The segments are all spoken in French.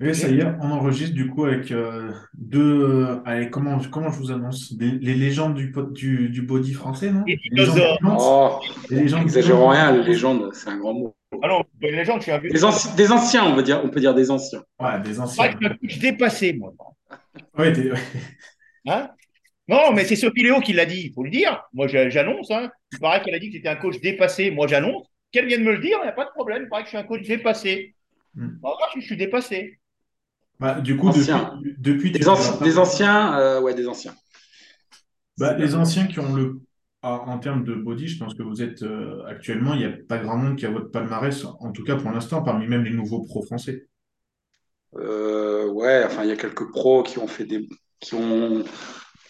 Oui, ça y est, on enregistre du coup avec euh, deux. euh, allez, comment, comment je vous annonce? Des- les légendes du, du, du body français, non? Les Les légendes dinosaures. vivantes? Oh, Les légendes exagérons vivantes rien, les légendes, c'est un grand mot. Ah non, pas une légende, je suis un vieux. Des, anci- des anciens, on va dire, on peut dire des anciens. Ouais, des C'est vrai anciens. que je suis un coach dépassé, moi. Ouais, des- Hein? Non, mais c'est Sophie Léo qui l'a dit, il faut le dire. Moi, j'a- j'annonce. Hein. Il paraît qu'elle a dit que c'était un coach dépassé. Moi, j'annonce. Qu'elle vienne me le dire, il n'y a pas de problème. Il paraît que je suis un coach dépassé. Hmm. Bah, moi, je suis dépassé. Bah, du coup, Anciens. depuis Des, te anci- des anciens, euh, ouais, des anciens. Bah, les anciens qui ont le. ah, En termes de body, je pense que vous êtes euh, actuellement, il n'y a pas grand monde qui a votre palmarès, en tout cas pour l'instant, parmi même les nouveaux pros français. Euh, ouais, enfin, il y a quelques pros qui ont fait des. qui ont.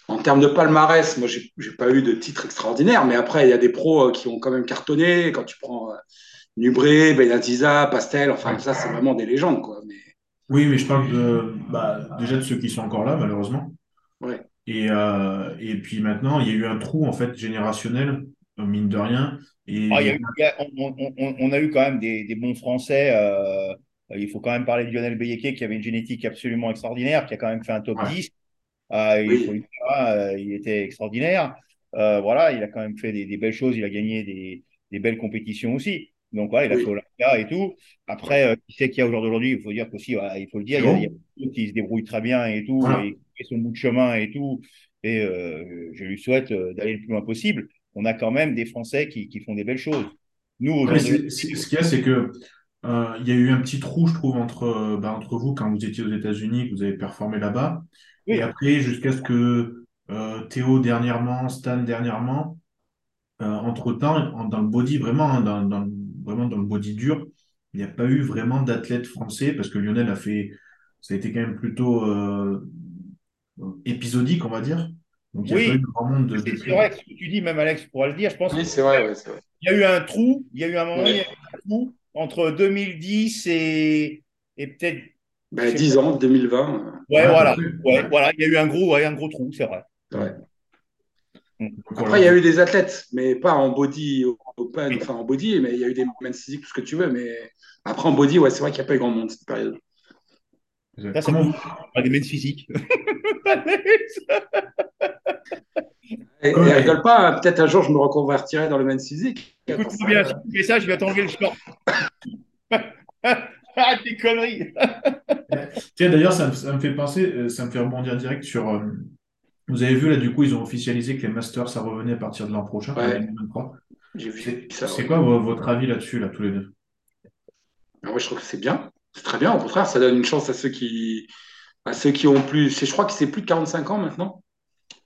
En termes de palmarès, moi, j'ai pas eu de titre extraordinaire, mais après, il y a des pros qui ont quand même cartonné. Quand tu prends euh, Nubré, Benaziza, Pastel, enfin, ça, c'est vraiment des légendes, quoi. Mais Oui, mais je parle de, bah, déjà de ceux qui sont encore là, malheureusement. ouais, Et, euh, et puis maintenant, il y a eu un trou en fait générationnel, mine de rien. Et Ah, il y a eu- il y a- on, on- on- on a eu quand même des, des bons Français. euh, il faut quand même parler de Lionel Béyeke qui avait une génétique absolument extraordinaire, qui a quand même fait un top Ouais. 10. Ah, il faut oui, hein, euh, il était extraordinaire. Euh, voilà, il a quand même fait des, des belles choses. Il a gagné des, des belles compétitions aussi. Donc voilà, il a fait oui, Olympia et tout. Après, euh, qui c'est qu'il y a au jour d'aujourd'hui? Il faut dire qu'aussi, voilà, il faut le dire, il y a, il y a qui se débrouillent très bien et tout, voilà. et qui fait son bout de chemin et tout. Et euh, je lui souhaite euh, d'aller le plus loin possible. On a quand même des Français qui, qui font des belles choses. Nous, aujourd'hui, ce qu'il y a, c'est que euh, il y a eu un petit trou, je trouve, entre, bah, entre vous quand vous étiez aux États-Unis, que vous avez performé là-bas, et après, jusqu'à ce que Théo dernièrement, Stan dernièrement, euh, entre-temps, en- dans le body, vraiment, hein, dans, dans- vraiment dans le body dur, il n'y a pas eu vraiment d'athlète français, parce que Lionel a fait, ça a été quand même plutôt euh, épisodique, on va dire. Donc, il a oui, de- c'est vrai que ce que tu dis, même Alex pourra le dire. Je pense oui, c'est vrai, ouais, vrai. y a eu un trou, il y a eu un moment, il y a eu un trou entre 2010 et, et peut-être, je Ben, sais 10 pas. ans, 2020, Ouais, Ouais, voilà. Ouais, Ouais. voilà. Il y a eu un gros, ouais, un gros trou, c'est vrai. euh, ouais. Après, il y a eu des athlètes, mais pas en body open, enfin en body, mais il y a eu des men's physiques, tout ce que tu veux. Mais après, en body, ouais, c'est vrai qu'il n'y a pas eu grand monde cette période. Ça, c'est Comment vous, pas des maths physiques? Et, comment- et rigole pas, hein, peut-être un jour je me reconvertirai dans le men's physique. Pour Écoute-moi bien, si ça, tu fais ça, je vais t'enlever le short. Ah, tes conneries. Tiens, d'ailleurs, ça, me ça me fait penser, euh, ça me fait rebondir direct sur. euh, vous avez vu, là, du coup, ils ont officialisé que les Masters, ça revenait à partir de l'an prochain, en ouais, 2023. j'ai vu C'est ça. c'est Ouais. quoi vo- votre avis là-dessus, là, tous les deux? Ouais, je trouve que c'est bien. C'est très bien. Au contraire, ça donne une chance à ceux qui, à ceux qui ont plus. Je crois que c'est plus de 45 ans maintenant.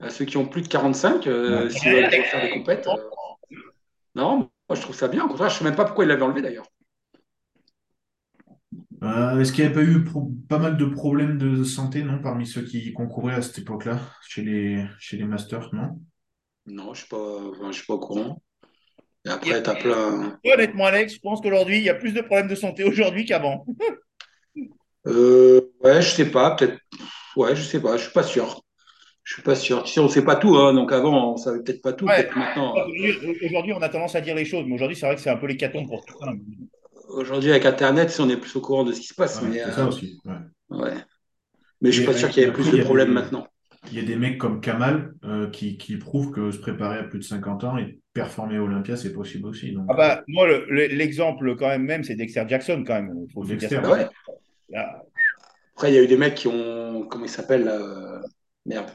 À ceux qui ont plus de 45, Ouais. euh, s'ils veulent refaire des compètes. euh, Non, moi je trouve ça bien. Au contraire, je ne sais même pas pourquoi ils l'avaient enlevé d'ailleurs. Euh, est-ce qu'il n'y avait pas eu pro- pas mal de problèmes de santé, non, parmi ceux qui concouraient à cette époque-là, chez les, chez les Masters, non? Non, je ne suis pas, enfin, je suis pas au courant. Et a- après, tu as plein. Honnêtement, Alex, je pense qu'aujourd'hui, il y a plus de problèmes de santé aujourd'hui qu'avant. Euh, ouais, je sais pas, peut-être. Ouais, je sais pas, je suis pas sûr. Je suis pas sûr. Tu sais, on sait pas tout, hein, donc avant, on savait peut-être pas tout, Ouais. peut-être maintenant. euh, Aujourd'hui, aujourd'hui, on a tendance à dire les choses, mais aujourd'hui, c'est vrai que c'est un peu l'hécatombe pour certains. Aujourd'hui, avec Internet, si on est plus au courant de ce qui se passe, Ouais, mais, c'est euh, ça aussi. ouais. ouais. Mais je suis Et, pas sûr qu'il y ait plus de problèmes des, maintenant. il y a des mecs comme Kamal euh, qui, qui prouvent que se préparer à plus de 50 ans et performer à Olympia, c'est possible aussi. Ah Donc, euh, bah, moi, le- le- l'exemple quand même même, c'est Dexter Jackson quand même. Faut dire. Bah ouais. ouais. Là, Après, il y a eu des mecs qui ont, comment il s'appelle, là, euh, merde,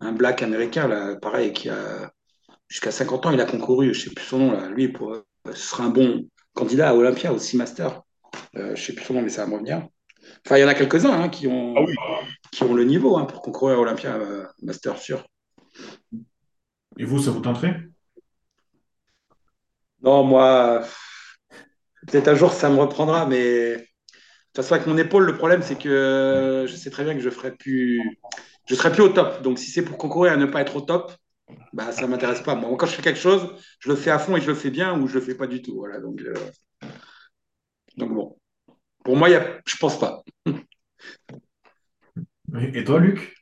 un black américain, là, pareil, qui a, jusqu'à 50 ans, il a concouru, je sais plus son nom, là. Lui, pour, ce serait un bon candidat à Olympia, au Master. Euh, je sais plus son nom, mais ça va me revenir. Enfin, il y en a quelques-uns hein, qui, Ah ont, oui. qui ont le niveau hein, pour concourir à Olympia euh, Master sûr. Et vous, ça vous tenterait? Non, moi, peut-être un jour ça me reprendra, mais de toute façon, avec mon épaule, le problème, c'est que je sais très bien que je ferai plus, je serai plus au top. Donc, si c'est pour concourir à ne pas être au top, bah, ça m'intéresse pas. Moi, quand je fais quelque chose, je le fais à fond et je le fais bien ou je le fais pas du tout. Voilà. Donc, euh, donc bon, pour moi, il y a, je pense pas. Et toi, Luc?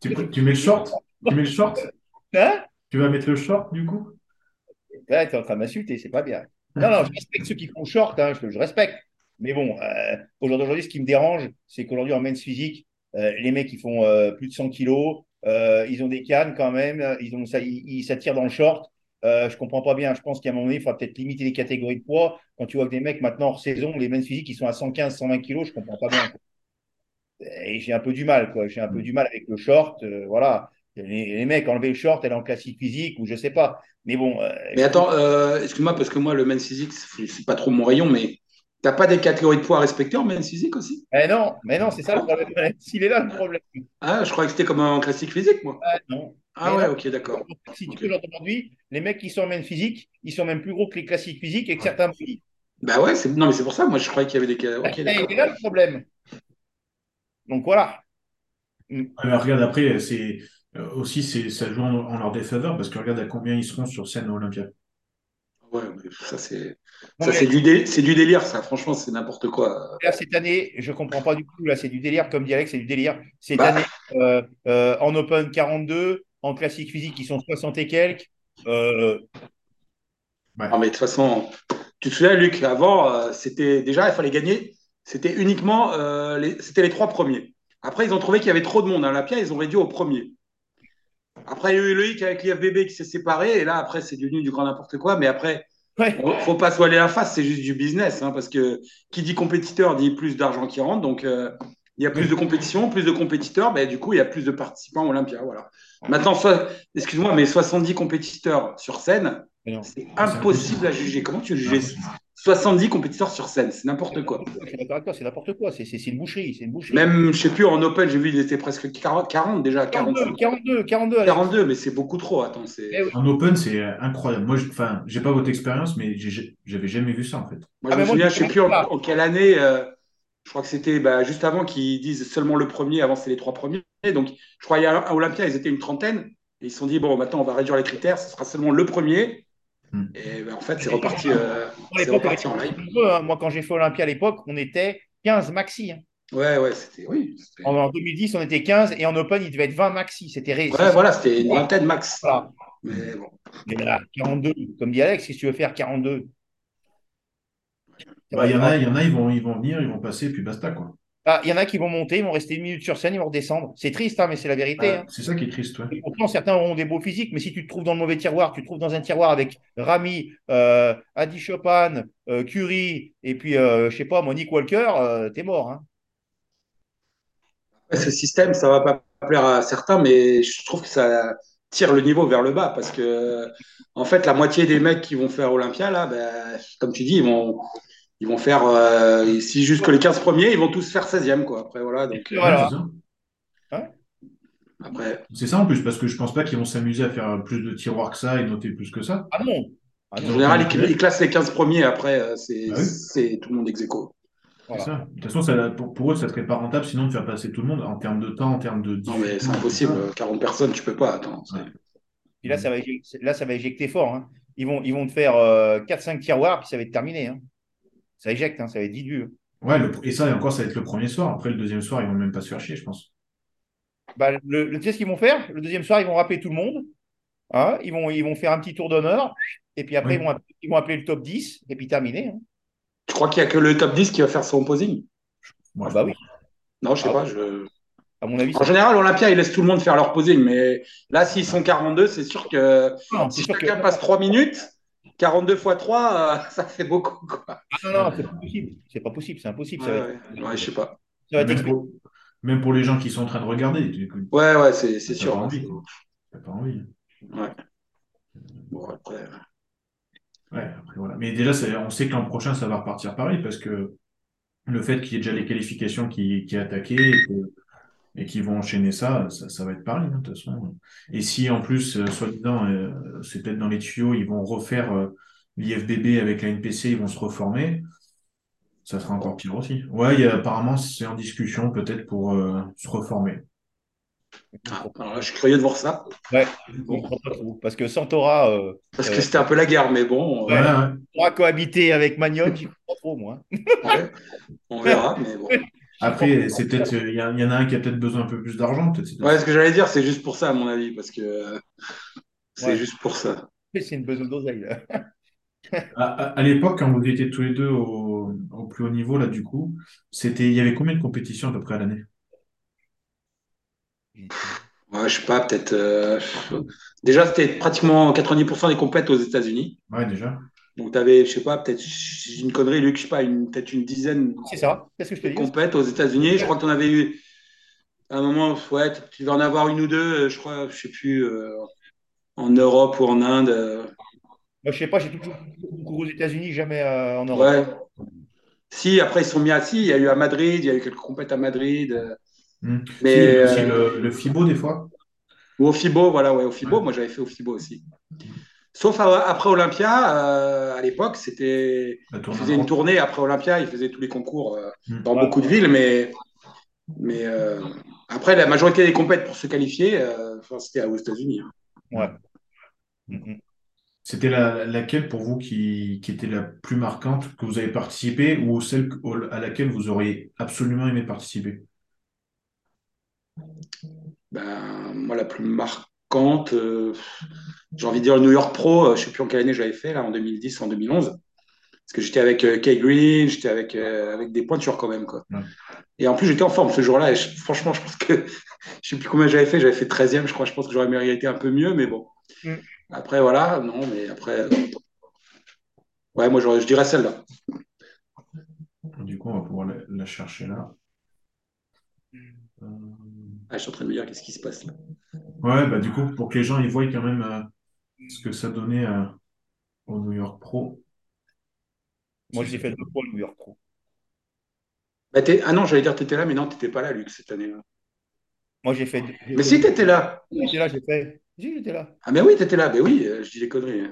Tu, tu mets le short? Tu mets le short? Hein? Tu vas mettre le short, du coup? Là, tu es en train de m'insulter, c'est pas bien. Non, non, je respecte ceux qui font short, hein, je, je respecte. Mais bon, euh, aujourd'hui, ce qui me dérange, c'est qu'aujourd'hui, en men's physique, euh, les mecs, ils font plus de 100 kilos, ils ont des cannes quand même, ils, ont, ça, ils, s'attirent dans le short. je comprends pas bien. Je pense qu'à un moment donné, il faudra peut-être limiter les catégories de poids. Quand tu vois que des mecs maintenant hors saison, les men's physiques, ils sont à 115, 120 kilos, je comprends pas bien. Et j'ai un peu du mal, quoi. J'ai un peu du mal avec le short. voilà. Les, mecs enlever le short, elle est en classique physique ou je sais pas. Mais bon. Euh, mais attends, euh, excuse-moi, parce que moi, le men's physique, c'est pas trop mon rayon, mais t'as pas des catégories de poids à respecter en men's physique aussi? Eh Non, mais non, c'est ça le problème. S'il est là le problème. Ah, je croyais que c'était comme en classique physique, moi. Ah, non. Ah ouais, ok, d'accord. Si tu peux aujourd'hui, les mecs qui sont en men's physique, ils sont même plus gros que les classiques physiques et que certains pays. Bah ouais, non, mais c'est pour ça, moi, je croyais qu'il y avait des. Okay, eh, il est là le problème. Donc voilà. Alors, regarde, après, c'est euh, aussi, ça joue en, leur défaveur parce que regarde à combien ils seront sur scène à Olympia. Ouais, ça c'est c'est du, du, délire, ça. Franchement, c'est n'importe quoi. cette année, je comprends pas du tout. Là, c'est du délire, comme dirait c'est du délire. Cette bah. année, euh, euh, en Open 42, en classique physique, ils sont 60 et quelques. Euh... mais de toute façon, tu te souviens, Luc, avant, c'était déjà, il fallait gagner. C'était uniquement les, c'était les trois premiers. Après, ils ont trouvé qu'il y avait trop de monde à Olympia, ils ont réduit au premier. Après, il y a eu Loïc avec l'IFBB qui s'est séparé, et là, après, c'est devenu du grand n'importe quoi. Mais après, il ne faut pas se voiler la face, c'est juste du business, hein, parce que qui dit compétiteur dit plus d'argent qui rentre. Donc, euh, il y a plus de compétition, plus de compétiteurs, ben, du coup, il y a plus de participants à Olympia. Voilà. Maintenant, excuse-moi, mais 70 compétiteurs sur scène, c'est impossible à juger. Comment tu juges? 70 compétiteurs sur scène, c'est n'importe quoi. c'est n'importe quoi, c'est une boucherie, c'est une boucherie. Même, je sais plus, en Open, j'ai vu, il était presque 40, 40 déjà. 42, 42, 42. 42, mais c'est beaucoup trop, attends. Eh en Open, c'est incroyable. Moi, enfin, j'ai pas votre expérience, mais j'avais jamais vu ça, en fait. Moi, je ah, me souviens, je sais plus en, quelle année, euh, je crois que c'était bah, juste avant qu'ils disent seulement le premier, avant c'est les trois premiers. Donc, je crois qu'à Olympia, ils étaient une trentaine. Et ils se sont dit, bon, maintenant, on va réduire les critères, ce sera seulement le premier. Hmm. Et ben, en fait, c'est reparti, euh, reparti en live. Hein. Moi, quand j'ai fait Olympia à l'époque, on était 15 maxi. Hein. Ouais, ouais, c'était. Oui, en, 2010, on était 15 et en Open, il devait être 20 maxi. C'était Ouais, voilà, c'était une vingtaine max. Mais bon. Mais là, 42, comme dit Alex, si tu veux faire 42. Bah, il y en a, il y en a, ils vont, ils vont venir, ils vont passer, puis basta, quoi. Ah, il y en a qui vont monter, ils vont rester une minute sur scène, ils vont redescendre. C'est triste, hein, mais c'est la vérité. Hein. C'est ça qui est triste. pourtant, certains auront des beaux physiques, mais si tu te trouves dans le mauvais tiroir, tu te trouves dans un tiroir avec Rami, euh, Adi Chopin, euh, Curie, et puis, euh, je sais pas, Monique Walker, euh, t'es mort. Hein. Ce système, ça va pas plaire à certains, mais je trouve que ça tire le niveau vers le bas parce que, en fait, la moitié des mecs qui vont faire Olympia, là, ben, comme tu dis, ils vont ils vont faire, euh, si jusque les 15 premiers, ils vont tous faire 16e, quoi. Après, voilà. Donc, euh, Après... C'est ça en plus, parce que je pense pas qu'ils vont s'amuser à faire plus de tiroirs que ça et noter plus que ça. Ah non. Ah en général, ils, classent les 15 premiers, après, euh, c'est ah tout le monde ex aequo. Ça. De toute façon, ça, pour, eux, ça serait pas rentable sinon de faire passer tout le monde en termes de temps, en termes de. Non, mais c'est impossible. 40 personnes, tu peux pas. Attends. Puis là, ça va, là, ça va éjecter fort. Hein. Ils, vont, ils vont te faire 4-5 tiroirs, puis ça va être terminé. Hein ça éjecte, hein, ça va être dilué. Ouais, et ça, et encore, ça va être le premier soir. Après, le deuxième soir, ils vont même pas se faire chier, je pense. Bah, le, tu sais ce qu'ils vont faire? Le deuxième soir, ils vont rappeler tout le monde. Hein, ils, vont, ils vont faire un petit tour d'honneur. Et puis après, ils, vont, ils, vont, appeler le top 10. Et puis terminer. Hein. Tu crois qu'il n'y a que le top 10 qui va faire son posing? Ah, Bah oui. Non, je sais ah pas. Je... À mon avis, en général, Olympia, ils laissent tout le monde faire leur posing. Mais là, s'ils sont 42, c'est sûr que si chacun passe 3 minutes, 42 x 3, ça fait beaucoup. Quoi. Ah non, non, c'est pas possible. C'est pas possible, c'est impossible. Ouais, ça ouais. je sais pas. même, pour, les gens qui sont en train de regarder. Ouais, ouais, c'est sûr. Pas envie, T'as pas envie. Ouais. Bon, après. Ouais, après, voilà. Mais déjà, on sait que l'an prochain, ça va repartir pareil parce que le fait qu'il y ait déjà les qualifications qui, qui attaqué, et qui vont enchaîner ça, ça, va être pareil, hein, de toute façon. Et si en plus, euh, soi-disant, euh, c'est peut-être dans les tuyaux, ils vont refaire euh, l'IFBB avec la NPC, ils vont se reformer, ça sera encore pire aussi. Ouais, apparemment, c'est en discussion peut-être pour se reformer. Ah, alors là, je suis curieux de voir ça. Ouais, parce que Santora. parce que c'était un peu la guerre, mais bon. Ouais, On va cohabiter avec Magnotte, je ne pas trop, moi. on verra, mais bon. Après, c'est peut-être, il y, en a un qui a peut-être besoin un peu plus d'argent. Ouais, ce que j'allais dire, c'est juste pour ça, à mon avis, parce que c'est juste pour ça. C'est une besoin d'oseille. à, à, l'époque, quand vous étiez tous les deux au, plus haut niveau, là, du coup, c'était, il y avait combien de compétitions à peu près à l'année? Ouais, je sais pas, peut-être. euh, Déjà, c'était pratiquement 90% des compètes aux États-Unis. Ouais, déjà. Donc, tu avais, je sais pas, peut-être, j'ai une connerie, Luc, je sais pas, peut-être une dizaine C'est ça, ce que je te de dis. compètes aux États-Unis. Je crois que tu en avais eu à un moment, ouais, tu devais en avoir une ou deux, je crois, je sais plus, euh, en Europe ou en Inde. euh. Moi, je sais pas, j'ai toujours couru aux États-Unis, jamais euh, en Europe. Ouais. Si, après, ils sont mis à. Si, il y a eu à Madrid, il y a eu quelques compètes à Madrid. euh, Hmm. Mais, Si, le, le FIBO, des fois. Ou au FIBO, voilà, ouais, au FIBO, Ouais. moi j'avais fait au FIBO aussi. Sauf à- après Olympia, euh, à l'époque, c'était. Ils faisaient une tournée après Olympia, ils faisaient tous les concours euh, Hmm. dans Ouais. beaucoup de villes, mais, mais euh, après, la majorité des compètes pour se qualifier, c'était aux États-Unis. hein. Ouais. Mhm. C'était la, laquelle pour vous qui, qui était la plus marquante, que vous avez participé, ou celle à laquelle vous auriez absolument aimé participer? Ben, moi, la plus marquante, euh, j'ai envie de dire le New York Pro, euh, je ne sais plus en quelle année j'avais fait, là, en 2010 ou en 2011. Parce que j'étais avec euh, Kay Green, j'étais avec, euh, avec des pointures quand même. Quoi. Ouais. Et en plus, j'étais en forme ce jour-là. Et je- franchement, je pense que je sais plus combien j'avais fait. J'avais fait 13e, je crois. Je pense que j'aurais mérité un peu mieux, mais bon. Mm. Après, voilà. Non, mais après. Ouais, moi, je dirais celle-là. Du coup, on va pouvoir la, la chercher là. Euh, Ah, je suis en train de me dire qu'est-ce qui se passe là. Ouais, bah du coup, pour que les gens ils voient quand même euh, ce que ça donnait euh, au New York Pro. Moi, j'ai fait deux fois le New York Pro. Bah, ah non, j'allais dire t'étais là, mais non, t'étais pas là, Luc, cette année-là. Moi, j'ai fait. Mais si, t'étais là. J'étais là, j'ai fait. Si, j'étais là. Ah, mais oui, t'étais là. Mais oui, euh, je dis des conneries. hein.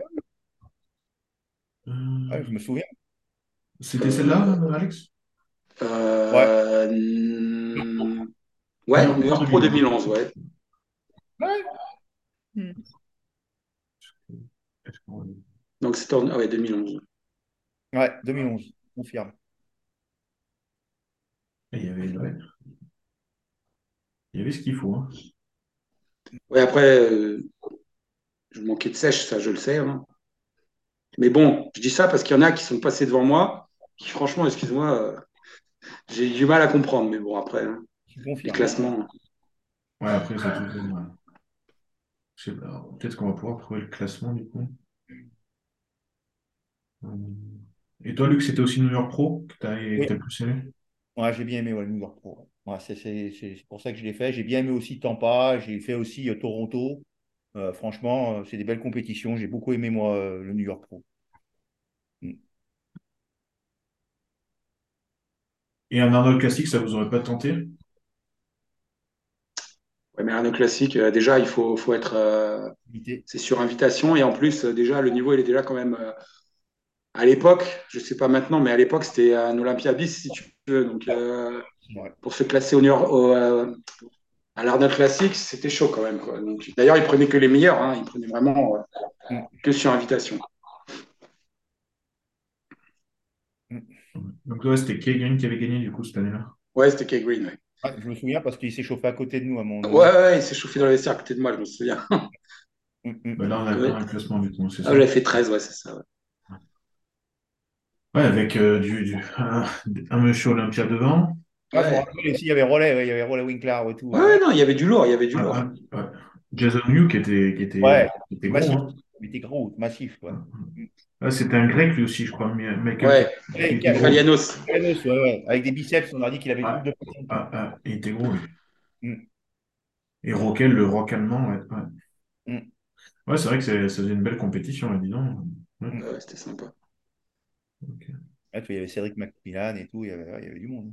Euh, Ouais, je me souviens. c'était celle-là, Alex? Euh, hmm, Ouais, New New York York Pro 2011. 2011, ouais. Est-ce qu'on- Donc c'était en ah ouais, 2011. Ouais, 2011, confirme. Il y avait, ouais. Il y avait ce qu'il faut. hein. Ouais, après, euh, je manquais de sèche, ça je le sais. hein. Mais bon, je dis ça parce qu'il y en a qui sont passés devant moi, qui franchement, excuse-moi, euh, j'ai du mal à comprendre. Mais bon, après, hein, Les confirme. classements. Ouais, après, c'est tout. ouais. Je sais pas. Peut-être qu'on va pouvoir trouver le classement du coup. Euh, Et toi, Luc, c'était aussi New York Pro que t'as que Oui. t'as plus aimé? Ouais, j'ai bien aimé ouais, le New York Pro. Ouais, c'est c'est- c'est pour ça que je l'ai fait. J'ai bien aimé aussi Tampa. J'ai fait aussi euh, Toronto. Euh, franchement, euh, c'est des belles compétitions. J'ai beaucoup aimé, moi, euh, le New York Pro. Et un Arnold Classic, ça vous aurait pas tenté? Ouais, mais un classique, euh, déjà, il faut, faut être. euh, c'est sur invitation. Et en plus, euh, déjà, le niveau, il est déjà quand même. à l'époque, je sais pas maintenant, mais à l'époque, c'était un Olympia bis, si tu veux. Donc, Ouais. pour se classer au, à l'Arnold Classic, c'était chaud quand même. D'ailleurs, ils prenaient que les meilleurs. hein. Ils prenaient vraiment Mm. que sur invitation. Donc, ouais, c'était Kay Green qui avait gagné du coup cette année-là? Ouais, c'était Kay Green. Ouais, Ouais, je me souviens parce qu'il s'est chauffé à côté de nous à mon ouais, ouais, ouais, il s'est chauffé dans les vestiaires à côté de moi, je me souviens. Bah, là, on a Ouais. un classement du coup, c'est Ah, ça. j'avais fait 13, ouais, c'est ça. ouais. Ouais, avec euh, du, du- un, un monsieur Olympia devant. Me Ouais. rappelle aussi, il y avait Rollet, ouais, il y avait Rollet Winkler et tout. Ouais, ouais, non, il y avait du lourd, il y avait du lourd. Jason New qui était, qui était, Ouais, qui était massif. gros. hein. Il était gros, massif. Quoi. Ouais, c'était un grec lui aussi, je crois. mais- Michael, Ouais, qui Ouais, ouais, ouais. Avec des biceps, on a dit qu'il avait Ouais. double de. Ah, ah, il était gros lui. Mm. Et Roquel, le rock allemand, ouais. Ouais, Mm. Ouais, c'est vrai que c'est- ça faisait une belle compétition, là, dis donc. Ouais, c'était sympa. puis il y avait Cédric McMillan et tout, il y avait, ouais, il y avait du monde.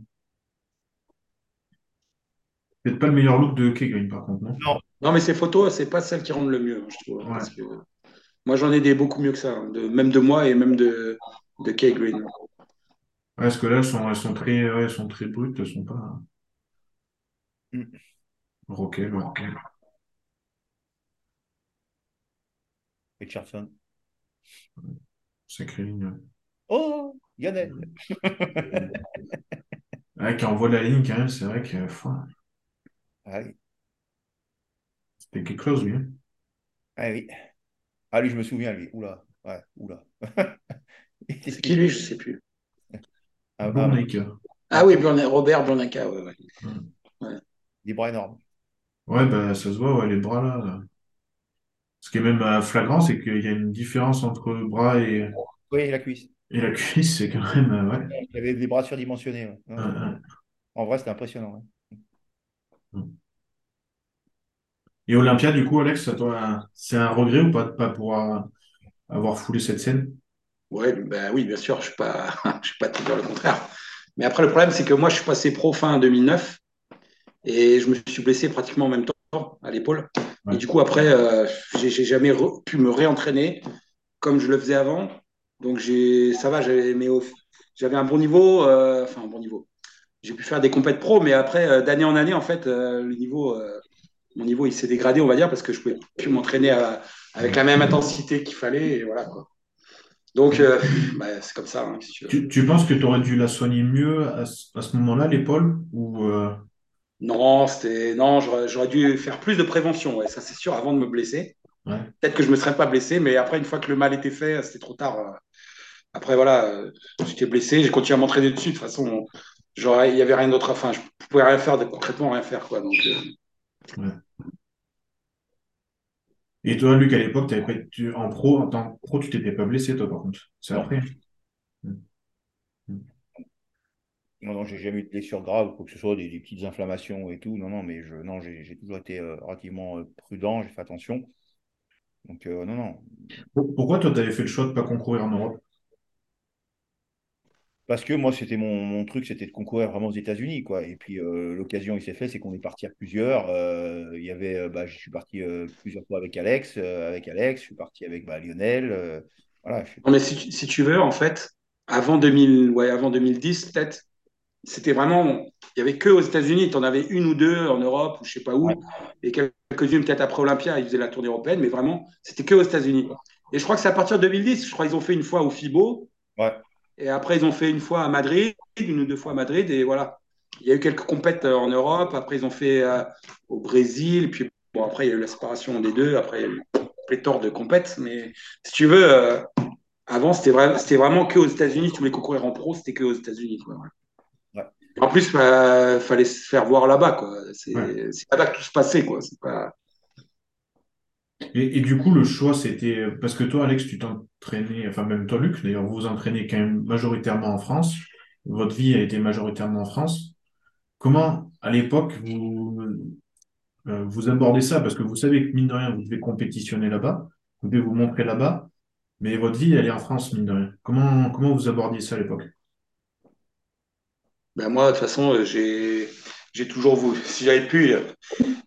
Peut-être pas le meilleur look de Kegreen, par contre, non? Non, Non, mais ces photos, c'est pas celles qui rendent le mieux, je trouve. hein, Ouais. parce que moi, j'en ai des beaucoup mieux que ça, hein, de, même de moi et même de, de Kay Green. Ouais, parce que là, elles sont, elles sont très, ouais, elles sont très brutes, elles sont pas. Mm. Roquel, ouais. Richardson. Sacrée ligne. ouais. Oh, Yannel. Ouais, quand on voit la ligne, quand même, c'est vrai que enfin, Ah oui. c'était quelque chose, lui. hein. Ah oui. Ah lui, je me souviens, lui. Oula. Ouais, oula. Il était C'est qui lui, je sais plus. Bournaker. Ah oui, Robert Burnaka, ouais, ouais. Ouais. des bras énormes. Ouais, bah, ça se voit, ouais, les bras là. là. Ce qui est même euh, flagrant, c'est qu'il y a une différence entre le bras et, Oui, la cuisse. et la cuisse, c'est quand même. euh, ouais. Il avait des bras surdimensionnés. ouais. Non, Ouais, ouais. En vrai, c'était impressionnant. ouais. Et Olympia, du coup, Alex, c'est un regret ou pas de pas pouvoir avoir foulé cette scène? Ouais, ben oui, bien sûr, je ne suis pas, je suis pas te dire le contraire. Mais après, le problème, c'est que moi, je suis passé pro fin 2009 et je me suis blessé pratiquement en même temps à l'épaule. Ouais. Et du coup, après, euh, j'ai jamais re- pu me réentraîner comme je le faisais avant. Donc, ça va, j'avais un bon niveau, euh, enfin, un bon niveau. J'ai pu faire des compètes pro, mais après, euh, d'année en année, en fait, euh, le niveau, mon niveau, il s'est dégradé, on va dire, parce que je pouvais plus m'entraîner à- avec la même intensité qu'il fallait. Et voilà, quoi. Donc, euh, bah, c'est comme ça, hein, si tu veux. Tu, tu penses que tu aurais dû la soigner mieux à, ce à ce moment-là, l'épaule? Ou euh, Non, c'était non, j'aurais dû faire plus de prévention, ouais, ça c'est sûr, avant de me blesser. ouais. Peut-être que je me serais pas blessé, mais après, une fois que le mal était fait, c'était trop tard. euh. Après, voilà, j'étais blessé, j'ai continué à m'entraîner dessus. De toute façon, il y avait rien d'autre. Enfin, je pouvais rien faire, concrètement rien faire, quoi. Donc, euh, Et toi, Luc, à l'époque, t'avais en pro, en tant que pro, tu t'étais pas blessé, toi, par contre. C'est après. Non, non, j'ai jamais eu de blessure grave, quoi que ce soit, des, des petites inflammations et tout. Non, non, mais je, non, j'ai toujours été euh, relativement euh, prudent, j'ai fait attention. Donc, euh, non, non. Pour- Pourquoi toi, tu avais fait le choix de pas concourir en Europe? Parce que moi, c'était mon, mon truc, c'était de concourir vraiment aux États-Unis, quoi. Et puis, euh, l'occasion, il s'est fait, c'est qu'on est parti à plusieurs. Euh, il y avait, euh, bah, je suis parti euh, plusieurs fois avec Alex, avec Alex, je suis parti avec bah, Lionel. voilà, suis- non, mais si, tu- si tu veux, en fait, avant 2000, ouais, avant 2010, peut-être, c'était vraiment, il y avait que aux États-Unis. Tu en avais une ou deux en Europe ou je sais pas où, Ouais. et quelques-unes peut-être après Olympia, ils faisaient la tournée européenne, mais vraiment, c'était que aux États-Unis. Et je crois que c'est à partir de 2010, je crois qu'ils ont fait une fois au FIBO. Ouais. Et après, ils ont fait une fois à Madrid, une ou deux fois à Madrid, et voilà. Il y a eu quelques compètes euh, en Europe. Après, ils ont fait euh, au Brésil. Puis, bon, après, il y a eu la séparation des deux. Après, il y a eu pléthore de compètes. Mais si tu veux, euh, avant, c'était vrai, c'était vraiment que aux États-Unis. Si tu voulais concourir en pro, c'était que aux États-Unis. Ouais. En plus, il fallait se faire voir là-bas. C'est Ouais. là-bas que tout se passait. Quoi. Pas... Et, du coup, le choix, c'était parce que toi, Alex, tu t'entraînais, enfin même toi, Luc, d'ailleurs, vous vous entraînez quand même majoritairement en France. Votre vie a été majoritairement en France. Comment, à l'époque, vous, euh, vous abordez ça? Parce que vous savez que, mine de rien, vous devez compétitionner là-bas, vous devez vous montrer là-bas, mais votre vie, elle est en France, mine de rien. Comment, comment vous abordiez ça à l'époque? Ben moi, de toute façon, euh, j'ai j'ai toujours voulu. Si j'avais pu,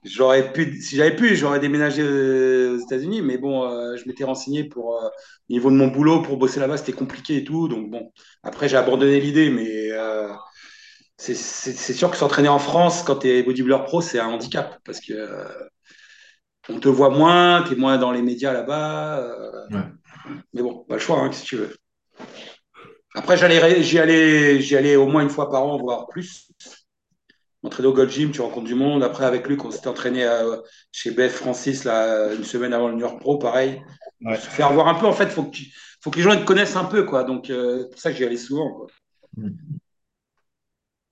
j'aurais pu. Si j'avais pu, j'aurais déménagé euh, aux États-Unis. Mais bon, euh, je m'étais renseigné pour euh, au niveau de mon boulot pour bosser là-bas, c'était compliqué et tout. Donc bon, après j'ai abandonné l'idée, mais euh, c'est sûr que s'entraîner en France quand tu es bodybuilder pro, c'est un handicap parce que on te voit moins, tu es moins dans les médias là-bas. Ouais. mais bon, pas le choix, hein, si tu veux. Après, j'y allais, j'y allais au moins une fois par an, voire plus. M'entraîner au Gold Gym, tu rencontres du monde. Après, avec Luc, on s'était entraîné à- chez Beth Francis là, une semaine avant le New York Pro, pareil. Ouais. Se faire voir un peu, en fait, faut que, tu- faut que les gens te connaissent un peu, quoi. Donc, euh, c'est pour ça que j'y allais souvent. quoi.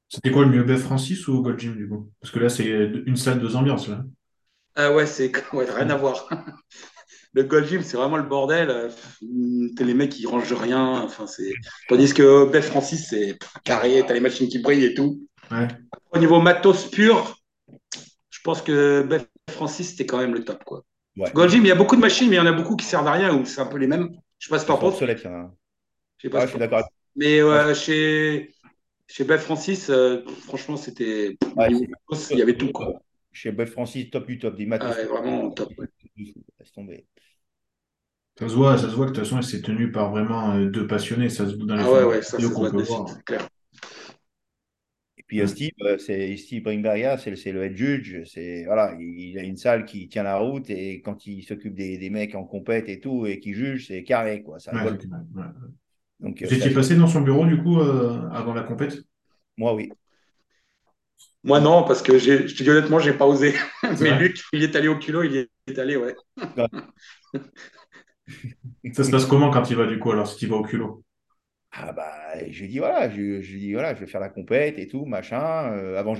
C'était quoi le mieux, Beth Francis ou Gold Gym, du coup? Parce que là, c'est une salle, deux ambiances, là. Ah ouais, c'est ouais, rien à voir. Le Gold Gym, c'est vraiment le bordel. Euh, T'as les mecs qui rangent rien. Enfin, c'est... Tandis que Beth Francis, c'est carré, t'as les machines qui brillent et tout. Ouais. Au niveau matos pur, je pense que Beth Francis, c'était quand même le top. Quoi. Ouais. Gold Gym, il y a beaucoup de machines, mais il y en a beaucoup qui servent à rien ou c'est un peu les mêmes. Je sais pas si C'est t'en penses. obsolète, hein. Je sais pas Ouais, si je suis d'accord. Mais euh, chez, chez Beth Francis, euh, franchement, c'était. Il y avait tout. Quoi. Chez Beth Francis, top du top, des matos. Ah ouais, vraiment top. ouais. Laisse tomber. Ça se voit, ça se voit que de toute façon, c'est tenu par vraiment euh, deux passionnés. Ça se voit dans les Ah ouais, ouais, ça, se voit de suite, clair. Et puis euh, Ouais. Steve, euh, c'est Steve Bringberger, c'est le, head judge. C'est voilà, il, a une salle qui tient la route et quand il s'occupe des, des mecs en compète et tout et qui juge, c'est carré quoi. Ça Ouais, vole. c'est- ouais. Donc euh, Vous étiez passé dans son bureau, du coup, euh, avant la compète? moi oui. Moi, non, parce que je te dis honnêtement, j'ai pas osé. Mais vrai Luc, il est allé au culot, il y est allé, ouais. Ça se passe comment quand il va, du coup, alors, si tu vas au culot? Ah bah, je lui dit voilà, je, je lui dit voilà, je vais faire la compète et tout, machin. Euh, avant,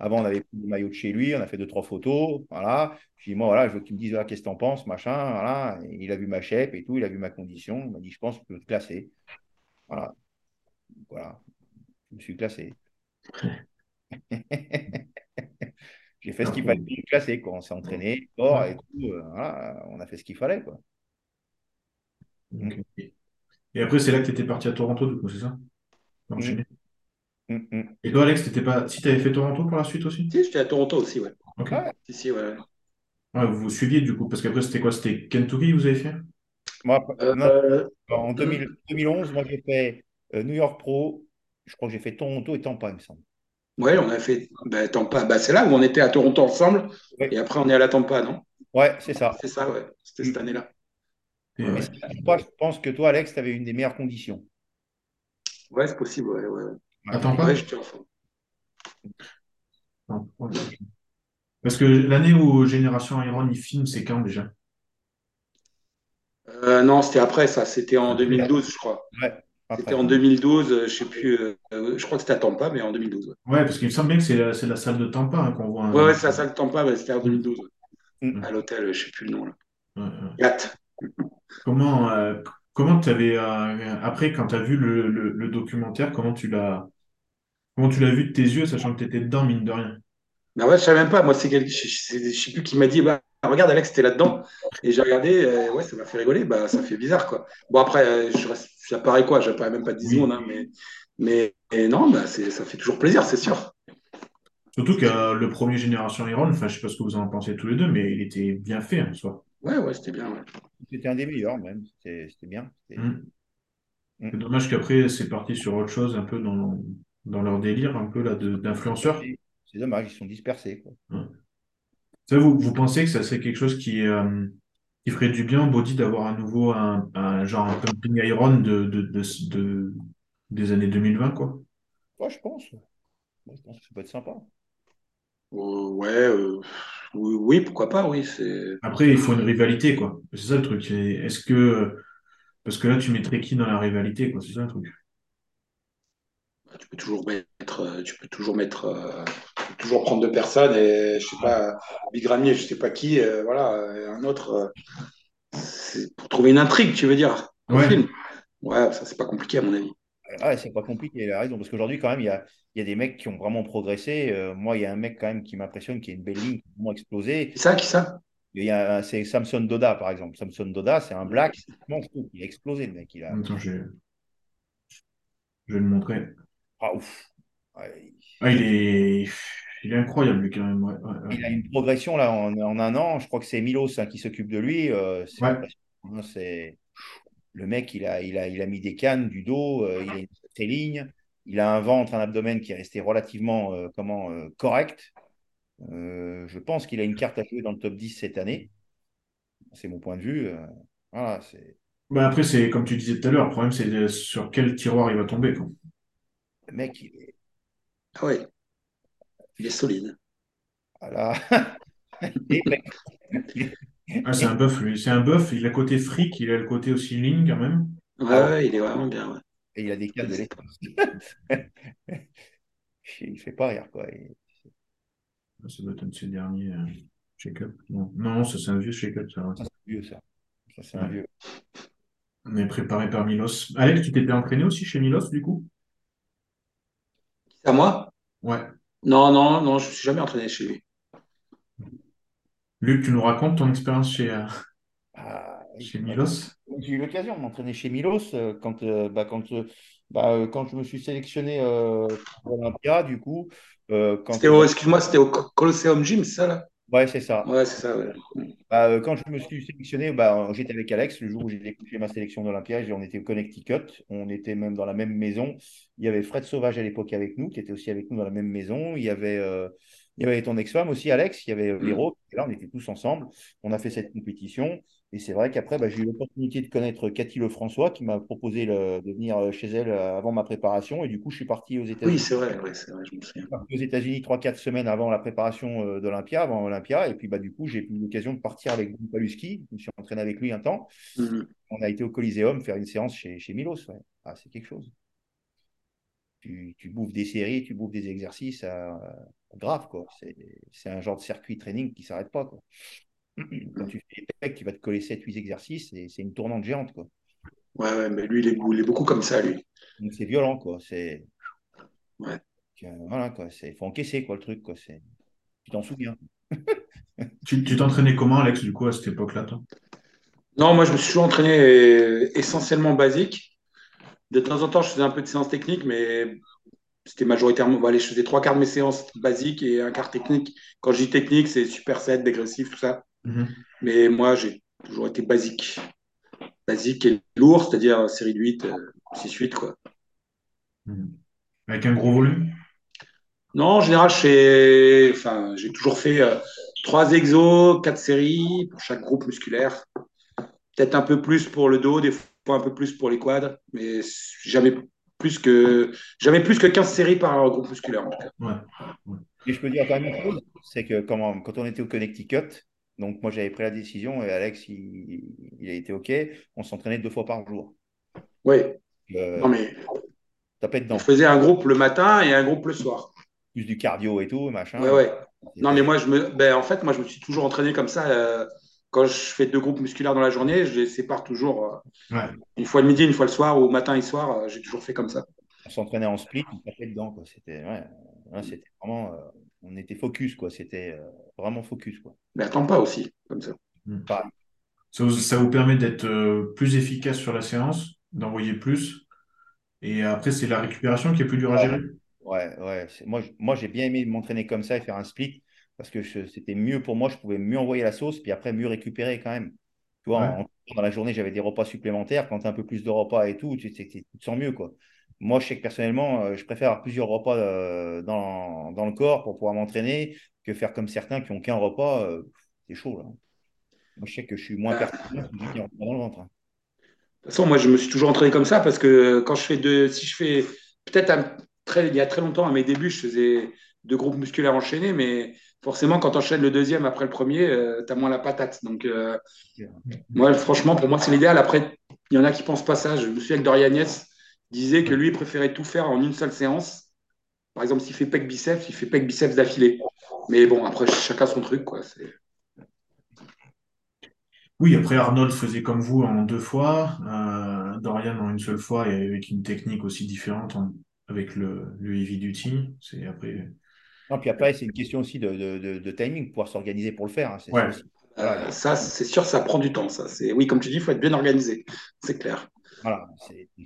avant, on avait pris le maillot de chez lui, on a fait deux, trois photos, voilà. Je lui dit moi voilà, je veux qu'il me dise voilà, qu'est-ce que t'en penses, machin, voilà. Et il a vu ma shape et tout, il a vu ma condition, il m'a dit je pense que tu peux te classer. Voilà, voilà, je me suis classé. J'ai fait ce qu'il fallait pour me classer, quoi. On s'est entraîné, sport et tout, euh, voilà, on a fait ce qu'il fallait, quoi. Et après, c'est là que tu étais parti à Toronto, du coup, c'est ça? Enchaîné. Hum, hum. Et toi, Alex, t'étais pas... si tu avais fait Toronto pour la suite aussi? Si, j'étais à Toronto aussi, ouais. Ok. Ouais. Si, si, ouais. Ouais, vous vous suiviez du coup, parce qu'après, c'était quoi? C'était Kentucky, vous avez fait? Moi, Euh, euh, en 2000 2011, moi j'ai fait euh, New York Pro, je crois que j'ai fait Toronto et Tampa, il me semble. ouais, on a fait bah, Tampa. Bah, c'est là où on était à Toronto ensemble. Ouais. Et après, on est à la Tampa, non? Ouais, c'est ça. C'est ça, ouais. C'était cette année-là. Ouais. toi, je pense que toi, Alex, tu avais une des meilleures conditions? Ouais, c'est possible, ouais, ouais. Attends pas? Ouais, j'étais en forme. Non, ok. Parce que l'année où Génération Iron il filme, c'est quand déjà? Euh, non, c'était après ça. C'était en 2012, je crois. Ouais. C'était en 2012, euh, je sais plus. euh, je crois que c'était à Tampa, mais en 2012. Ouais, Ouais, parce qu'il me semble bien que c'est la, salle de Tampa hein, qu'on voit. un- ouais, ouais, c'est la salle de Tampa, mais c'était en 2012. ouais. Mm. À l'hôtel, je sais plus le nom. Là. Ouais, ouais. Yacht. Comment, euh, comment tu avais, après, quand tu as vu le, le- le documentaire, comment tu l'as, comment tu l'as vu de tes yeux, sachant que tu étais dedans, mine de rien? Bah ouais, je savais même pas. Moi, c'est je, je sais plus qui m'a dit. Bah, regarde, Alex, t'es là-dedans. Et j'ai regardé. euh, ouais, ça m'a fait rigoler. Bah, ça fait bizarre, quoi. Bon, après, euh, je reste- j'apparais quoi? J'apparais même pas 10 Oui. secondes, hein, mais, mais et non, bah, ça fait toujours plaisir, c'est sûr. Surtout que euh, le premier Génération Iron, enfin, je sais pas ce que vous en pensez tous les deux, mais il était bien fait en soi. Ouais, ouais, c'était bien. ouais. C'était un des meilleurs, même. C'était c'était bien. C'était- Mm. Mm. C'est dommage qu'après, c'est parti sur autre chose, un peu dans, dans leur délire, un peu là, de- d'influenceurs. C'est dommage, ils sont dispersés. Quoi. Ça, vous, vous pensez que ça serait quelque chose qui, euh, qui ferait du bien au body d'avoir à nouveau un, un genre un pumping iron de, de, de, de- des années 2020, quoi? Ouais, je pense. Ouais, je pense que ça peut être sympa. Euh, ouais, euh, oui, oui, pourquoi pas, oui. C'est... Après, il faut une rivalité, quoi. C'est ça le truc. Est-ce que. Parce que là, tu mettrais qui dans la rivalité, quoi? C'est ça le truc. Tu peux toujours mettre, euh, tu peux toujours mettre, euh, tu peux toujours prendre deux personnes et je sais pas, Big Ramier, je sais pas qui, euh, voilà, un autre, euh, c'est pour trouver une intrigue, tu veux dire, Ouais. film. Ouais, ça c'est pas compliqué à mon avis. Ah, ouais, c'est pas compliqué, il a raison. Parce qu'aujourd'hui, quand même, il y a, il y a des mecs qui ont vraiment progressé. Euh, moi, il y a un mec quand même qui m'impressionne, qui a une belle ligne, qui a vraiment explosé. Qui ça, qui ça? Il y a, un- c'est Samson Doda, par exemple. Samson Doda, c'est un black. Qu'il a explosé, le mec. Il a... Attends, je vais, je vais le montrer. Ah, ouf. Ouais, Ah, il est, il est incroyable, lui, quand même. Ouais, ouais, ouais. il a une progression là en, en un an. Je crois que c'est Milos hein, qui s'occupe de lui. Euh, c'est hein, c'est le mec, il a, il a, il a mis des cannes, du dos, euh, il a une sacrée ligne. Il a un ventre, un abdomen qui est resté relativement euh, comment, euh, correct. Euh, je pense qu'il a une carte à jouer dans le top 10 cette année. C'est mon point de vue. euh, voilà, c'est Bah, après, c'est comme tu disais tout à l'heure, le problème, c'est sur quel tiroir il va tomber, quoi. le mec, il est Ah ouais, il est solide. voilà. Et- Ah, c'est un buff, lui. C'est un buff. Il a le côté fric, il a le côté aussi ligne, quand même. Ouais, Ah ouais, il est vraiment bien. ouais. Et il a des cannes de l'état. il fait pas rire, quoi. Il- Ça doit être un de ses derniers euh, shake-up. Non, non, ça, c'est un vieux shake-up, ça. Ça, c'est vieux, ça. Ça, c'est un vieux. On est préparé par Milos. Alex, tu t'étais entraîné aussi chez Milos, du coup? C'est à moi? Ouais. Non, non, non, je me suis jamais entraîné chez lui. Luc, tu nous racontes ton expérience chez, euh, Ah, chez Milos? J'ai eu l'occasion de m'entraîner chez Milos euh, quand, euh, bah, quand, euh, bah, euh, quand je me suis sélectionné euh, pour Olympia, du coup. euh, quand, C'était au, excuse-moi, c'était au Co- Colosseum Gym, c'est ça là? ouais, c'est ça. Ouais, c'est ça, ouais. Bah, euh, quand je me suis sélectionné, bah, j'étais avec Alex le jour où j'ai déclenché ma sélection d'Olympia. On était au Connecticut. On était même dans la même maison. Il y avait Fred Sauvage à l'époque avec nous, qui était aussi avec nous dans la même maison. Il y avait, euh, il y avait ton ex-femme aussi, Alex. Il y avait euh, Véro. Et là, on était tous ensemble. On a fait cette compétition. Et c'est vrai qu'après, bah, j'ai eu l'opportunité de connaître Cathy Lefrançois, qui m'a proposé le- de venir euh, chez elle euh, avant ma préparation. Et du coup, je suis parti aux Oui, États-Unis c'est vrai, ouais, c'est vrai, je me souviens. parti aux États-Unis 3-4 semaines avant la préparation euh, d'Olympia, avant Olympia. Et puis, bah, du coup, j'ai eu l'occasion de partir avec Paluski. Je me suis entraîné avec lui un temps. Mhm. On a été au Coliseum faire une séance chez, chez Milos. ouais. ah, c'est quelque chose. Tu, tu, bouffes des séries, tu bouffes des exercices euh, graves, quoi. C'est un genre de circuit training qui ne s'arrête pas, quoi. Quand tu fais des pecs, tu vas te coller 7-8 exercices, et c'est une tournante géante, quoi. Ouais, ouais, mais lui, il est, il est beaucoup comme ça, lui. Donc c'est violent, quoi. C'est. Ouais. voilà, quoi. Il faut encaisser, quoi, le truc, quoi. Tu t'en souviens. tu t'entraînais comment, Alex, du coup, à cette époque-là, toi? Non, moi, je me suis toujours entraîné euh, essentiellement basique. De temps en temps, je faisais un peu de séances techniques, mais c'était majoritairement. Bon, allez, je faisais trois quarts de mes séances basiques et un quart technique. Quand je dis technique, c'est superset, dégressif, tout ça. Mhm. Mais moi, j'ai toujours été basique. Basique et lourd, c'est-à-dire série de 8, 6-8, quoi. Mhm. Avec un gros volume? Non, en général, j'ai enfin, toujours fait euh, trois exos, quatre séries pour chaque groupe musculaire. Peut-être un peu plus pour le dos, des fois un peu plus pour les quads, mais jamais plus que, jamais plus que 15 séries par groupe musculaire en tout cas. Ouais. Et je peux dire quand même une chose, c'est que quand, quand on était au Connecticut, donc moi j'avais pris la décision et Alex il, il a été OK, on s'entraînait deux fois par jour. Oui. Euh, non mais tapait dedans. on faisait un groupe le matin et un groupe le soir. Plus du cardio et tout, machin. Ouais, ouais. Non mais moi je me, ben, en fait moi je me suis toujours entraîné comme ça. Euh, quand je fais deux groupes musculaires dans la journée, je les sépare toujours. Ouais. Une fois le midi, une fois le soir, ou matin et soir, euh, j'ai toujours fait comme ça. On s'entraînait en split, on tapait dedans. quoi. C'était ouais, vraiment. euh, on était focus, quoi. C'était euh, vraiment focus, quoi. Mais attends pas aussi, comme ça. Pareil. Ça vous, ça vous permet d'être euh, plus efficace sur la séance, d'envoyer plus. Et après, c'est la récupération qui est plus dure à gérer? Ouais, ouais. moi j'ai bien aimé m'entraîner comme ça et faire un split parce que c'était mieux pour moi. Je pouvais mieux envoyer la sauce, puis après mieux récupérer quand même. Tu vois, Ouais. en- dans la journée, j'avais des repas supplémentaires. Quand tu as un peu plus de repas et tout, tu, tu- tu te sens mieux, quoi. Moi, je sais que personnellement, euh, je préfère avoir plusieurs repas euh, dans, dans le corps pour pouvoir m'entraîner que faire comme certains qui ont qu'un repas. euh, c'est chaud, là. Moi, je sais que je suis moins performant que celui qui a un repas dans le ventre. hein. De toute façon, moi, je me suis toujours entraîné comme ça parce que quand je fais deux, si je fais peut-être il y a très longtemps, à mes débuts, je faisais deux groupes musculaires enchaînés, mais forcément, quand tu enchaînes le deuxième après le premier, tu as moins la patate. Donc, euh, moi, franchement, pour moi, c'est l'idéal. Après, il y en a qui pensent pas ça. Je me souviens que Dorian Yates disait que lui, il préférait tout faire en une seule séance. Par exemple, s'il fait pec biceps, il fait pec biceps d'affilée. Mais bon, après, chacun son truc, quoi. Oui, après Arnold faisait comme vous en deux fois, euh, Dorian en une seule fois et avec une technique aussi différente en- avec le, le heavy duty. C'est après. Non, puis après, c'est une question aussi de, de, de- de timing, pouvoir s'organiser pour le faire. hein. C'est Ouais. ça aussi. Voilà. Euh, ça, c'est sûr, ça prend du temps. Ça, c'est oui, comme tu dis, il faut être bien organisé. C'est clair. Voilà,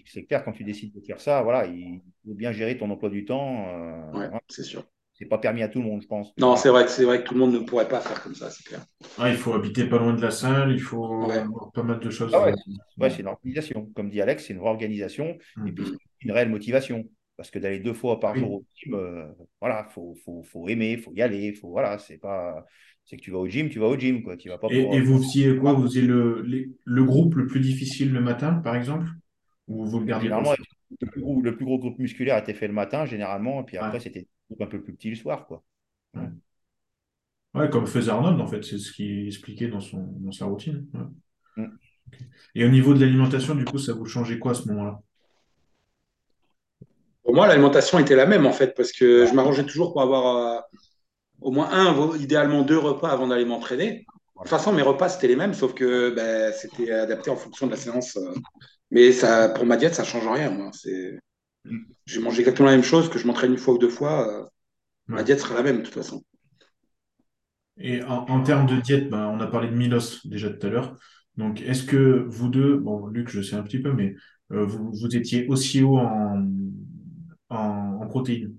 c'est clair, quand tu décides de faire ça, voilà, il faut bien gérer ton emploi du temps. euh, Ouais, voilà. c'est sûr. C'est pas permis à tout le monde, je pense. Non, c'est vrai que c'est vrai que tout le monde ne pourrait pas faire comme ça, c'est clair. Ah, il faut habiter pas loin de la salle, il faut Ouais. avoir pas mal de choses. Ah ouais, Ouais, c'est une organisation. Comme dit Alex, c'est une vraie organisation et Mhm. puis c'est une réelle motivation. Parce que d'aller deux fois par jour au gym, euh, voilà, faut, faut, faut aimer, faut y aller, faut, voilà, c'est pas, c'est que tu vas au gym, tu vas au gym, quoi. Tu vas pas Et, pour. et vous faisiez quoi? Vous faisiez le, les- le groupe le plus difficile le matin, par exemple? Ou vous le gardiez Généralement, le plus, gros, le plus gros groupe musculaire était fait le matin, généralement, et puis après, Ouais. c'était un peu plus petit le soir, quoi. Ouais, comme faisait Arnold, en fait, c'est ce qu'il expliquait dans son, dans sa routine. Ouais. Mm. Et au niveau de l'alimentation, du coup, ça vous changeait quoi à ce moment-là? Pour moi, l'alimentation était la même en fait, parce que je m'arrangeais toujours pour avoir euh, au moins un, idéalement deux repas avant d'aller m'entraîner. De toute façon, mes repas c'était les mêmes, sauf que ben, c'était adapté en fonction de la séance. euh. Mais ça, pour ma diète, ça change rien. Moi, c'est, j'ai mangé exactement la même chose, que je m'entraîne une fois ou deux fois. euh, Ma Ouais. diète sera la même de toute façon. Et en, en termes de diète, ben, on a parlé de Milos déjà tout à l'heure. Donc, est-ce que vous deux, bon, Luc, je sais un petit peu, mais euh, vous, vous étiez aussi haut en, en, en protéines?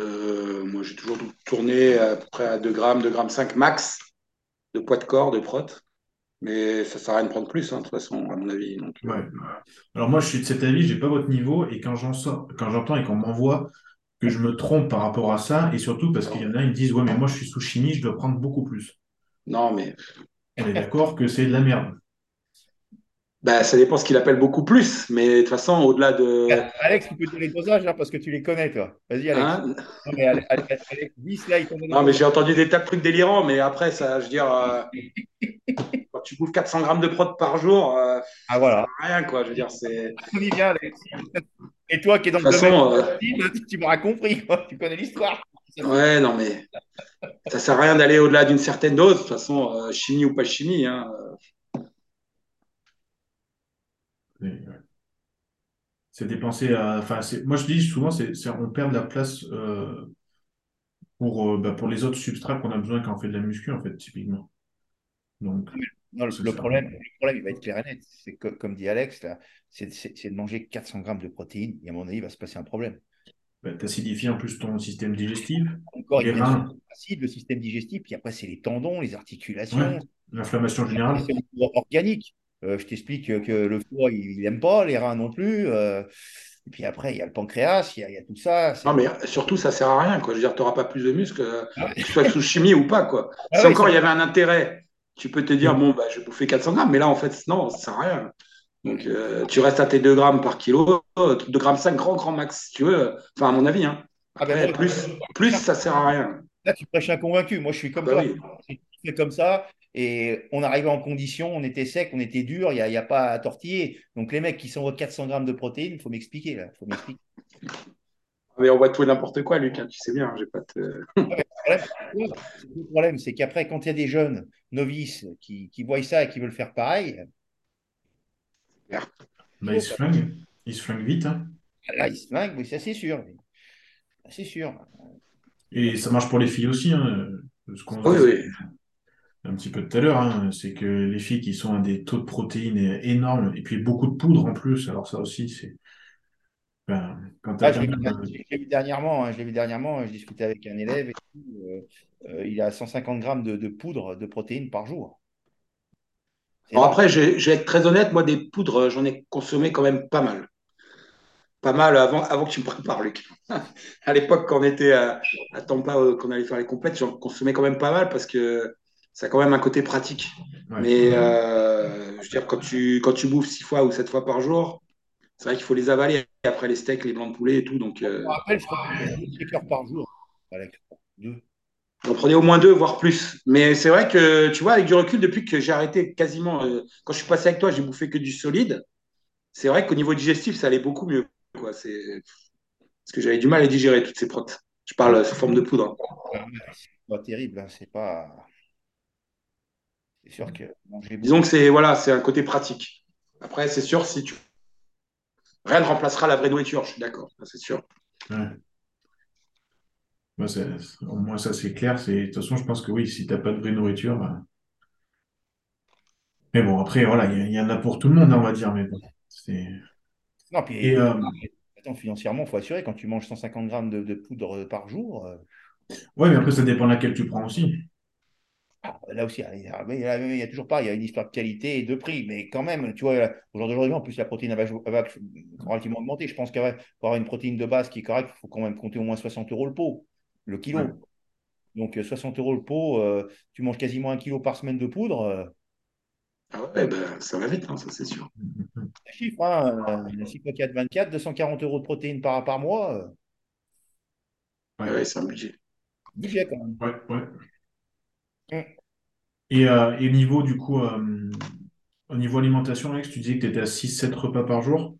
Euh, moi, j'ai toujours tourné à peu près à 2 grammes, 2 grammes 5 max de poids de corps, de prot. Mais ça sert à rien de prendre plus, hein, de toute façon, à mon avis. Donc, Ouais. Alors moi, je suis de cet avis, j'ai pas votre niveau, et quand j'en sors- quand j'entends et qu'on m'envoie que je me trompe par rapport à ça, et surtout parce qu'il y en a, ils me disent, ouais, mais moi, je suis sous chimie, je dois prendre beaucoup plus. non, mais On est d'accord que c'est de la merde. Bah, ça dépend ce qu'il appelle beaucoup plus. Mais de toute façon, au-delà de. Alex, tu peux dire les dosages, hein, parce que tu les connais, toi. Vas-y, Alex. Hein Non, mais Alex, Alex, Alex, dis là, il t'en non, mais j'ai entendu des tas de trucs délirants, mais après, ça, je veux dire, euh, quand tu bouffes 400 grammes de prot par jour, euh, Ah voilà. rien quoi. Je veux dire, c'est. On y vient, Alex. Et toi qui es dans le domaine euh, tu m'auras compris, quoi. tu connais l'histoire. Ouais, non, mais ça sert à rien d'aller au-delà d'une certaine dose. De toute façon, euh, chimie ou pas chimie. Hein. C'est dépenser à. Enfin, moi, je dis souvent, c'est, on perd de la place euh, pour, euh, bah, pour les autres substrats qu'on a besoin quand on fait de la muscu, en fait, typiquement. Donc, Non, le, problème, le problème, il va être clair et net. C'est que, comme dit Alex, c'est de manger 400 grammes de protéines. Et à mon avis, il va se passer un problème. Bah, t'acidifies en plus ton système digestif, Encore, les reins, acide, le système digestif, puis après, c'est les tendons, les articulations, ouais, l'inflammation générale. organique. Euh, je t'explique que, le foie, il n'aime pas, les reins non plus. euh, et puis après, il y a le pancréas, il y a, il y a tout ça. Non, mais surtout, ça sert à rien. Quoi. Je veux dire, tu n'auras pas plus de muscles, euh, Ah ouais. que tu sois sous chimie ou pas. Quoi. Ah si ouais, encore il y avait un intérêt, tu peux te dire, bon, bah, je vais bouffer 400 grammes. Mais là, en fait, non, ça sert à rien. Donc, euh, tu restes à tes 2 grammes par kilo, 2 grammes 5, grand, grand max, si tu veux. Enfin, à mon avis. Hein. Ah ben, plus, plus, ça sert à rien. Là, tu prêches un convaincu. Moi, je suis comme Bah toi. oui. Comme ça. Et on arrivait en condition, on était sec, on était dur, il n'y a, y a pas à tortiller. Donc, les mecs qui sont à 400 grammes de protéines, il faut m'expliquer. là. faut m'expliquer. Mais on voit tout et n'importe quoi, Luc. hein, tu sais bien. J'ai pas te... Le problème, le problème, c'est qu'après, quand il y a des jeunes novices qui, qui voient ça et qui veulent faire pareil, Bah, ils se flinguent. Ils se flinguent vite. hein. là, ils se flinguent, oui, ça c'est sûr. C'est sûr. Et ça marche pour les filles aussi. Hein. Ce qu'on Oui, oui. Un petit peu tout à l'heure, hein, c'est que les filles qui sont à des taux de protéines énormes et puis beaucoup de poudre en plus, alors ça aussi, c'est. ben, quand Ah, je l'ai vu, vu dernièrement, hein, je l'ai vu dernièrement, je discutais avec un élève et euh, euh, il a 150 grammes de, de poudre de protéines par jour. Énorme. après, je, je vais être très honnête, moi, des poudres, j'en ai consommé quand même pas mal. Pas mal avant, avant que tu me prépares, Luc. À l'époque, quand on était à, à Tampa, euh, qu'on allait faire les compètes, j'en consommais quand même pas mal parce que ça a quand même un côté pratique. ouais. Mais euh, je veux dire, quand tu, quand tu bouffes six fois ou sept fois par jour, c'est vrai qu'il faut les avaler. Après, les steaks, les blancs de poulet et tout. Donc, Je euh, me rappelle, je crois que shakers par jour. Alex. Deux. j'en prenais au moins deux, voire plus. Mais c'est vrai que, tu vois, avec du recul, depuis que j'ai arrêté quasiment, euh, quand je suis passé avec toi, j'ai bouffé que du solide. C'est vrai qu'au niveau digestif, ça allait beaucoup mieux. Quoi. C'est... Parce que j'avais du mal à digérer toutes ces protes. Je parle sous forme de poudre. C'est pas terrible, hein, c'est pas. C'est sûr que manger Disons que c'est voilà, c'est un côté pratique. Après, c'est sûr, si tu. Rien ne remplacera la vraie nourriture, je suis d'accord, ça, c'est sûr. Ouais. Moi, c'est- au moins, ça, c'est clair. C'est... De toute façon, je pense que oui, si t'as pas de vraie nourriture. ben- Mais bon, après, voilà, il y, en a pour tout le monde, on va dire. Mais bon, c'est... Non, puis Et, euh, attends, financièrement, il faut assurer, quand tu manges 150 grammes de, de poudre par jour, euh, ouais, mais après, ça dépend de laquelle tu prends aussi. Ah, là aussi, il y a, il y a- il y a toujours pas, il y a une histoire de qualité et de prix, mais quand même, tu vois, là, au jour d'aujourd'hui, en plus, la protéine va, relativement augmenter. Je pense qu'avant, pour avoir une protéine de base qui est correcte, il faut quand même compter au moins 60 euros le pot, le kilo. Ouais. Donc, euh, 60 euros le pot, euh, tu manges quasiment un kilo par semaine de poudre. euh, Ah ouais, ben, ça va vite, hein, ça c'est sûr. un chiffre, hein, euh, 6 x 4, 24, 240 euros de protéines par, par mois, euh, Ouais, ouais, c'est un budget. budget quand même. Ouais, ouais. Mm. Et, euh, et niveau, du coup, euh, au niveau alimentation, Alex, tu disais que tu étais à 6-7 repas par jour?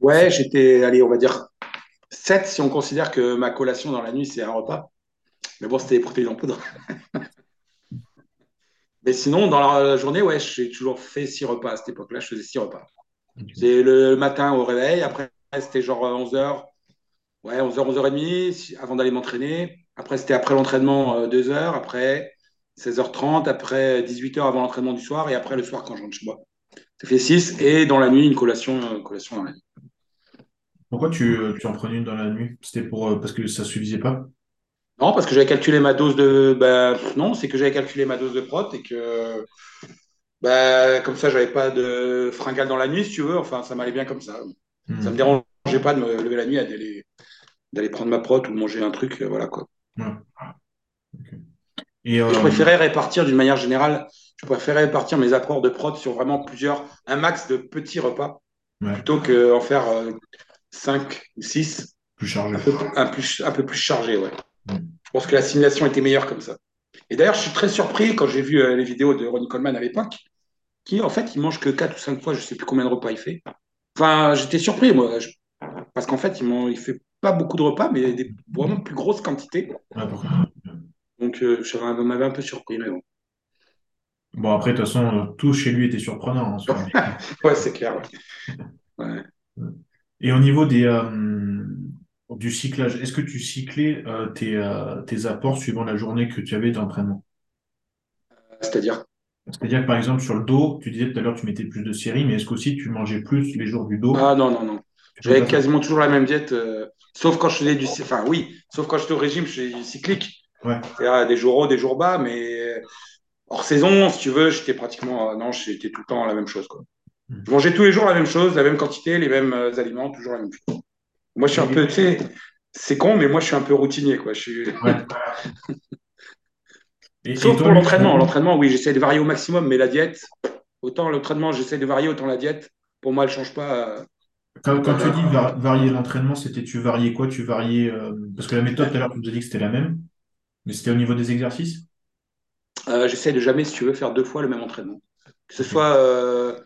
Ouais, j'étais, allez, on va dire 7 si on considère que ma collation dans la nuit, c'est un repas. Mais bon, c'était des protéines en poudre. Mais sinon, dans la journée, ouais, j'ai toujours fait 6 repas. À cette époque-là, je faisais 6 repas. C'est le matin au réveil. Après, c'était genre 11h. Ouais, 11h, 11h30 si- avant d'aller m'entraîner. Après, c'était après l'entraînement 2h. Après, 16h30. Après, 18h avant l'entraînement du soir. Et après, le soir, quand je rentre chez moi. Ça fait 6. Et dans la nuit, une collation, euh, collation dans la nuit. Pourquoi tu, euh, tu en prenais une dans la nuit? C'était pour, euh, parce que ça suffisait pas? Non, parce que j'avais calculé ma dose de. Ben, pff, non, c'est que j'avais calculé ma dose de prot et que. Ben, comme ça, j'avais pas de fringale dans la nuit, si tu veux. Enfin, ça m'allait bien comme ça. Ça me Hmm. dérangeait pas de me lever la nuit et d'aller prendre ma prot ou manger un truc, euh, voilà quoi. Ouais. Ok. Et Et euh, je préférais répartir d'une manière générale, je préférais répartir mes apports de prot sur vraiment plusieurs, un max de petits repas, ouais, plutôt qu'en faire 5 ou 6, plus chargé. un peu, un, plus, un peu plus chargé, ouais. Je pense que l'assimilation était meilleure comme ça. Et d'ailleurs, je suis très surpris quand j'ai vu euh, les vidéos de Ronnie Coleman à l'époque, qui en fait, il mange que 4 ou 5 fois, je ne sais plus combien de repas il fait. Enfin, j'étais surpris, moi, je- parce qu'en fait, il ne fait pas beaucoup de repas, mais des vraiment plus grosses quantités. Ouais. Donc, euh, ça m'avait un peu surpris, mais bon. Bon, après, de toute façon, euh, tout chez lui était surprenant. hein. Ouais, c'est clair. ouais. Et au niveau des, euh, du cyclage, est-ce que tu cyclais euh, tes, euh, tes apports suivant la journée que tu avais d'entraînement? C'est-à-dire, C'est-à-dire que par exemple, sur le dos, tu disais tout à l'heure que tu mettais plus de séries, mais est-ce qu'aussi tu mangeais plus les jours du dos? ah non, non, non. J'avais quasiment toujours la même diète, euh, sauf quand je faisais du, enfin oui, sauf quand j'étais au régime, je faisais du cyclique. Ouais. C'est-à-dire des jours hauts, des jours bas, mais hors saison, si tu veux, j'étais pratiquement, euh, non, j'étais tout le temps la même chose, quoi. Mhm. Je mangeais tous les jours la même chose, la même quantité, les mêmes euh, aliments, toujours la même chose. Moi, je suis un peu, tu sais, c'est con, mais moi, je suis un peu routinier, quoi. Je suis... Ouais. Et, et Sauf toi, pour l'entraînement. L'entraînement, oui, j'essaie de varier au maximum, mais la diète, autant l'entraînement, j'essaie de varier, autant la diète, pour moi, elle change pas. Quand, quand tu dis va- varier l'entraînement, c'était tu variais quoi? Tu variais euh, parce que la méthode tout à l'heure tu nous as dit que c'était la même, mais c'était au niveau des exercices? Euh, j'essaie de jamais, si tu veux, faire deux fois le même entraînement. Que ce soit euh,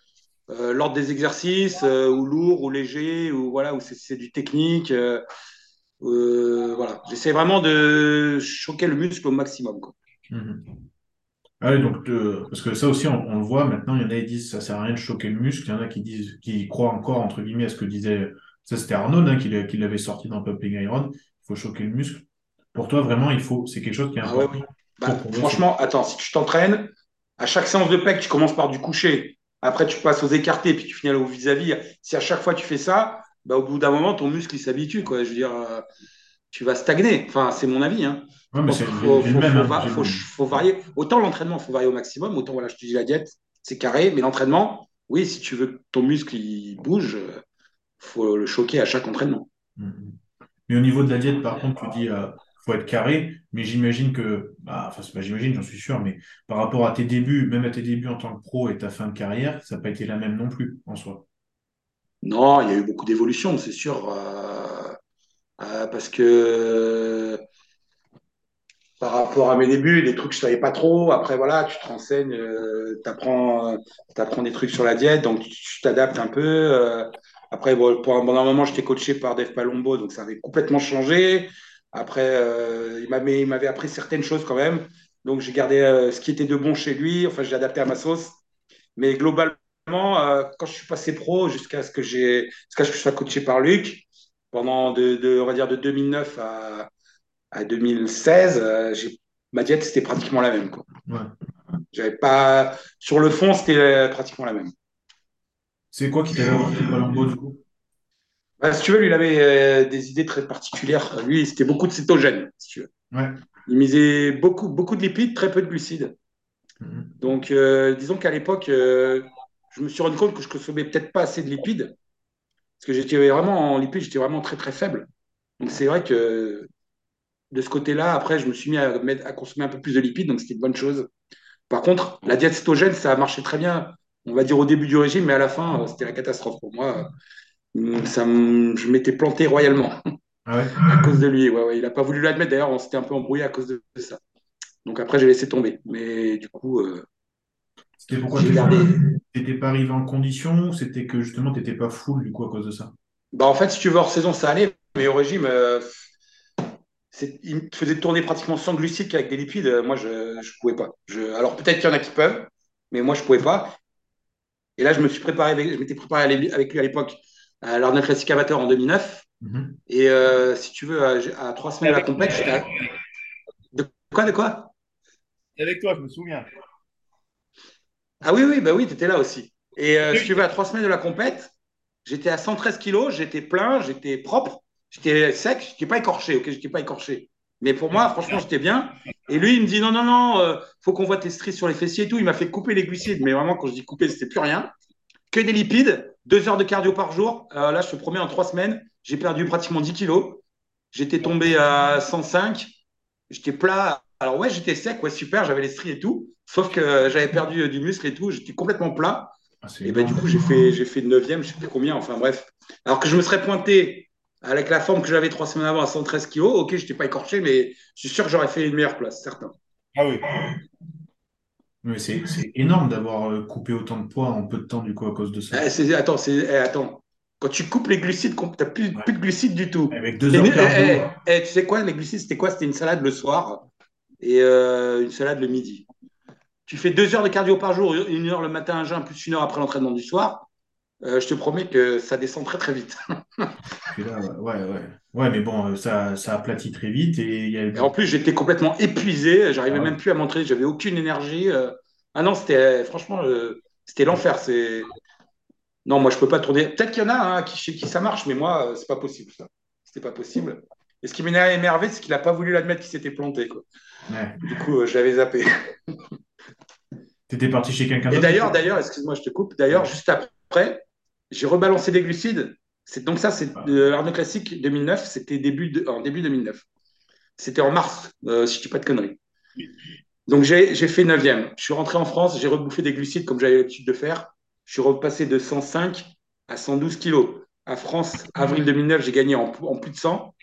euh, l'ordre des exercices, ou lourd, ou léger, ou voilà, ou c'est du technique. voilà. J'essaie vraiment de choquer le muscle au maximum. Quoi. Mhm. Ah oui, donc, euh, parce que ça aussi, on, on le voit maintenant, il y en a qui disent ça sert à rien de choquer le muscle, il y en a qui disent, qui croient encore, entre guillemets, à ce que disait, ça c'était Arnold, hein, qui, l'a- qui l'avait sorti dans Pumping Iron, il faut choquer le muscle. Pour toi, vraiment, il faut, c'est quelque chose qui est Ah ouais, important oui. Bah, franchement, attends, si tu t'entraînes, à chaque séance de pec, tu commences par du coucher, après tu passes aux écartés, puis tu finis au vis-à-vis. Si à chaque fois tu fais ça, bah, au bout d'un moment, ton muscle il s'habitue. Quoi. Je veux dire, euh, tu vas stagner. Enfin, c'est mon avis. Hein. Ouais, faut, hein, varier. Autant l'entraînement, il faut varier au maximum. Autant, voilà, je te dis la diète, c'est carré. Mais l'entraînement, oui, si tu veux que ton muscle il bouge, il faut le choquer à chaque entraînement. Mhm. Mais au niveau de la diète, par contre, tu dis, euh, faut être carré, mais j'imagine que, bah, enfin, pas j'imagine, j'en suis sûr, mais par rapport à tes débuts, même à tes débuts en tant que pro et ta fin de carrière, ça n'a pas été la même non plus, en soi. Non, il y a eu beaucoup d'évolution, c'est sûr. euh, euh, parce que par rapport à mes débuts, des trucs que je savais pas trop. Après, voilà, tu te renseignes, tu apprends, des trucs sur la diète, donc tu t'adaptes un peu. euh. après, bon, pendant un moment, j'étais coaché par Dave Palombo, donc ça avait complètement changé. Après, euh, il m'avait, appris certaines choses quand même. Donc, j'ai gardé euh, ce qui était de bon chez lui. Enfin, j'ai adapté à ma sauce. Mais globalement, euh, quand je suis passé pro, jusqu'à ce que ce que je sois coaché par Luc, pendant de, de- on va dire de 2009 à, à 2016, euh, ma diète c'était pratiquement la même. Quoi. Ouais. J'avais pas, sur le fond, c'était euh, pratiquement la même. C'est quoi qui t'avait apporté Palombo, du coup? Bah, si tu veux, lui, il avait euh, des idées très particulières. Lui, c'était beaucoup de cétogène, si tu veux. Ouais. Il misait beaucoup, beaucoup de lipides, très peu de glucides. Mhm. Donc, euh, disons qu'à l'époque, je me suis rendu compte que je consommais peut-être pas assez de lipides, parce que j'étais vraiment en lipides, j'étais vraiment très très faible. Donc, c'est vrai que de ce côté-là, après, je me suis mis à, mettre- à consommer un peu plus de lipides, donc c'était une bonne chose. Par contre, la diète cétogène, ça a marché très bien, on va dire au début du régime, mais à la fin, euh, c'était la catastrophe pour moi. Euh, Ça, je m'étais planté royalement Ah ouais? à cause de lui. Ouais, ouais, il n'a pas voulu l'admettre, d'ailleurs, on s'était un peu embrouillé à cause de ça. Donc après, j'ai laissé tomber. Mais du coup, euh, C'était pourquoi gardé. t'étais pas arrivé en condition ou c'était que justement t'étais pas full du coup à cause de ça? Bah, en fait, si tu veux, hors saison, ça allait, mais au régime, euh, il me faisait tourner pratiquement sans glucides qu'avec des lipides. Euh, Moi, je ne pouvais pas. Je, alors peut-être qu'il y en a qui peuvent, mais moi, je ne pouvais pas. Et là, je me suis préparé, avec- je m'étais préparé avec lui à l'époque à l'Arnold Classic Amateur en 2009. Mhm. Et euh, si tu veux, à, à trois semaines de la compète, j'étais à- De quoi, de quoi? Avec toi, je me souviens. Ah oui, oui, bah oui, tu étais là aussi. Et euh, si tu veux, à trois semaines de la compète, j'étais à 113 kilos, j'étais plein, j'étais propre, j'étais sec, je n'étais pas écorché, ok, je n'étais pas écorché. Mais pour moi, franchement, j'étais bien. Et lui, il me dit non, non, non, euh, faut qu'on voit tes stries sur les fessiers et tout. Il m'a fait couper les glucides, mais vraiment, quand je dis couper, c'était plus rien. Que des lipides, deux heures de cardio par jour. Euh, là, je te promets, en trois semaines, j'ai perdu pratiquement 10 kilos. J'étais tombé à 105. J'étais plat. Alors, ouais, j'étais sec, ouais, super, j'avais les stries et tout. Sauf que j'avais perdu euh, du muscle et tout. J'étais complètement plat. Ah, Et ben, du coup, j'ai fait, j'ai fait 9e, je sais plus combien, enfin bref. Alors que je me serais pointé avec la forme que j'avais trois semaines avant à 113 kilos, ok, je n'étais pas écorché, mais je suis sûr que j'aurais fait une meilleure place, certain. Ah oui. Mais c'est énorme d'avoir euh, coupé autant de poids en peu de temps, du coup, à cause de ça. Eh, attends, eh, attends. Quand tu coupes les glucides, tu n'as plus, Ouais. plus de glucides du tout. Avec deux heures eh, cardio. eh, eh, tu sais quoi, les glucides, c'était quoi? C'était une salade le soir et euh, une salade le midi. Tu fais deux heures de cardio par jour, une heure le matin à jeun, plus une heure après l'entraînement du soir. Euh, je te promets que ça descend très très vite. Là, ouais, ouais, ouais. Mais bon, euh, ça, ça aplatit très vite et il y a Et en plus, j'étais complètement épuisé. J'arrivais Ah même plus à m'entraîner. J'avais aucune énergie. euh. Ah non, c'était franchement, c'était l'enfer. C'est non, moi je peux pas tourner. Peut-être qu'il y en a hein, qui, chez qui ça marche, mais moi, c'est pas possible ça. C'était pas possible. Et ce qui m'énervait émervé, c'est qu'il a pas voulu l'admettre qu'il s'était planté. Quoi. Ouais. Du coup, euh, je l'avais zappé. T'étais parti chez quelqu'un Et d'autre? d'ailleurs, d'ailleurs, excuse-moi, je te coupe. D'ailleurs, juste après, j'ai rebalancé des glucides. C'est donc ça, c'est euh, Arnaud Classique 2009. C'était début de- en début 2009. C'était en mars, euh, si je dis pas de conneries. Donc j'ai j'ai fait 9e. Je suis rentré en France, j'ai rebouffé des glucides comme j'avais l'habitude de faire. Je suis repassé de 105 à 112 kilos. À France, avril 2009, j'ai gagné en, en plus de 100.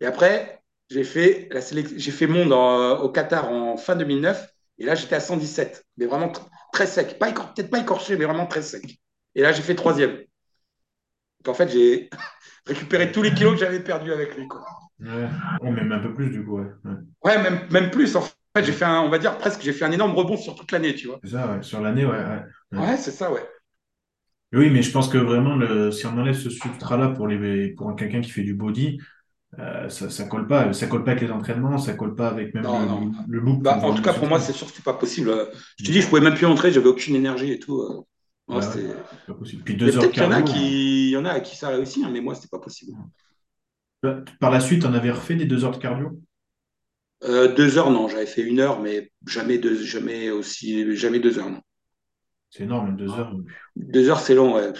Et après, j'ai fait, la sélec- j'ai fait monde en- au Qatar en fin 2009. Et là, j'étais à 117. Mais vraiment tr- très sec. Pas écor- Peut-être pas écorché, mais vraiment très sec. Et là, j'ai fait troisième. Donc en fait, j'ai récupéré tous les kilos que j'avais perdus avec lui. Quoi. Ouais. Même un peu plus, du coup, ouais. Ouais. Ouais, même, même plus. En fait, j'ai fait un, on va dire presque, j'ai fait un énorme rebond sur toute l'année, tu vois. C'est ça, ouais. Sur l'année, ouais, ouais. C'est ça, ouais. Oui, mais je pense que vraiment, le, si on enlève ce substrat-là pour les, pour quelqu'un qui fait du body, euh, ça, ça colle pas. Ça colle pas avec les entraînements, ça colle pas avec même Non, le, non. le look. Bah, en tout cas, pour moi, c'est sûr que c'était pas possible. Euh, Je te dis, je pouvais même plus entrer, j'avais aucune énergie et tout. Euh. Ouais, ouais, c'est pas possible. Puis deux heures de qu'il y en a cardio. qui, il y en a à qui ça réussit, hein, mais moi, c'était pas possible. hein. Par la suite, on avait refait des deux heures de cardio? Euh, deux heures, non, j'avais fait une heure, mais jamais deux, jamais aussi, jamais deux heures, non. C'est énorme, deux heures. Deux heures, c'est long, ouais.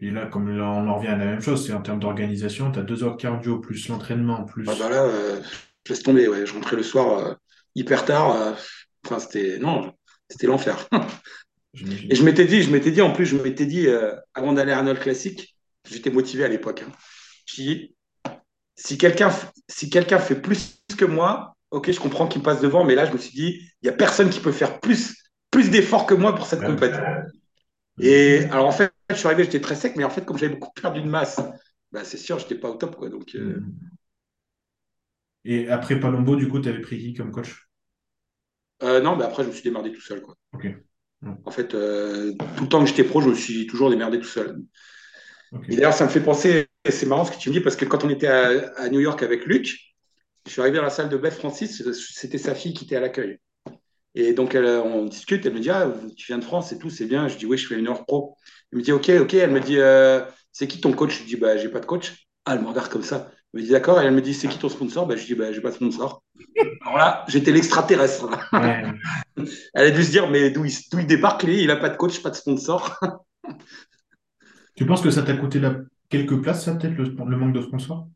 Et là, comme là, on en revient à la même chose, c'est en termes d'organisation, tu as deux heures de cardio, plus l'entraînement, plus. Ah bah là, euh, je laisse tomber, ouais. Je rentrais le soir euh, hyper tard. euh, Enfin, c'était, non, c'était l'enfer. Et je m'étais dit, je m'étais dit, en plus, je m'étais dit, euh, avant d'aller à Arnold Classic, j'étais motivé à l'époque. hein. Je si quelqu'un si quelqu'un fait plus que moi, ok, je comprends qu'il passe devant, mais là, je me suis dit, il n'y a personne qui peut faire plus, plus d'efforts que moi pour cette Ouais. compétition. Et alors, en fait, je suis arrivé, j'étais très sec, mais en fait, comme j'avais beaucoup perdu de masse, bah, c'est sûr, j'étais pas au top, quoi. Donc, euh. Et après Palombo, du coup, tu avais pris qui comme coach? Euh, non, mais après, je me suis démerdé tout seul, quoi. Ok. Mhm. En fait, euh, tout le temps que j'étais pro, je me suis toujours démerdé tout seul. Et d'ailleurs, ça me fait penser, c'est marrant ce que tu me dis, parce que quand on était à, à New York avec Luc, je suis arrivé dans la salle de Beth Francis, c'était sa fille qui était à l'accueil. Et donc, elle, on discute, elle me dit, ah, tu viens de France et tout, c'est bien. Je dis, oui, je fais une heure pro. Elle me dit, ok, ok. Elle me dit, euh, c'est qui ton coach? Je dis, bah, j'ai pas de coach. Ah, elle me regarde comme ça. Elle me dit, d'accord. Et elle me dit, c'est qui ton sponsor? Bah, Je dis, bah, j'ai pas de sponsor. Alors là, j'étais l'extraterrestre. Ouais. Elle a dû se dire, mais d'où il, débarque, lui? Il a pas de coach, pas de sponsor. Tu penses que ça t'a coûté la... quelques places, ça, peut-être, le, le manque de sponsors?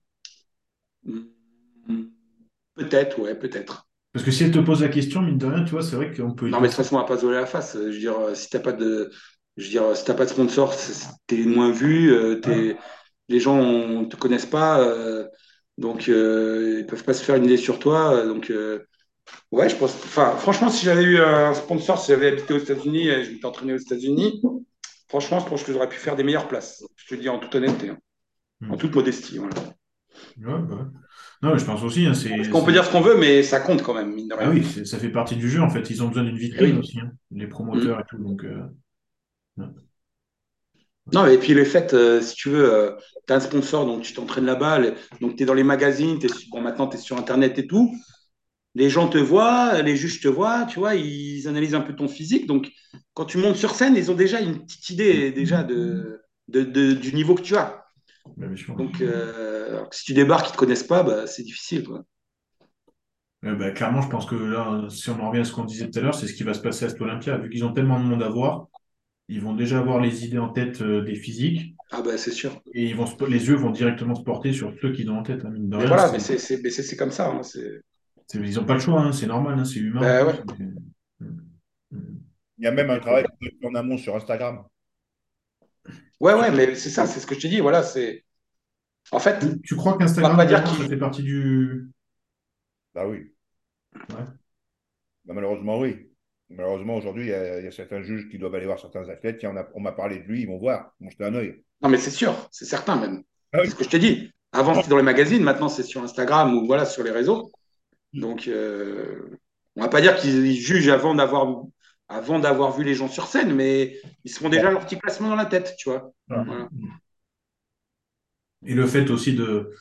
Peut-être, ouais, peut-être. Parce que si elle te pose la question, mine de rien, tu vois, c'est vrai qu'on peut y Non, mais de toute façon, on va pas se voler la face. Je veux dire, euh, si t'as pas de, je veux dire, si t'as pas de sponsor, t'es moins vu, euh, t'es- les gens ne te connaissent pas, euh, donc euh, ils peuvent pas se faire une idée sur toi. euh, donc, ouais, je pense. Enfin, franchement, si j'avais eu un sponsor, si j'avais habité aux États-Unis et je m'étais entraîné aux États-Unis, franchement, je pense que j'aurais pu faire des meilleures places. Je te dis en toute honnêteté, hein, en toute modestie. voilà. Ouais, bah. Non, mais je pense aussi, hein, Parce qu'on peut dire ce qu'on veut, mais ça compte quand même, mine de rien. Ah oui, ça fait partie du jeu, en fait. Ils ont besoin d'une vitrine Oui. aussi, hein, les promoteurs et tout. Donc, Non, et puis le fait, euh, si tu veux, tu as un sponsor, donc tu t'entraînes là-bas, le- donc tu es dans les magazines, bon, maintenant tu es sur Internet et tout. Les gens te voient, les juges te voient, tu vois, ils analysent un peu ton physique. Donc, quand tu montes sur scène, ils ont déjà une petite idée déjà de, de- de- du niveau que tu as. bah. Donc, euh, si tu débarques, ils ne te connaissent pas, bah, c'est difficile. Quoi. Euh, bah, clairement, je pense que là, si on en revient à ce qu'on disait tout à l'heure, c'est ce qui va se passer à cette Olympia. Vu qu'ils ont tellement de monde à voir, ils vont déjà avoir les idées en tête euh, des physiques Ah, bah, c'est sûr. et ils vont se- les yeux vont directement se porter sur ceux qu'ils ont en tête. hein, mine de Mais rien, voilà, c'est- mais c'est- c'est mais c'est- c'est comme ça. hein, ils n'ont pas le choix, hein, c'est normal, hein, c'est humain. Bah, ouais. Il y a même un travail en amont sur Instagram. Ouais, ouais, mais c'est ça, c'est ce que je te dis. Voilà, c'est. En fait, Tu, crois qu'Instagram, ça fait partie du. Bah oui. Ouais. Bah, malheureusement, oui. Malheureusement, aujourd'hui, il y, a- il y a certains juges qui doivent aller voir certains athlètes. Tiens, on m'a parlé de lui, ils vont voir, ils vont jeter un œil. Non, mais c'est sûr, c'est certain même. Ah C'est ce que je te dis. Avant, c'était dans les magazines, maintenant, c'est sur Instagram ou voilà, sur les réseaux. Donc, euh, on va pas dire qu'ils jugent avant d'avoir avant d'avoir vu les gens sur scène, mais ils se font déjà leur petit classement dans la tête, tu vois. Voilà. Et le fait aussi de,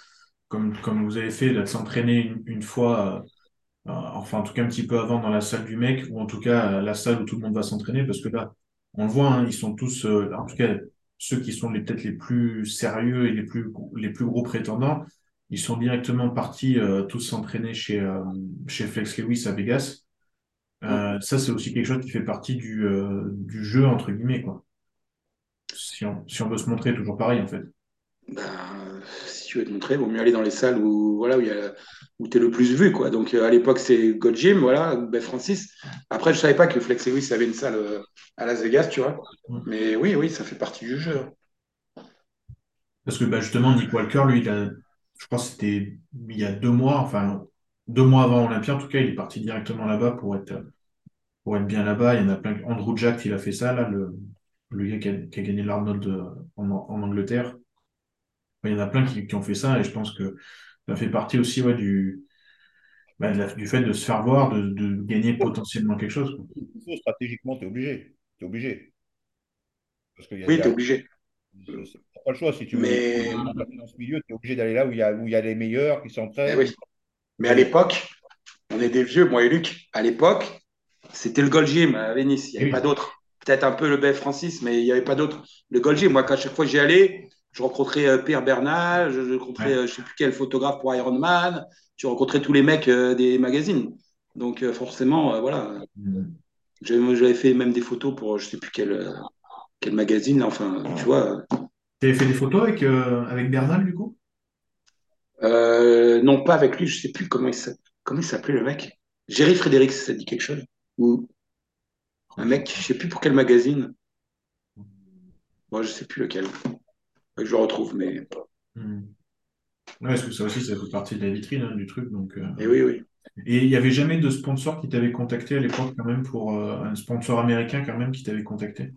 comme, comme vous avez fait, là, de s'entraîner une, une fois, enfin en tout cas un petit peu avant dans la salle du mec, ou en tout cas euh, la salle où tout le monde va s'entraîner, parce que là, on le voit, hein, ils sont tous, euh, en tout cas ceux qui sont les- peut-être les plus sérieux et les plus, les plus gros prétendants, ils sont directement partis euh, tous s'entraîner chez, euh, chez Flex Lewis à Vegas. Euh, ça, c'est aussi quelque chose qui fait partie du, euh, du jeu, entre guillemets, quoi. Si on, si on veut se montrer toujours pareil, en fait. Ben, si tu veux te montrer, il vaut mieux aller dans les salles où, voilà, où, où tu es le plus vu. Quoi. Donc, euh, à l'époque, c'est God Gym, voilà, Ben Francis. Après, je savais pas que Flex Lewis avait une salle euh, à Las Vegas, tu vois. Mais oui, oui, ça fait partie du jeu. Parce que bah, justement, Nick Walker, lui, il a, je crois que c'était il y a deux mois, enfin deux mois avant Olympia, en tout cas, il est parti directement là-bas pour être, pour être bien là-bas. Il y en a plein. Andrew Jack, il a fait ça, là, le, le gars qui a, qui a gagné l'Arnold euh, en, en Angleterre. Il y en a plein qui, qui ont fait ça et je pense que ça fait partie aussi ouais, du, bah, la- du fait de se faire voir, de, de gagner potentiellement quelque chose. quoi. Stratégiquement, tu es obligé. Tu es obligé. Parce qu'il y a, il Oui, tu es obligé. t'as pas le choix. Si tu veux Mais, dans ce milieu, tu es obligé d'aller là où il y a, où il y a les meilleurs qui mais s'entraînent. oui. Mais à l'époque, on est des vieux, moi et Luc. À l'époque, c'était le Gold Gym à Venise. Il n'y avait Oui. pas d'autre. Peut-être un peu le BF Francis, mais il n'y avait pas d'autre. Le Gold Gym, moi, à chaque fois que j'y allais, je rencontrais euh, Pierre Bernal, je, je rencontrais Ouais. euh, je ne sais plus quel photographe pour Iron Man, je rencontrais tous les mecs euh, des magazines. Donc, forcément, voilà. Mm. J'avais fait même des photos pour je ne sais plus quel, quel magazine. Enfin, tu vois. Tu avais fait des photos avec, euh, avec Bernal, du coup? Euh, non, pas avec lui, je ne sais plus comment il s'appelait le mec. Jerry Frédéric, ça dit quelque chose? Ou un mec, je ne sais plus pour quel magazine. Moi, je ne sais plus lequel. Que je le retrouve, mais. Mm. Ouais, parce que ça aussi, ça fait partie de la vitrine hein, du truc. Donc, euh, Et oui, oui. Et il n'y avait jamais de sponsor qui t'avait contacté à l'époque, quand même, pour euh, un sponsor américain, quand même, qui t'avait contacté?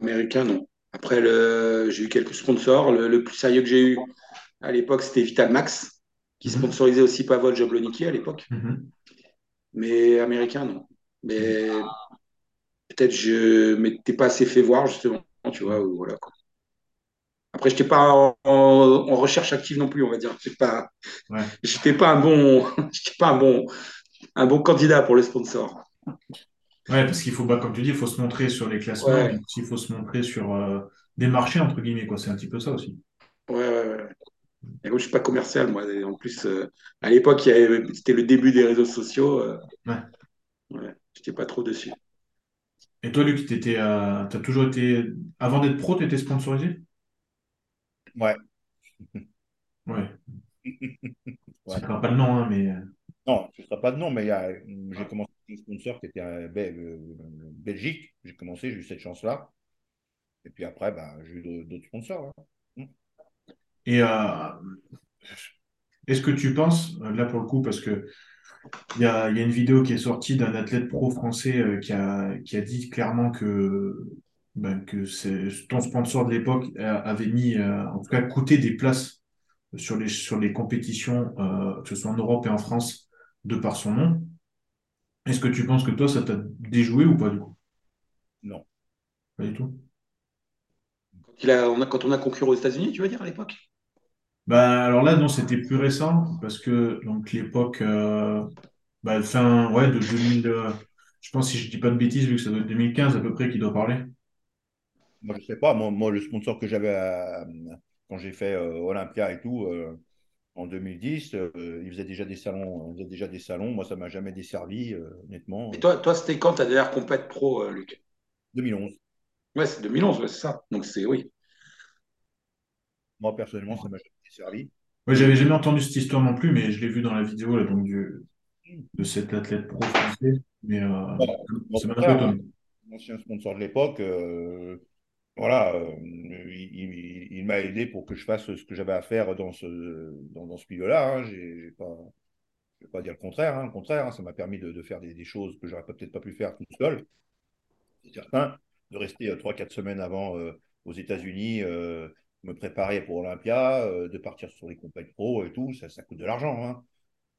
Américain, non. Après, le... j'ai eu quelques sponsors. Le, le plus sérieux que j'ai eu à l'époque, c'était Vital Max, qui Mhm. sponsorisait aussi Pavol Jablonski à l'époque. Mhm. Mais américain, non. Mais peut-être je m'étais pas assez fait voir, justement, tu vois, ou voilà, quoi. Après, je n'étais pas en, en- en recherche active non plus, on va dire. Je pas, Ouais. j'étais pas un bon, pas un bon, un bon candidat pour le sponsor. Ouais, parce qu'il faut, bah, comme tu dis, il faut se montrer sur les classements, Ouais. et il faut se montrer sur euh, des marchés, entre guillemets, quoi. C'est un petit peu ça aussi. Ouais, ouais, ouais. Et moi, je suis pas commercial, moi. En plus, euh, à l'époque, c'était le début des réseaux sociaux. euh, Ouais. ouais, j'étais pas trop dessus. Et toi, Luc, t'étais, euh, t'as toujours été, avant d'être pro, t'étais sponsorisé? Ouais. Ouais. Ouais. Ça fera pas le nom, hein, mais euh, Non, ce ne sera pas de nom, mais il y a- j'ai commencé avec un sponsor qui était Bel- euh, Belgique. J'ai commencé, j'ai eu cette chance-là. Et puis après, bah, j'ai eu d'autres- sponsors. hein. Et euh, est-ce que tu penses, là pour le coup, parce que il y y a une vidéo qui est sortie d'un athlète pro français qui a, qui a dit clairement que, ben, que ton sponsor de l'époque euh, avait mis, euh, en tout cas, coûté des places sur les, sur les compétitions, euh, que ce soit en Europe et en France, de par son nom. Est-ce que tu penses que toi, ça t'a déjoué ou pas du coup? Non. Pas du tout. Quand, il a, on a, quand on a concurré aux États-Unis, tu veux dire, à l'époque? Bah, alors là, non, c'était plus récent parce que donc l'époque, euh, bah, fin ouais, de 2000, euh, je pense si je dis pas de bêtises, vu que ça doit être 2015 à peu près qui doit parler. Moi, je sais pas. Moi, moi le sponsor que j'avais à- quand j'ai fait euh, Olympia et tout, euh, en 2010, euh, il faisait déjà des salons. Il faisait déjà des salons. Moi, ça m'a jamais desservi, euh, honnêtement. Et toi, toi c'était quand ta dernière compète pro, euh, Luc? 2011. Ouais, c'est 2011, ouais, c'est ça. Donc, c'est oui. Moi, personnellement, ça m'a jamais desservi. Ouais, j'avais jamais entendu cette histoire non plus, mais je l'ai vu dans la vidéo là, donc du, de cet athlète pro français. Mais euh, Au ça m'a un peu étonné. mon ancien sponsor de l'époque, euh, voilà, euh, il, m'a aidé pour que je fasse ce que j'avais à faire dans ce, dans, ce milieu-là. hein. Je ne vais pas dire le contraire, hein, contraire, hein, ça m'a permis de, faire des, choses que j'aurais peut-être pas pu faire tout seul. C'est certain, de rester 3-4 semaines avant aux États-Unis, me préparer pour Olympia, de partir sur les compètes pro et tout, ça, ça coûte de l'argent.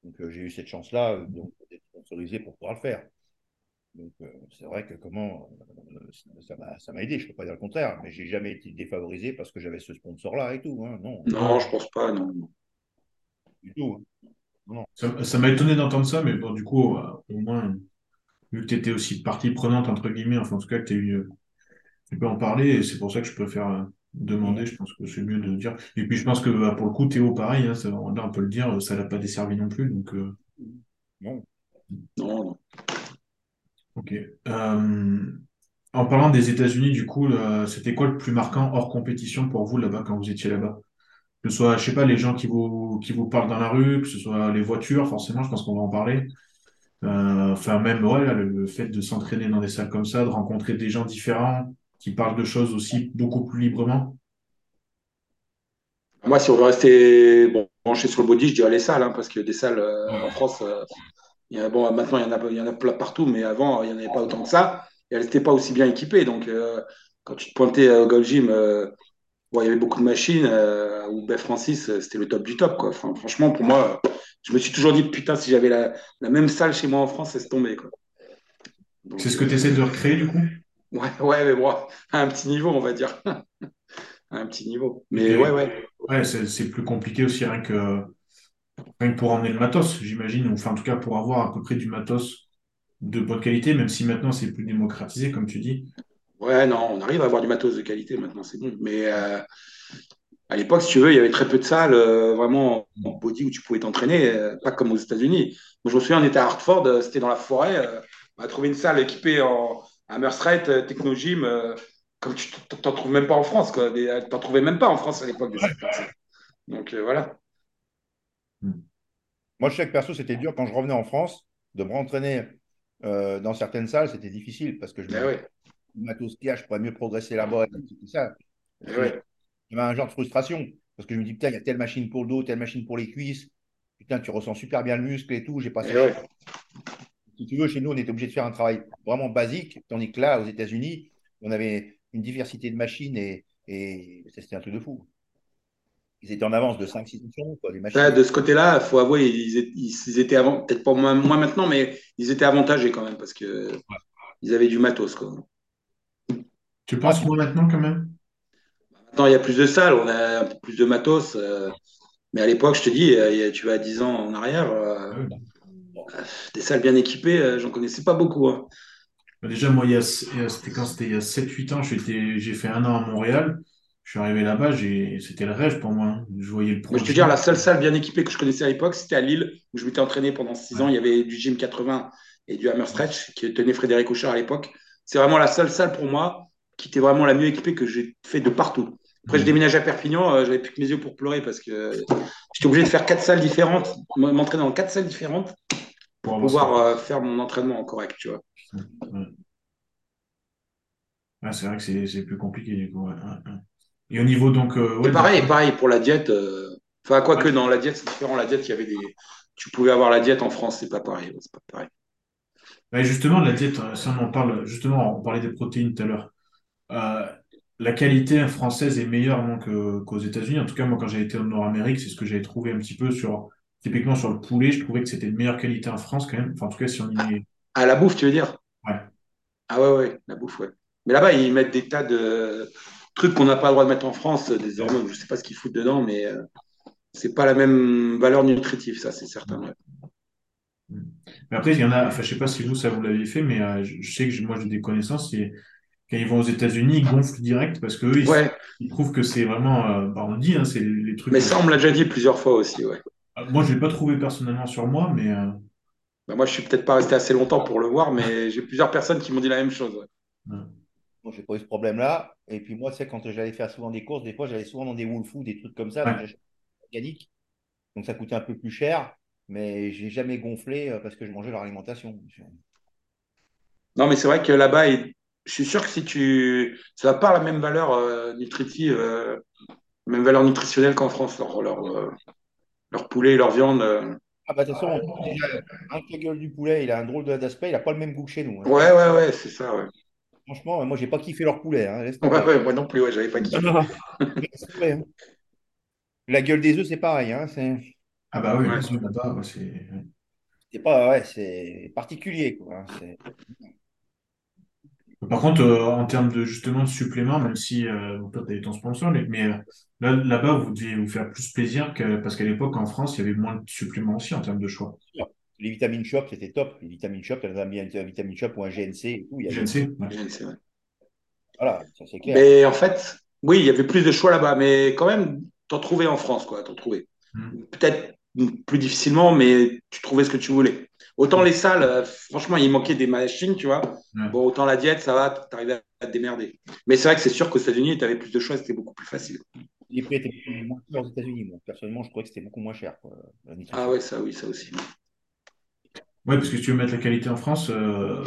Donc j'ai eu cette chance-là d'être sponsorisé pour pouvoir le faire. Donc, euh, c'est vrai que comment euh, ça m'a aidé, je ne peux pas dire le contraire, mais j'ai jamais été défavorisé parce que j'avais ce sponsor-là et tout. Hein. Non, non, je pense pas, non. Du tout. Hein. Ça m'a étonné d'entendre ça, mais bon, du coup, euh, au moins, vu que tu étais aussi partie prenante, entre guillemets, enfin, en tout cas, que tu eu. Tu peux en parler, et c'est pour ça que je préfère demander, je pense que c'est mieux de dire. Et puis, je pense que bah, pour le coup, Théo, pareil, hein, ça, là, on peut le dire, ça l'a pas desservi non plus, donc. Non. Non, non. Ok. Euh, en parlant des États-Unis, du coup, c'était quoi le plus marquant hors compétition pour vous là-bas quand vous étiez là-bas? Que ce soit, je sais pas, les gens qui vous, qui vous parlent dans la rue, que ce soit les voitures, forcément, je pense qu'on va en parler. Euh, enfin, même ouais, le, fait de s'entraîner dans des salles comme ça, de rencontrer des gens différents qui parlent de choses aussi beaucoup plus librement. Moi, si on veut rester bon, branché sur le body, je dirais les salles, hein, parce que des salles euh, en France, bon, maintenant, il y, en a, il y en a plein partout, mais avant, il n'y en avait pas autant que ça. Et elles n'étaient pas aussi bien équipées. Donc, euh, quand tu te pointais au Gold Gym, euh, bon, il y avait beaucoup de machines. Euh, ou Beth Francis, c'était le top du top. Quoi. franchement, pour moi, je me suis toujours dit, putain, si j'avais la, la, même salle chez moi en France, ça se tombait. C'est ce que tu essaies de recréer, du coup? Ouais, ouais, mais bon, à un petit niveau, on va dire. à un petit niveau. Mais ouais, ouais. Ouais, c'est plus compliqué aussi, Rien que pour emmener le matos, j'imagine, enfin en tout cas pour avoir à peu près du matos de bonne qualité, même si maintenant c'est plus démocratisé, comme tu dis. Ouais, non, on arrive à avoir du matos de qualité maintenant, c'est bon. Mais euh, à l'époque, si tu veux, il y avait très peu de salles euh, vraiment en body où tu pouvais t'entraîner, euh, pas comme aux États-Unis. Moi, je me souviens, on était à Hartford, c'était dans la forêt, on a trouvé une salle équipée en Hammer Straight, Techno Gym, comme tu t'en trouves même pas en France, quoi. T'en trouvais même pas en France à l'époque. Donc voilà. Moi, je sais que perso, c'était dur quand je revenais en France de me rentraîner euh, dans certaines salles, c'était difficile parce que je me disais, matos je pourrais mieux progresser là-bas. ça. Eh ouais. J'avais un genre de frustration parce que je me dis, putain, il y a telle machine pour le dos, telle machine pour les cuisses. Putain, tu ressens super bien le muscle et tout. J'ai pas eh Si tu veux, chez nous, on était obligé de faire un travail vraiment basique, tandis que là, aux États-Unis, on avait une diversité de machines et, et c'était un truc de fou ils étaient en avance de 5-6 missions. les machines. de ce côté-là, il faut avouer, ils, étaient avant, peut-être pas moins, maintenant, mais ils étaient avantagés quand même parce que ils avaient du matos. Quoi. Tu penses moins maintenant quand même? Maintenant, il y a plus de salles, on a un peu plus de matos. Euh, mais à l'époque, je te dis, tu vas à 10 ans en arrière, euh, ah des salles bien équipées, j'en connaissais pas beaucoup. Hein. Bah, déjà, moi, c'était quand c'était il y a 7-8 ans, j'ai fait un an à Montréal je suis arrivé là-bas, c'était le rêve pour moi. Je voyais le projet. Je te dire, la seule salle bien équipée que je connaissais à l'époque, c'était à Lille, où je m'étais entraîné pendant six ans. Il y avait du gym 80 et du hammer stretch qui tenait Frédéric Auchard à l'époque. C'est vraiment la seule salle pour moi qui était vraiment la mieux équipée que j'ai fait de partout. Après, je déménage à Perpignan, euh, j'avais plus que mes yeux pour pleurer parce que j'étais obligé de faire quatre salles différentes, m'entraîner dans quatre salles différentes pour pouvoir euh, faire mon entraînement en correct, tu vois. c'est vrai que c'est plus compliqué du coup. Et au niveau donc. Euh, pareil, pareil pour la diète. Euh, enfin, quoi que dans la diète, c'est différent. La diète, il y avait des. Tu pouvais avoir la diète en France, c'est pas pareil. C'est pas pareil. justement, la diète, euh, si on en parle, justement, on parlait des protéines tout à l'heure. la qualité française est meilleure qu'aux États-Unis. En tout cas, moi, quand j'ai été en Nord-Amérique, c'est ce que j'avais trouvé un petit peu sur, typiquement sur le poulet. Je trouvais que c'était de meilleure qualité en France quand même. Enfin, en tout cas, si on y est. À la bouffe, tu veux dire? Ouais. Ah ouais, ouais, la bouffe, ouais. Mais là-bas, ils mettent des tas de truc qu'on n'a pas le droit de mettre en France, des hormones, je ne sais pas ce qu'ils foutent dedans, mais euh, c'est pas la même valeur nutritive, ça, c'est certain. Mais après, il y en a, enfin, je sais pas si vous, ça vous l'avez fait, mais euh, je sais que moi, j'ai des connaissances, et quand ils vont aux États-Unis, ils gonflent direct parce qu'eux, ils, ils, trouvent que c'est vraiment, euh, bah, on dit, hein, c'est les, trucs. Mais ça, on me l'a déjà dit plusieurs fois aussi, ouais. Ah, moi, je ne l'ai pas trouvé personnellement sur moi, mais. Bah, moi, je suis peut-être pas resté assez longtemps pour le voir, mais j'ai plusieurs personnes qui m'ont dit la même chose. Ouais j'ai pas eu ce problème-là. Et puis moi, c'est quand j'allais faire souvent des courses, des fois, j'allais souvent dans des Wolf des trucs comme ça, organiques. Donc ça coûtait un peu plus cher, mais j'ai jamais gonflé euh, parce que je mangeais leur alimentation. Non, mais c'est vrai que là-bas, je suis sûr que si tu. Ça n'a pas la même valeur euh, nutritive, euh, même valeur nutritionnelle qu'en France, leur, leur, leur, poulet, leur viande. Ah bah de toute façon, déjà, un gueule du poulet, il a un drôle d'aspect, il n'a pas le même goût que chez nous. hein. Ouais, ouais, ouais, c'est ça, ouais. Franchement, moi, j'ai pas kiffé leur poulet. hein, Ouais, ouais, moi non plus, ouais, j'avais pas kiffé. Tomber, hein. La gueule des œufs, c'est pareil. Hein, Ah bah oui, là-bas, c'est. c'est pas, ouais, c'est particulier, quoi. Par contre, euh, en termes de justement de suppléments, même si euh, toi, tu ton sponsor, mais, mais, euh, là, là-bas, vous deviez vous faire plus plaisir que, parce qu'à l'époque, en France, il y avait moins de suppléments aussi en termes de choix. Les vitamines shop, c'était top. Les vitamines shop, tu as mis un vitamine shop ou un GNC et tout. Il y avait... GNC, ouais. GNC, ouais. Voilà, ça c'est clair. Mais en fait, oui, il y avait plus de choix là-bas, mais quand même, t'en trouvais en France, quoi, t'en trouvais. Mm. Peut-être plus difficilement, mais tu trouvais ce que tu voulais. Autant les salles, euh, franchement, il manquait des machines, tu vois. Ouais. Bon, autant la diète, ça va, t'arrivais à te démerder. Mais c'est vrai que c'est sûr qu'aux États-Unis, tu avais plus de choix, c'était beaucoup plus facile. Les prix étaient moins chers aux États-Unis. Moi, personnellement, je trouvais que c'était beaucoup moins cher. Quoi. Ah ouais, ça oui, ça aussi. Ouais, parce que si tu veux mettre la qualité en France, euh,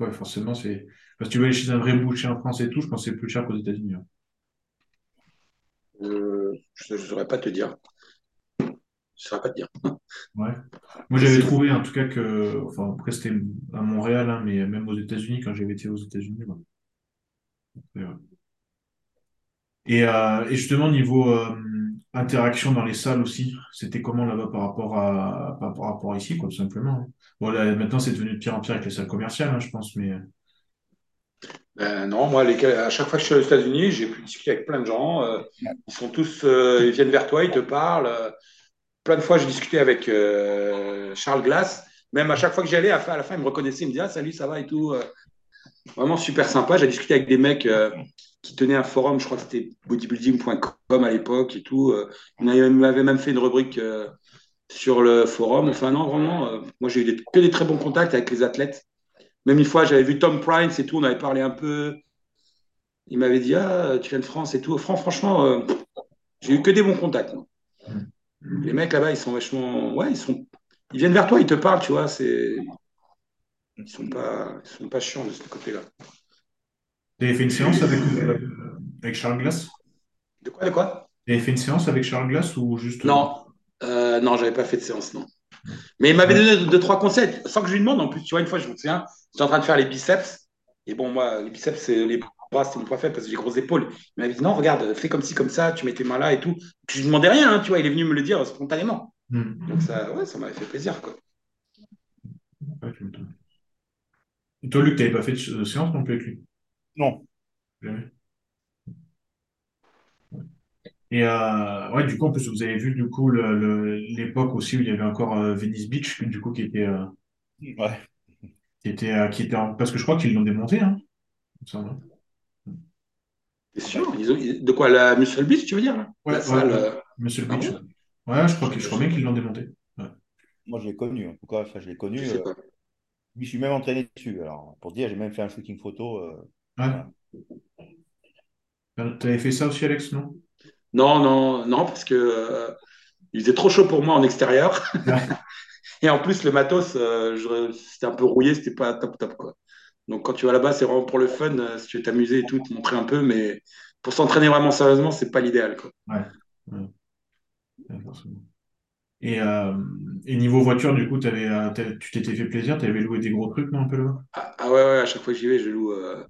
ouais, forcément, c'est. Parce que tu veux aller chez un vrai boucher en France et tout, je pense que c'est plus cher qu'aux États-Unis. hein. Euh, je ne saurais pas te dire. Je ne saurais pas te dire. Ouais. Moi, j'avais trouvé en tout cas que, enfin, après c'était à Montréal, hein, mais même aux États-Unis, quand j'avais été aux États-Unis. ouais. Et, euh, et justement, niveau euh, interaction dans les salles aussi, c'était comment là-bas par rapport à, par, rapport ici, quoi, tout simplement. hein. Bon, là, maintenant, c'est devenu de pire en pire avec les salles commerciales, hein, je pense, mais Ben non, moi, à chaque fois que je suis aux États-Unis, j'ai pu discuter avec plein de gens. euh, ils sont tous, euh, ils viennent vers toi, ils te parlent. euh, plein de fois, j'ai discuté avec euh, Charles Glass. Même à chaque fois que j'y allais, à la fin, il me reconnaissait, il me disait ah, salut, ça va et tout. Vraiment super sympa. J'ai discuté avec des mecs euh, qui tenaient un forum, je crois que c'était bodybuilding.com à l'époque et tout. euh. Ils m'avaient même fait une rubrique euh, sur le forum. Enfin, non, vraiment, moi, j'ai eu des- que des très bons contacts avec les athlètes. Même une fois, j'avais vu Tom Price et tout, on avait parlé un peu. Il m'avait dit Ah, tu viens de France et tout. Fran- franchement, euh, j'ai eu que des bons contacts. moi. Les mecs là-bas, ils sont vachement. Ouais, ils sont. Ils viennent vers toi, ils te parlent, tu vois. C'est. Ils sont pas, ils sont pas chiants de ce côté-là. tu avais fait une séance avec, euh, avec Charles Glass? De quoi, de quoi? Tu avais fait une séance avec Charles Glass ou juste. Non, euh, non, j'avais pas fait de séance, non. Mais il m'avait donné deux, deux, trois conseils, sans que je lui demande. En plus, tu vois, une fois, je me souviens, j'étais en train de faire les biceps. Et bon, moi, les biceps, c'est- les bras, c'était mon point faible parce que j'ai grosses épaules. Il m'avait dit, non, regarde, fais comme ci, comme ça, tu mets tes mains là et tout. Je lui demandais rien, hein, tu vois, il est venu me le dire spontanément. Hmm. Donc, ça, ouais, ça m'avait fait plaisir, quoi. Ouais. Et toi, Luc, tu n'avais pas fait de de séance non plus avec lui? Non. Jamais. Et euh, ouais, du coup, en plus, vous avez vu du coup le- le- l'époque aussi où il y avait encore euh, Venice Beach, du coup, qui était, euh, Ouais. qui était, euh, qui était en- parce que je crois qu'ils l'ont démonté, hein. il me semble. T'es sûr Ils ont- ils- De quoi, la Muscle Beach, tu veux dire là? Ouais, La ouais, salle, ouais. euh, Monsieur Ah Beach. bon Ouais, je crois que je crois bien qu'ils l'ont démonté. Moi, je l'ai connu. En tout cas, ça, je l'ai connu. Je sais euh, pas. Je me suis même entraîné dessus. Alors, pour te dire, j'ai même fait un shooting photo. euh, Ouais. voilà. T'avais fait ça aussi, Alex, non? Non, non, non, parce que euh, il faisait trop chaud pour moi en extérieur. Ouais. Et en plus, le matos, euh, c'était un peu rouillé, c'était pas top top quoi. Donc quand tu vas là-bas, c'est vraiment pour le fun, euh, si tu veux t'amuser et tout, te montrer un peu, mais pour s'entraîner vraiment sérieusement, c'est pas l'idéal quoi. Ouais. Ouais. Ouais, forcément. Et, euh, et niveau voiture, du coup, euh, tu t'étais fait plaisir, t'avais loué des gros trucs, non, un peu là-bas? Ah, ah ouais, ouais, à chaque fois que j'y vais, je loue. euh,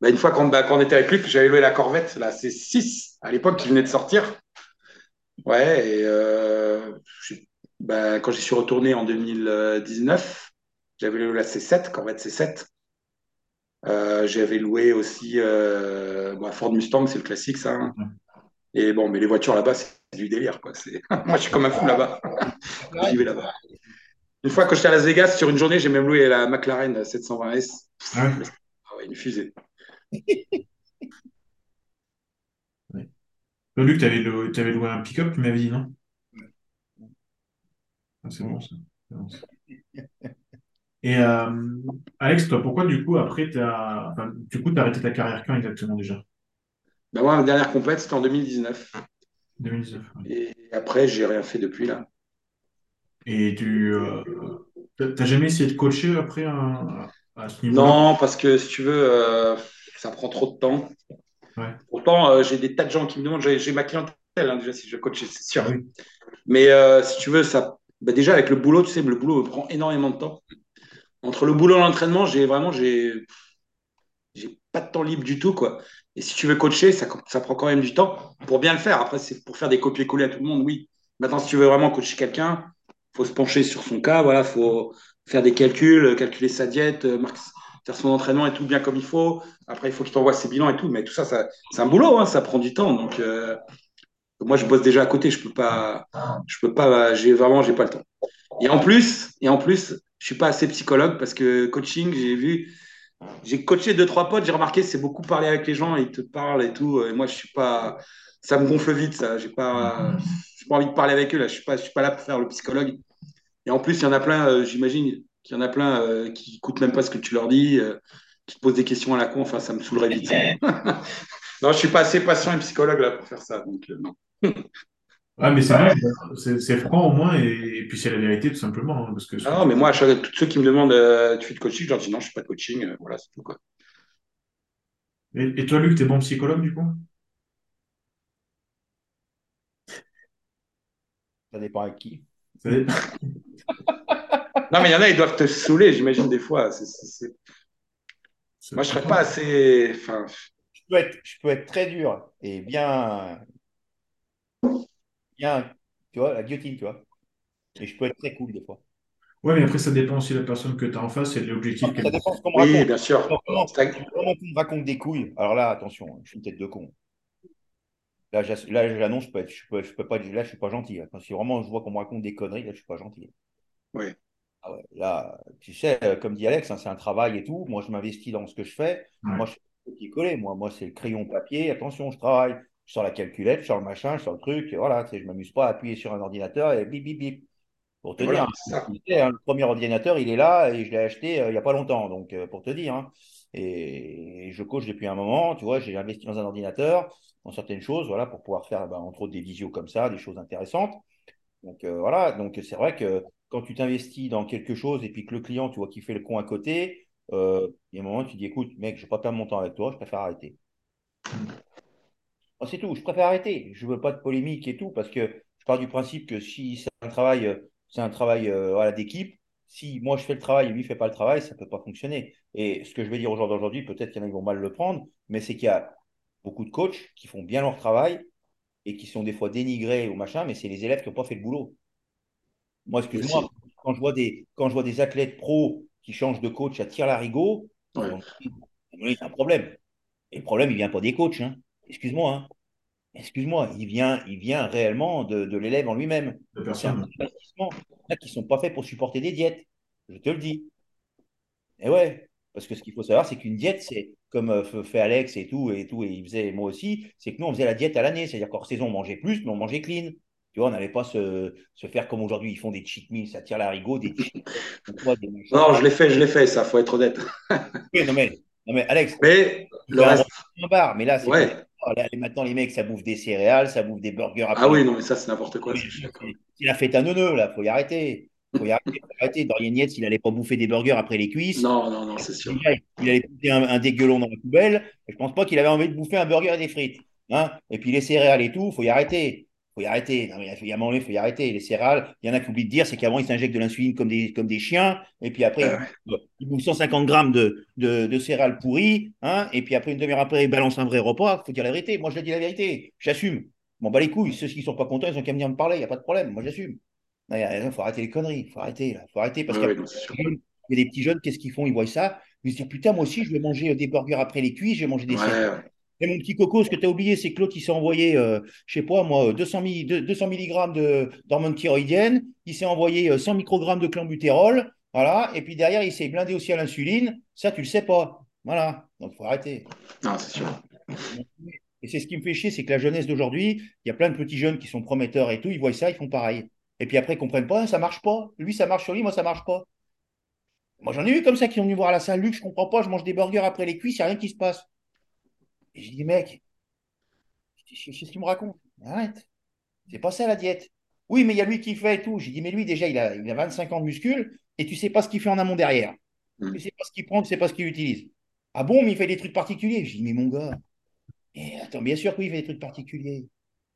bah, une fois quand, bah, on était avec Luc, j'avais loué la Corvette, là, c'est 6 à l'époque qui venait de sortir. Ouais, et euh, bah, quand j'y suis retourné en 2019, j'avais loué la C7, Corvette C7. Euh, j'avais loué aussi bah, Ford Mustang, c'est le classique, ça. hein. Et bon, mais les voitures là-bas, c'est du délire, quoi. Moi, je suis comme un fou là-bas. J'y vais là-bas. Une fois que j'étais à Las Vegas, sur une journée, j'ai même loué la McLaren 720S. Ah ouais? Ah ouais, une fusée. Toi, Luc, t'avais loué, t'avais loué un pick-up, tu m'avais dit, non? Ah, c'est bon, ça. C'est bon, ça. Et euh, Alex, toi, pourquoi du coup, après, enfin, du coup, t'as arrêté ta carrière quand exactement déjà? Ben moi, ma dernière compète, c'était en 2019. 2019. ouais. Et après, j'ai rien fait depuis là. Et tu, euh, t'as jamais essayé de coacher après à, à ce niveau-là? Non, parce que si tu veux, euh, ça prend trop de temps. Ouais. Pourtant, euh, j'ai des tas de gens qui me demandent, j'ai ma clientèle hein, déjà si je coach, c'est sûr. Oui. Mais euh, si tu veux, ça, bah, déjà avec le boulot, tu sais, le boulot me prend énormément de temps. Entre le boulot et l'entraînement, j'ai vraiment, j'ai, j'ai pas de temps libre du tout, quoi. Et si tu veux coacher, ça, prend quand même du temps pour bien le faire. Après, c'est pour faire des copier-coller à tout le monde, oui. Maintenant, si tu veux vraiment coacher quelqu'un, faut se pencher sur son cas, voilà, faut faire des calculs, calculer sa diète, euh, faire son entraînement et tout bien comme il faut. Après, il faut qu'il t'envoie ses bilans et tout. Mais tout ça, ça c'est un boulot, hein, ça prend du temps. Donc, euh, moi, je bosse déjà à côté. Je peux pas, je peux pas, j'ai vraiment, j'ai pas le temps. Et en plus, et en plus, je suis pas assez psychologue parce que coaching, j'ai vu, j'ai coaché deux trois potes. J'ai remarqué, c'est beaucoup parler avec les gens, ils te parlent et tout. Et moi, je suis pas, ça me gonfle vite, ça. J'ai pas, pas envie de parler avec eux là. Je suis pas, suis pas là pour faire le psychologue. Et en plus, il y en a plein, euh, j'imagine, qu'il y en a plein euh, qui n'écoutent même pas ce que tu leur dis, euh, qui te posent des questions à la con. Enfin, ça me saoulerait vite. non, je suis pas assez patient et psychologue là pour faire ça. Donc, non. Ah, mais c'est vrai, c'est franc au moins, et, puis c'est la vérité tout simplement. Hein, parce que, ah, non, mais moi, tous ceux qui me demandent tu fais de coaching, je leur dis non, je ne fais pas de coaching, voilà, c'est tout quoi. Et, et toi, Luc, tu es bon psychologue du coup? Ça dépend avec qui. non, mais il y en a, ils doivent te saouler, j'imagine, des fois. Moi, je serais pas assez. Enfin... Je, peux être, je peux être très dur et bien. Bien. Tu vois, la guillotine, tu vois. Et je peux être très cool des fois. Oui, mais après, ça dépend aussi de la personne que tu as en face et de l'objectif. Ça dépend de ce qu'on me raconte. Oui, bien sûr. Comment, on me raconte des couilles. Alors là, attention, je suis une tête de con. Là, j'annonce, je peux, je peux, je peux pas, là, je suis pas gentil. Si vraiment je vois qu'on me raconte des conneries, là, je suis pas gentil. Oui. Ah ouais, là, tu sais, euh, comme dit Alex, hein, c'est un travail et tout. Moi, je m'investis dans ce que je fais. Moi, je suis petit collé. Moi, moi c'est le crayon papier. Attention, je travaille. Je sors la calculette, je sors le machin, je sors le truc. voilà, je m'amuse pas à appuyer sur un ordinateur et bip, bip, bip. Pour te dire, hein, le premier ordinateur, il est là et je l'ai acheté euh, il n'y a pas longtemps. Donc, euh, pour te dire. Hein. Et, je coach depuis un moment. Tu vois, j'ai investi dans un ordinateur dans certaines choses, voilà, pour pouvoir faire, ben, entre autres, des visios comme ça, des choses intéressantes. Donc euh, voilà, donc c'est vrai que quand tu t'investis dans quelque chose et puis que le client, tu vois, qui fait le con à côté, il y a un moment, où tu dis, écoute, mec, je ne vais pas perdre mon temps avec toi, je préfère arrêter. C'est tout, je préfère arrêter. Je ne veux pas de polémique et tout, parce que je pars du principe que si c'est un travail, c'est un travail euh, voilà, d'équipe, si moi je fais le travail et lui ne fait pas le travail, ça ne peut pas fonctionner. Et ce que je vais dire aujourd'hui, peut-être qu'il y en a qui vont mal le prendre, mais c'est qu'il y a beaucoup de coachs qui font bien leur travail et qui sont des fois dénigrés ou machin, mais c'est les élèves qui n'ont pas fait le boulot. Moi, excuse-moi, quand je vois des, quand je vois des athlètes pros qui changent de coach à tir larigot, c'est un problème. Et le problème, il vient pas des coachs. Hein. Excuse-moi. Hein. Excuse-moi, il vient, il vient réellement de, l'élève en lui-même. C'est un investissement qui ne sont pas faits pour supporter des diètes. Je te le dis. Et ouais, parce que ce qu'il faut savoir, c'est qu'une diète, c'est comme euh, fait Alex et tout, et tout, et il faisait moi aussi, c'est que nous, on faisait la diète à l'année. C'est-à-dire qu'en saison, on mangeait plus, mais on mangeait clean. Tu vois, on n'allait pas se, se, faire comme aujourd'hui, ils font des cheat meals, ça tire la rigot, des cheat Non, je l'ai fait, je l'ai fait, ça, faut être honnête. oui, non, mais, non, mais Alex, mais le reste... bar, mais là, c'est ouais. Maintenant, les mecs, ça bouffe des céréales, ça bouffe des burgers. Après. Ah oui, non, mais ça, c'est n'importe quoi. Il a fait un neuneu, là, faut y arrêter. Faut y arrêter, faut arrêter. Dorian Yates, il n'allait pas bouffer des burgers après les cuisses. Non, non, non, c'est sûr. Il allait bouffer un, un, dégueulon dans la poubelle. Je pense pas qu'il avait envie de bouffer un burger et des frites. Hein et puis les céréales et tout, faut y arrêter. Faut y arrêter. Non, mais il y a un moment il faut y arrêter. Les céréales, il y en a qui oublient de dire, c'est qu'avant, ils s'injectent de l'insuline comme des, comme des chiens. Et puis après, euh, ils bouffent 150 grammes de, de, de céréales pourries. Hein et puis après, une demi-heure après, ils balancent un vrai repas. faut dire la vérité. Moi, je dis la vérité. J'assume. Bon, bah les couilles. Ceux qui sont pas contents, ils ont qu'à venir me parler. Il n'y a pas de problème. Moi, j'assume. Il faut arrêter les conneries, il faut arrêter, là. faut arrêter parce qu'il y a des petits jeunes, qu'est-ce qu'ils font? Ils voient ça, ils se disent putain, moi aussi, je vais manger des burgers après les cuisses, je vais manger des Et mon petit coco, ce que tu as oublié, c'est que l'autre, il s'est envoyé, euh, je sais pas, moi, 200, 200 mg d'hormones thyroïdiennes, il s'est envoyé 100 euh, microgrammes de clenbuterol, voilà, et puis derrière, il s'est blindé aussi à l'insuline. Ça, tu le sais pas. Voilà, donc il faut arrêter. Non, c'est sûr. Et c'est ce qui me fait chier, c'est que la jeunesse d'aujourd'hui, il y a plein de petits jeunes qui sont prometteurs et tout, ils voient ça, ils font pareil. Et puis après, ils ne comprennent pas, ça ne marche pas. Lui, ça marche sur lui, moi, ça ne marche pas. Moi, j'en ai eu comme ça qui sont venus voir à la salle. Luc, je ne comprends pas, je mange des burgers après les cuisses, il n'y a rien qui se passe. Et j'ai dit, mec, c'est ce qu'il me raconte? Arrête. C'est pas ça la diète. Oui, mais il y a lui qui fait et tout. J'ai dit, mais lui, déjà, il a, il a 25 ans de muscles et tu ne sais pas ce qu'il fait en amont derrière. Tu ne sais pas ce qu'il prend, tu ne sais pas ce qu'il utilise. Ah bon, mais il fait des trucs particuliers. J'ai dit, mais mon gars, et attends, bien sûr que oui, il fait des trucs particuliers.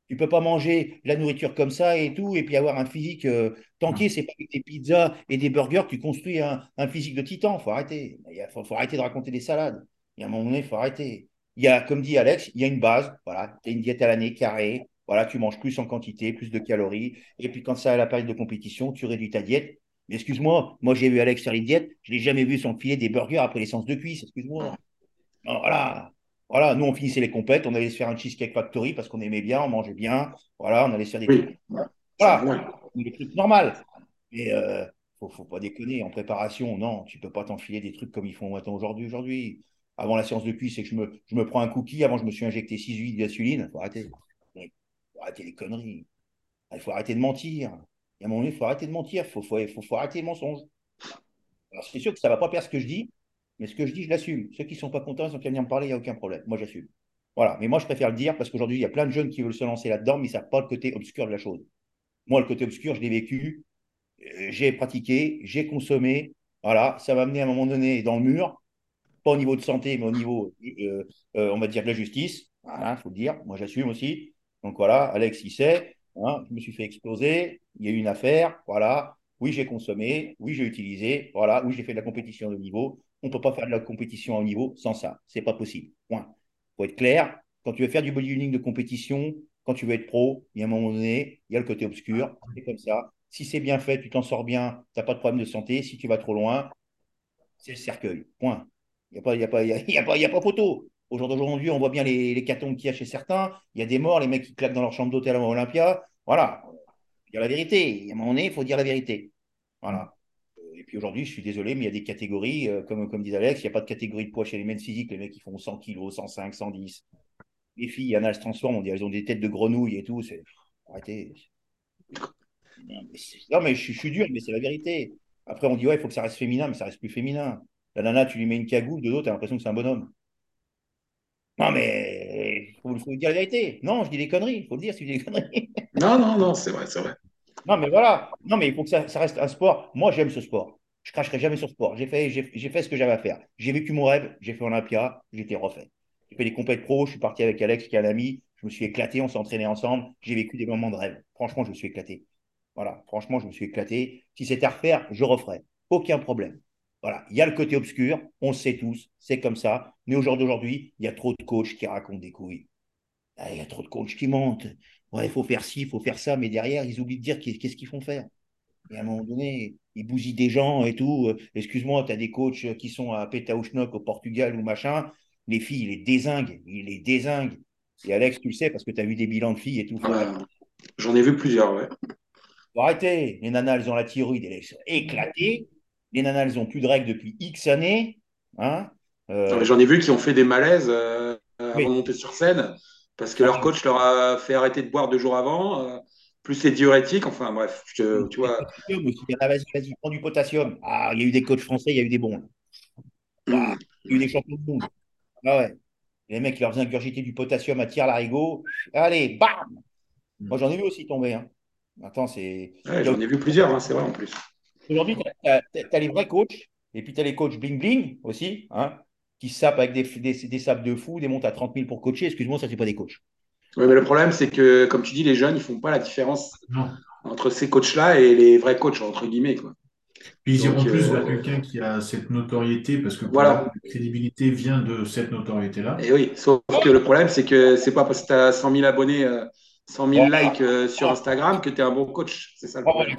Tu peux pas manger la nourriture comme ça et tout, et puis avoir un physique euh, tanké. C'est pas avec des pizzas et des burgers que tu construis un, un physique de titan. faut arrêter. Il faut, faut arrêter de raconter des salades. Il y a un moment donné, il faut arrêter. Il y a, comme dit Alex, il y a une base. Voilà, tu as une diète à l'année carrée. Voilà, tu manges plus en quantité, plus de calories. Et puis quand ça à la période de compétition, tu réduis ta diète. Mais excuse-moi, moi j'ai vu Alex faire les diètes, je l'ai jamais vu s'enfiler des burgers après l'essence de cuisse, excuse-moi. Voilà, voilà, nous on finissait les compètes, on allait se faire un cheesecake factory parce qu'on aimait bien, on mangeait bien, voilà, on allait se faire des Oui. trucs. Voilà, des trucs normaux. Mais euh, faut, faut pas déconner, en préparation, non, tu peux pas t'enfiler des trucs comme ils font maintenant aujourd'hui. Aujourd'hui, avant la séance de cuisse, c'est que je me, prends un cookie, avant je me suis injecté 6 huiles d'insuline. Faut arrêter. Faut arrêter les conneries. Il faut arrêter de mentir. Il y a un moment donné, il faut arrêter de mentir, il faut, arrêter les mensonges. Alors, c'est sûr que ça ne va pas perdre ce que je dis, mais ce que je dis, je l'assume. Ceux qui ne sont pas contents, ils ont qu'à venir me parler, il n'y a aucun problème. Moi, j'assume. Voilà. Mais moi, je préfère le dire parce qu'aujourd'hui, il y a plein de jeunes qui veulent se lancer là-dedans, mais ils ne savent pas le côté obscur de la chose. Moi, le côté obscur, je l'ai vécu, euh, j'ai pratiqué, j'ai consommé. Voilà. Ça m'a amené à un moment donné dans le mur, pas au niveau de santé, mais au niveau, euh, euh, on va dire, de la justice. Voilà, il faut le dire. Moi, j'assume aussi. Donc voilà, Alex, il sait. Hein, je me suis fait exploser. Il y a eu une affaire. Voilà. Oui, j'ai consommé. Oui, j'ai utilisé. Voilà. Oui, j'ai fait de la compétition de niveau. On ne peut pas faire de la compétition à haut niveau sans ça. C'est pas possible. Point. Faut être clair. Quand tu veux faire du bodybuilding de compétition, quand tu veux être pro, il y a un moment donné, il y a le côté obscur. C'est comme ça. Si c'est bien fait, tu t'en sors bien, tu n'as pas de problème de santé. Si tu vas trop loin, c'est le cercueil. Point. Il n'y a pas, y a y a, pas, photo. Au jour d'aujourd'hui, on voit bien les, les catombes qu'il y a chez certains. Il y a des morts, les mecs qui claquent dans leur chambre d'hôtel à Olympia. Voilà. Il y a la vérité. A un moment donné, il faut dire la vérité. Voilà. Et puis aujourd'hui, je suis désolé, mais il y a des catégories, euh, comme, comme dit Alex, il n'y a pas de catégorie de poids chez les mecs physiques. Les mecs, ils font 100 kg, 105, 110. Les filles, il y en a, elles se transforment, on dit, elles ont des têtes de grenouilles et tout. C'est... Arrêtez. Non, mais, c'est- non, mais je, je suis dur, mais c'est la vérité. Après, on dit, ouais, il faut que ça reste féminin, mais ça reste plus féminin. La nana, tu lui mets une cagoule, de dos, tu as l'impression que c'est un bonhomme. Non, mais il faut, faut dire la vérité. Non, je dis des conneries, il faut le dire si je dis des conneries. Non, non, non, c'est vrai, c'est vrai. Non, mais voilà. Non, mais il faut que ça, ça reste un sport. Moi, j'aime ce sport. Je cracherai jamais sur ce sport. J'ai fait, j'ai, fait ce que j'avais à faire. J'ai vécu mon rêve, j'ai fait Olympia, j'ai été refait. J'ai fait des compètes pro, je suis parti avec Alex, qui est un ami. Je me suis éclaté, on s'est entraîné ensemble. J'ai vécu des moments de rêve. Franchement, je me suis éclaté. Voilà, franchement, je me suis éclaté. Si c'était à refaire, je referais. Aucun problème. Voilà, il y a le côté obscur, on le sait tous, c'est comme ça. Mais au jour d'aujourd'hui, il y a trop de coachs qui racontent des couilles. Ah, Il y a trop de coachs qui mentent. Ouais, il faut faire ci, il faut faire ça, mais derrière, ils oublient de dire qu'est- qu'est-ce qu'ils font faire. Et à un moment donné, ils bousillent des gens et tout. Euh, Excuse-moi, tu as des coachs qui sont à Pétaouchnok au Portugal ou machin. Les filles, ils les désinguent. Ils les désinguent. Et Alex, tu le sais parce que tu as vu des bilans de filles et tout. J'en ai vu plusieurs, ouais. faut arrêter. Les nanas, elles ont la thyroïde, elles sont éclatées. Les nanas, elles ont plus de règles depuis X années. Hein Euh, J'en ai vu qui ont fait des malaises euh, avant Oui. de monter sur scène parce que leur coach leur a fait arrêter de boire deux jours avant, euh, plus les diurétiques. Enfin bref, je- tu vois. Ah, vas-y, vas-y, prends du potassium. Ah, il y a eu des coachs français, il y a eu des bons. là. Ah, il y a eu des champions du monde. Ah ouais. Les mecs, ils leur faisaient ingurgiter du potassium à tir larigot. Allez, bam Moi, j'en ai vu aussi tomber. Hein. Attends, c'est. Ouais, J'en ai vu plusieurs, hein, c'est vrai en plus. Aujourd'hui, tu as, les vrais coachs, et puis tu as les coachs bling-bling aussi, hein, qui sapent avec des, des, des sapes de fou, des montes à 30 000 pour coacher. Excuse-moi, ça, c'est pas des coachs. Ouais, mais le problème, c'est que, comme tu dis, les jeunes, ils font pas la différence Non. entre ces coachs-là et les vrais coachs, entre guillemets. Quoi. Puis ils iront plus euh, vers quelqu'un qui a cette notoriété, parce que Voilà. la crédibilité vient de cette notoriété-là. Et oui, sauf que le problème, c'est que c'est pas parce que tu as 100 000 abonnés, euh, 100 000 likes euh, sur Instagram que tu es un bon coach. C'est ça le problème.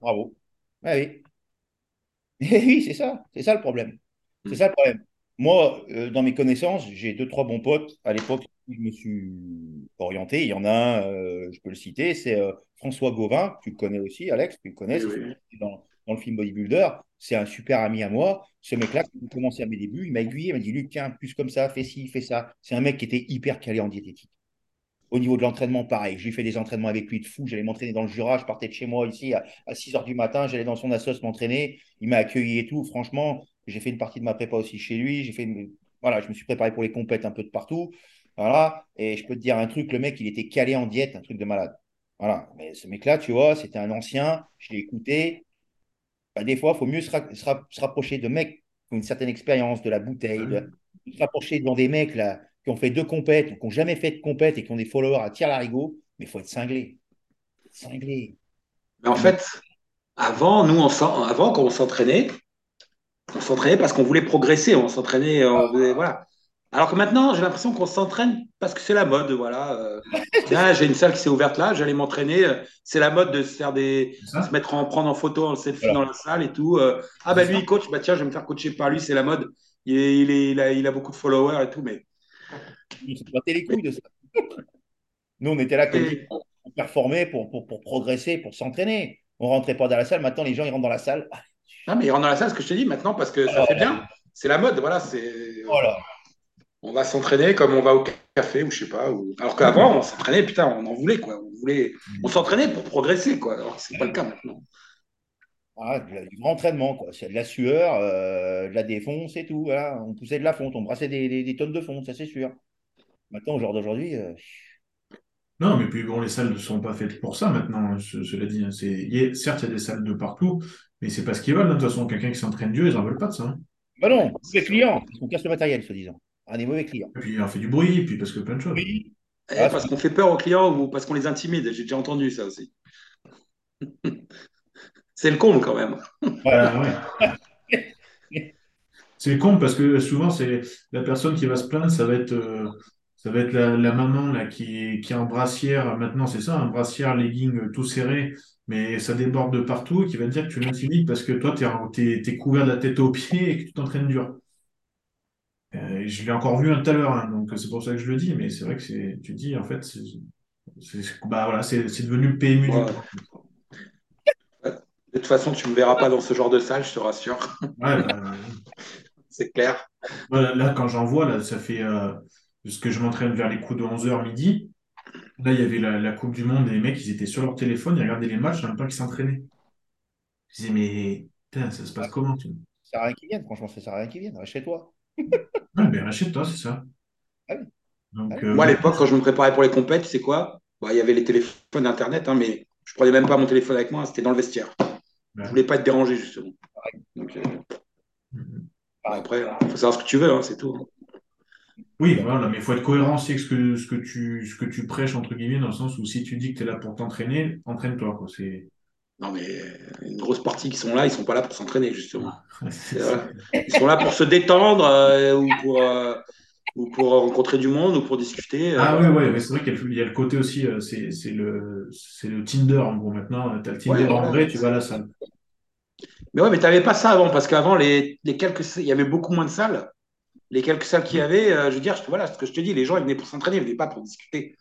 Bravo. Ah oui. Eh oui, c'est ça. C'est ça le problème. C'est ça le problème. Moi, euh, dans mes connaissances, j'ai deux, trois bons potes. À l'époque, où je me suis orienté. Il y en a un, euh, je peux le citer, c'est euh, François Gauvin. Tu le connais aussi, Alex, tu le connais. Oui, dans, dans le film Bodybuilder. C'est un super ami à moi. Ce mec-là, quand a commencé à mes débuts, il m'a aiguillé, il m'a dit, Luc, tiens, plus comme ça, fais ci, fais ça. C'est un mec qui était hyper calé en diététique. Au niveau de l'entraînement, pareil. J'ai fait des entraînements avec lui de fou. J'allais m'entraîner dans le Jura. Je partais de chez moi ici à, à 6 h du matin. J'allais dans son assos m'entraîner. Il m'a accueilli et tout. Franchement, j'ai fait une partie de ma prépa aussi chez lui. J'ai fait une- Voilà, je me suis préparé pour les compètes un peu de partout. Voilà. Et je peux te dire un truc, le mec, il était calé en diète, un truc de malade. Voilà. Mais ce mec-là, tu vois, c'était un ancien. Je l'ai écouté. Bah, des fois, il faut mieux se, ra- se ra- se rapprocher de mecs qui ont une certaine expérience, de la bouteille, de, de se rapprocher devant des mecs là, qui ont fait deux compètes, ou qui n'ont jamais fait de compète et qui ont des followers à tir larigot. mais il faut être cinglé. Cinglé. Mais en fait, avant, nous, on avant, quand on s'entraînait, on s'entraînait parce qu'on voulait progresser. On s'entraînait, voilà. Alors que maintenant, j'ai l'impression qu'on s'entraîne parce que c'est la mode, voilà. Euh, tiens, j'ai une salle qui s'est ouverte là, j'allais m'entraîner. C'est la mode de se faire des, se mettre en prendre en photo, en selfie dans la salle et tout. Euh. ah bah lui, il coach, bah tiens, je vais me faire coacher par lui, c'est la mode. Il, il, est, il, a, il, a, beaucoup de followers et tout, mais. Il se les couilles de ça. Nous, on était là comme pour performer, pour, pour, pour progresser, pour s'entraîner. On rentrait pas dans la salle. Maintenant, les gens, ils rentrent dans la salle. Ah, mais ils rentrent dans la salle, ce que je te dis maintenant, parce que ça fait bien. C'est la mode, voilà. C'est. Voilà on va s'entraîner comme on va au café ou je sais pas. Alors qu'avant, on s'entraînait, putain, on en voulait quoi. On voulait, on s'entraînait pour progresser quoi. Alors c'est pas le cas maintenant. Ah, du grand entraînement quoi. C'est de la sueur, euh, de la défonce et tout. Voilà. On poussait de la fonte, on brassait des, tonnes de fonte, ça c'est sûr. Maintenant, au jour d'aujourd'hui. Euh, non, mais puis bon, les salles ne sont pas faites pour ça maintenant. cela dit, hein. c'est, certes, il y a des salles de partout, mais c'est pas ce qu'ils veulent. Hein. De toute façon, quelqu'un qui s'entraîne Dieu, ils en veulent pas de ça. Hein. Bah non, les clients, on casse le matériel, soi-disant à des mauvais clients. Et puis on fait du bruit, puis parce que plein de choses. Oui. Eh, parce qu'on fait peur aux clients ou parce qu'on les intimide. J'ai déjà entendu ça aussi. c'est le con quand même. c'est le con parce que souvent, c'est la personne qui va se plaindre, ça va être, euh, ça va être la, maman là, qui, qui est en brassière. Maintenant, c'est ça, un brassière, legging tout serré, mais ça déborde de partout, qui va te dire que tu l'intimides parce que toi, tu es, es, couvert de la tête aux pieds et que tu t'entraînes dur. Euh, je l'ai encore vu un tout à l'heure, hein, donc c'est pour ça que je le dis, mais c'est vrai que c'est, tu dis, en fait, c'est, bah, voilà, c'est, devenu le PMU du De toute façon, tu ne me verras pas dans ce genre de salle, je te rassure. Ouais, bah, c'est clair. là, quand j'en vois, là, ça fait euh, ce que je m'entraîne vers les coups de 11h midi. Là, il y avait la, Coupe du Monde et les mecs, ils étaient sur leur téléphone, ils regardaient les matchs en même temps qu'ils s'entraînaient. Je disais, mais putain, ça se passe comment tu... Ça sert à rien qu'ils viennent, franchement, ça sert à rien qu'ils viennent, reste chez toi. Ouais, ben achète-toi, c'est ça. Ah Donc, ah euh, Moi, à l'époque, quand je me préparais pour les compètes, tu sais quoi? Bah, Il y avait les téléphones Internet, hein, mais je prenais même pas mon téléphone avec moi, c'était dans le vestiaire. Je voulais pas être dérangé, justement. Donc, euh, mhm. Après, il faut savoir ce que tu veux, hein, c'est tout. Oui, voilà, mais il faut être cohérent aussi avec ce que, ce, que tu, ce que tu prêches, entre guillemets, dans le sens où si tu dis que tu es là pour t'entraîner, entraîne-toi. C'est... Non, mais une grosse partie qui sont là, ils sont pas là pour s'entraîner, justement. Ils sont là pour se détendre euh, ou, pour, euh, ou pour rencontrer du monde ou pour discuter. Euh. Ah oui, ouais, mais c'est vrai qu'il y, a le côté aussi, c'est le, le Tinder en gros maintenant. Tu as le Tinder en vrai, tu vas à la salle. Mais ouais, mais tu n'avais pas ça avant, parce qu'avant, les, les, quelques, il y avait beaucoup moins de salles. Les quelques salles qu'il y avait, je veux dire, voilà, ce que je te dis, les gens, ils venaient pour s'entraîner, ils ne venaient pas pour discuter.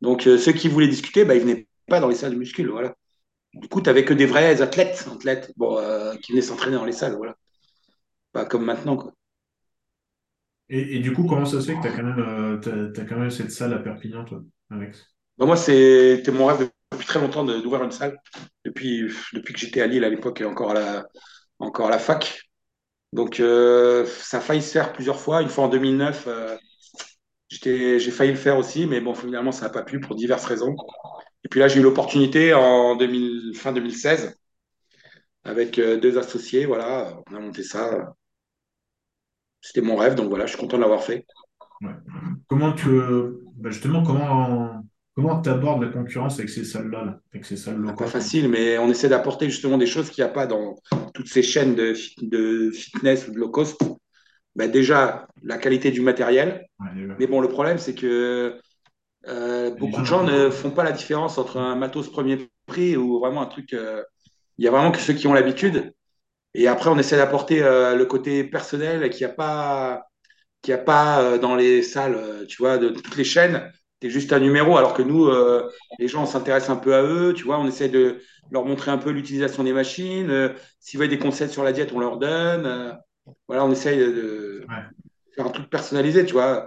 Donc, ceux qui voulaient discuter, bah, ils ne venaient pas dans les salles de muscles, voilà. Du coup, tu n'avais que des vrais athlètes, athlètes bon, euh, qui venaient s'entraîner dans les salles. Voilà. Pas comme maintenant. Quoi. Et, du coup, comment ça se fait que tu as, euh, quand même cette salle à Perpignan, toi, Alex? Bah, Moi, c'était mon rêve depuis très longtemps d'ouvrir une salle. Depuis, depuis que j'étais à Lille à l'époque et encore à la, encore à la fac. Donc, euh, ça a failli se faire plusieurs fois. Une fois en 2009, j'ai failli le faire aussi, mais bon, finalement, ça n'a pas pu pour diverses raisons. Et puis là, j'ai eu l'opportunité en 2000, fin 2016 avec euh, deux associés. Voilà, on a monté ça. C'était mon rêve, donc voilà, je suis content de l'avoir fait. Comment tu, bah, justement, comment comment tu abordes la concurrence avec ces salles-là, avec ces salles Pas facile, mais on essaie d'apporter justement des choses qu'il n'y a pas dans toutes ces chaînes de, de fitness ou de low cost. Bah, déjà, la qualité du matériel. mais bon, le problème, c'est que euh, beaucoup de gens ne font pas la différence entre un matos premier prix ou vraiment un truc. Euh, il y a vraiment que ceux qui ont l'habitude. Et après, on essaie d'apporter euh, le côté personnel qu'il n'y a pas, qui a pas dans les salles, tu vois, de, toutes les chaînes. Tu es juste un numéro, alors que nous, les gens, on s'intéresse un peu à eux, tu vois, on essaie de leur montrer un peu l'utilisation des machines. S'ils veulent des conseils sur la diète, on leur donne. voilà, on essaye de, faire un truc personnalisé, tu vois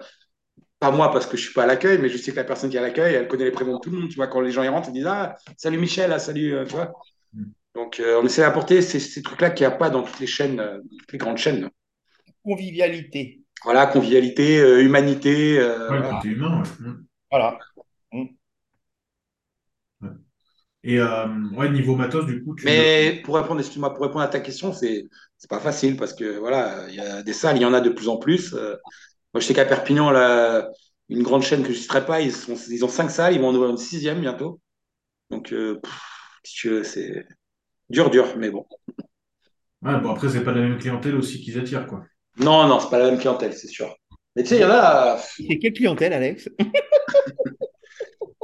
pas moi parce que je suis pas à l'accueil, mais je sais que la personne qui est à l'accueil, elle connaît les prénoms de tout le monde. Tu vois, quand les gens y rentrent, ils disent Ah, salut Michel, ah, salut, euh, tu vois. Mm. Donc, euh, on essaie d'apporter ces, trucs-là qu'il n'y a pas dans toutes les chaînes, euh, toutes les grandes chaînes. Convivialité. Voilà, convivialité, humanité. voilà. humain. Voilà. Mm. Et ouais, niveau matos, du coup. Tu mais pour répondre, excuse-moi, pour répondre à ta question, c'est c'est pas facile parce que voilà, il y a des salles, il y en a de plus en plus. Moi, je sais qu'à Perpignan, là, une grande chaîne que je ne citerai pas. Ils, sont, ils ont cinq salles, ils vont en ouvrir une sixième bientôt. Donc, euh, c'est dur, dur, mais bon. Ouais, bon, après, c'est pas la même clientèle aussi qu'ils attirent, quoi. Non, non, c'est pas la même clientèle, c'est sûr. Mais tu sais, il y en a. C'est quelle clientèle, Alex?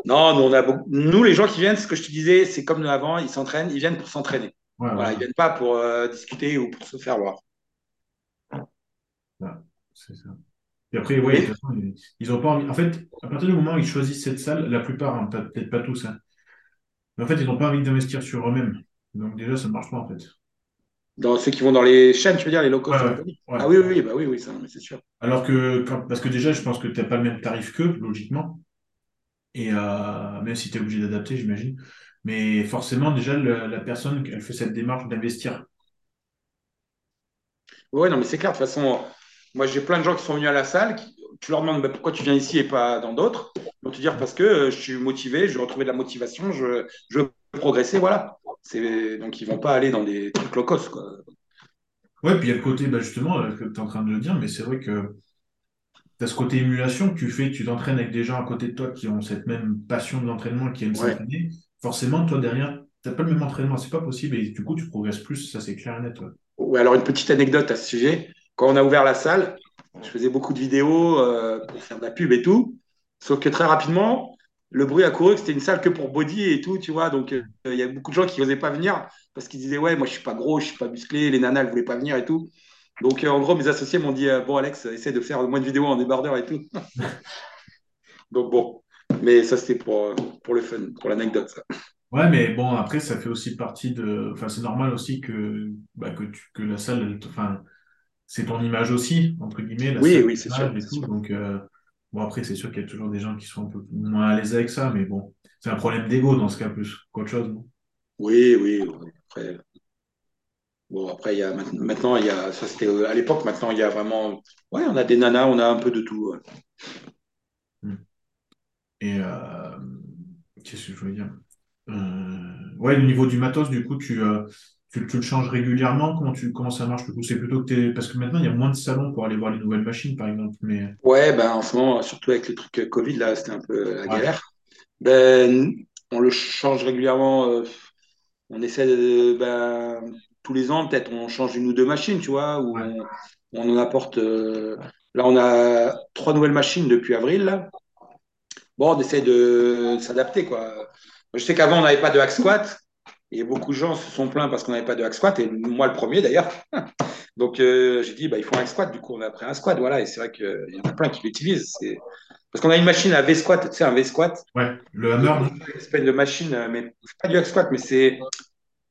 Non, nous, on a beaucoup... nous, les gens qui viennent, ce que je te disais, c'est comme avant, ils s'entraînent, ils viennent pour s'entraîner. Ouais, Voilà, ouais. ils viennent pas pour euh, discuter ou pour se faire voir. Ouais, c'est ça. Et après, ouais, de toute façon, ils, ils ont pas envie. En fait, à partir du moment où ils choisissent cette salle, la plupart, hein, peut-être pas tous, hein, mais en fait, ils n'ont pas envie d'investir sur eux-mêmes. Donc déjà, ça ne marche pas, en fait. Dans ceux qui vont dans les chaînes, tu veux dire, les locaux Ouais, ouais. Ah oui, oui, oui, bah oui, oui, ça, mais c'est sûr. Alors que, quand- parce que déjà, je pense que tu n'as pas le même tarif qu'eux, logiquement. Et euh, même si tu es obligé d'adapter, j'imagine. Mais forcément, déjà, le- la personne, elle fait cette démarche d'investir. Ouais, non, mais c'est clair. De toute façon, moi, j'ai plein de gens qui sont venus à la salle. qui- tu leur demandes bah, pourquoi tu viens ici et pas dans d'autres? Ils vont te dire parce que euh, je suis motivé, je veux retrouver de la motivation, je, je veux progresser, voilà. Donc, ils vont pas aller dans des trucs low cost, quoi. Ouais, puis il y a le côté, bah, justement, euh, que tu es en train de le dire, mais c'est vrai que tu as ce côté émulation que tu fais, tu t'entraînes avec des gens à côté de toi qui ont cette même passion de l'entraînement, qui aiment Ouais. s'entraîner. Forcément, toi, derrière, tu n'as pas le même entraînement, c'est pas possible. Et du coup, tu progresses plus, ça c'est clair et net. ouais. Ouais, alors, une petite anecdote à ce sujet. Quand on a ouvert la salle, je faisais beaucoup de vidéos euh, pour faire de la pub et tout. Sauf que très rapidement, le bruit a couru que c'était une salle que pour body et tout, tu vois. Donc, euh, il y a beaucoup de gens qui n'osaient pas venir parce qu'ils disaient, ouais, moi, je suis pas gros, je suis pas musclé, les nanas, elles voulaient pas venir et tout. Donc, euh, en gros, mes associés m'ont dit, euh, bon, Alex, essaie de faire moins de vidéos en débardeur et tout. Donc, bon. Mais ça, c'était pour, pour le fun, pour l'anecdote. Ouais, mais bon, après, ça fait aussi partie de. Enfin, c'est normal aussi que, bah, que, tu, que la salle, enfin, c'est ton image aussi, entre guillemets, la Oui, salle, oui, c'est sûr. Donc, bon, après, c'est sûr qu'il y a toujours des gens qui sont un peu moins à l'aise avec ça, mais bon, c'est un problème d'ego dans ce cas plus qu'autre chose. non? Oui, oui, oui. Après, bon, après, il y a maintenant, il y a, ça c'était euh, à l'époque, maintenant, il y a vraiment, ouais, on a des nanas, on a un peu de tout. ouais. Et euh, qu'est-ce que je veux dire? Euh, ouais, le niveau du matos, du coup, tu, euh, tu, tu le changes régulièrement. Comment, tu, comment ça marche? C'est plutôt que. Parce que maintenant, il y a moins de salons pour aller voir les nouvelles machines, par exemple. Mais Ouais, ben, en ce moment, surtout avec le truc euh, Covid, là, c'était un peu la ouais, galère. Ben, on le change régulièrement. euh, on essaie de, ben, tous les ans, peut-être, on change une ou deux machines, tu vois, ou ouais, on, on en apporte. euh, là, on a trois nouvelles machines depuis avril, là. Bon, on essaie de s'adapter, quoi. Je sais qu'avant, on n'avait pas de hack squat. Et beaucoup de gens se sont plaints parce qu'on n'avait pas de hack squat, et moi le premier d'ailleurs. Donc euh, j'ai dit, bah, il faut un hack squat, du coup on a pris un squat, voilà, et c'est vrai qu'il y en a plein qui l'utilisent. Parce qu'on a une machine à V-squat, tu sais, un V-squat, ouais. Le c'est hammer, une espèce de machine, euh, mais c'est pas du hack squat, mais c'est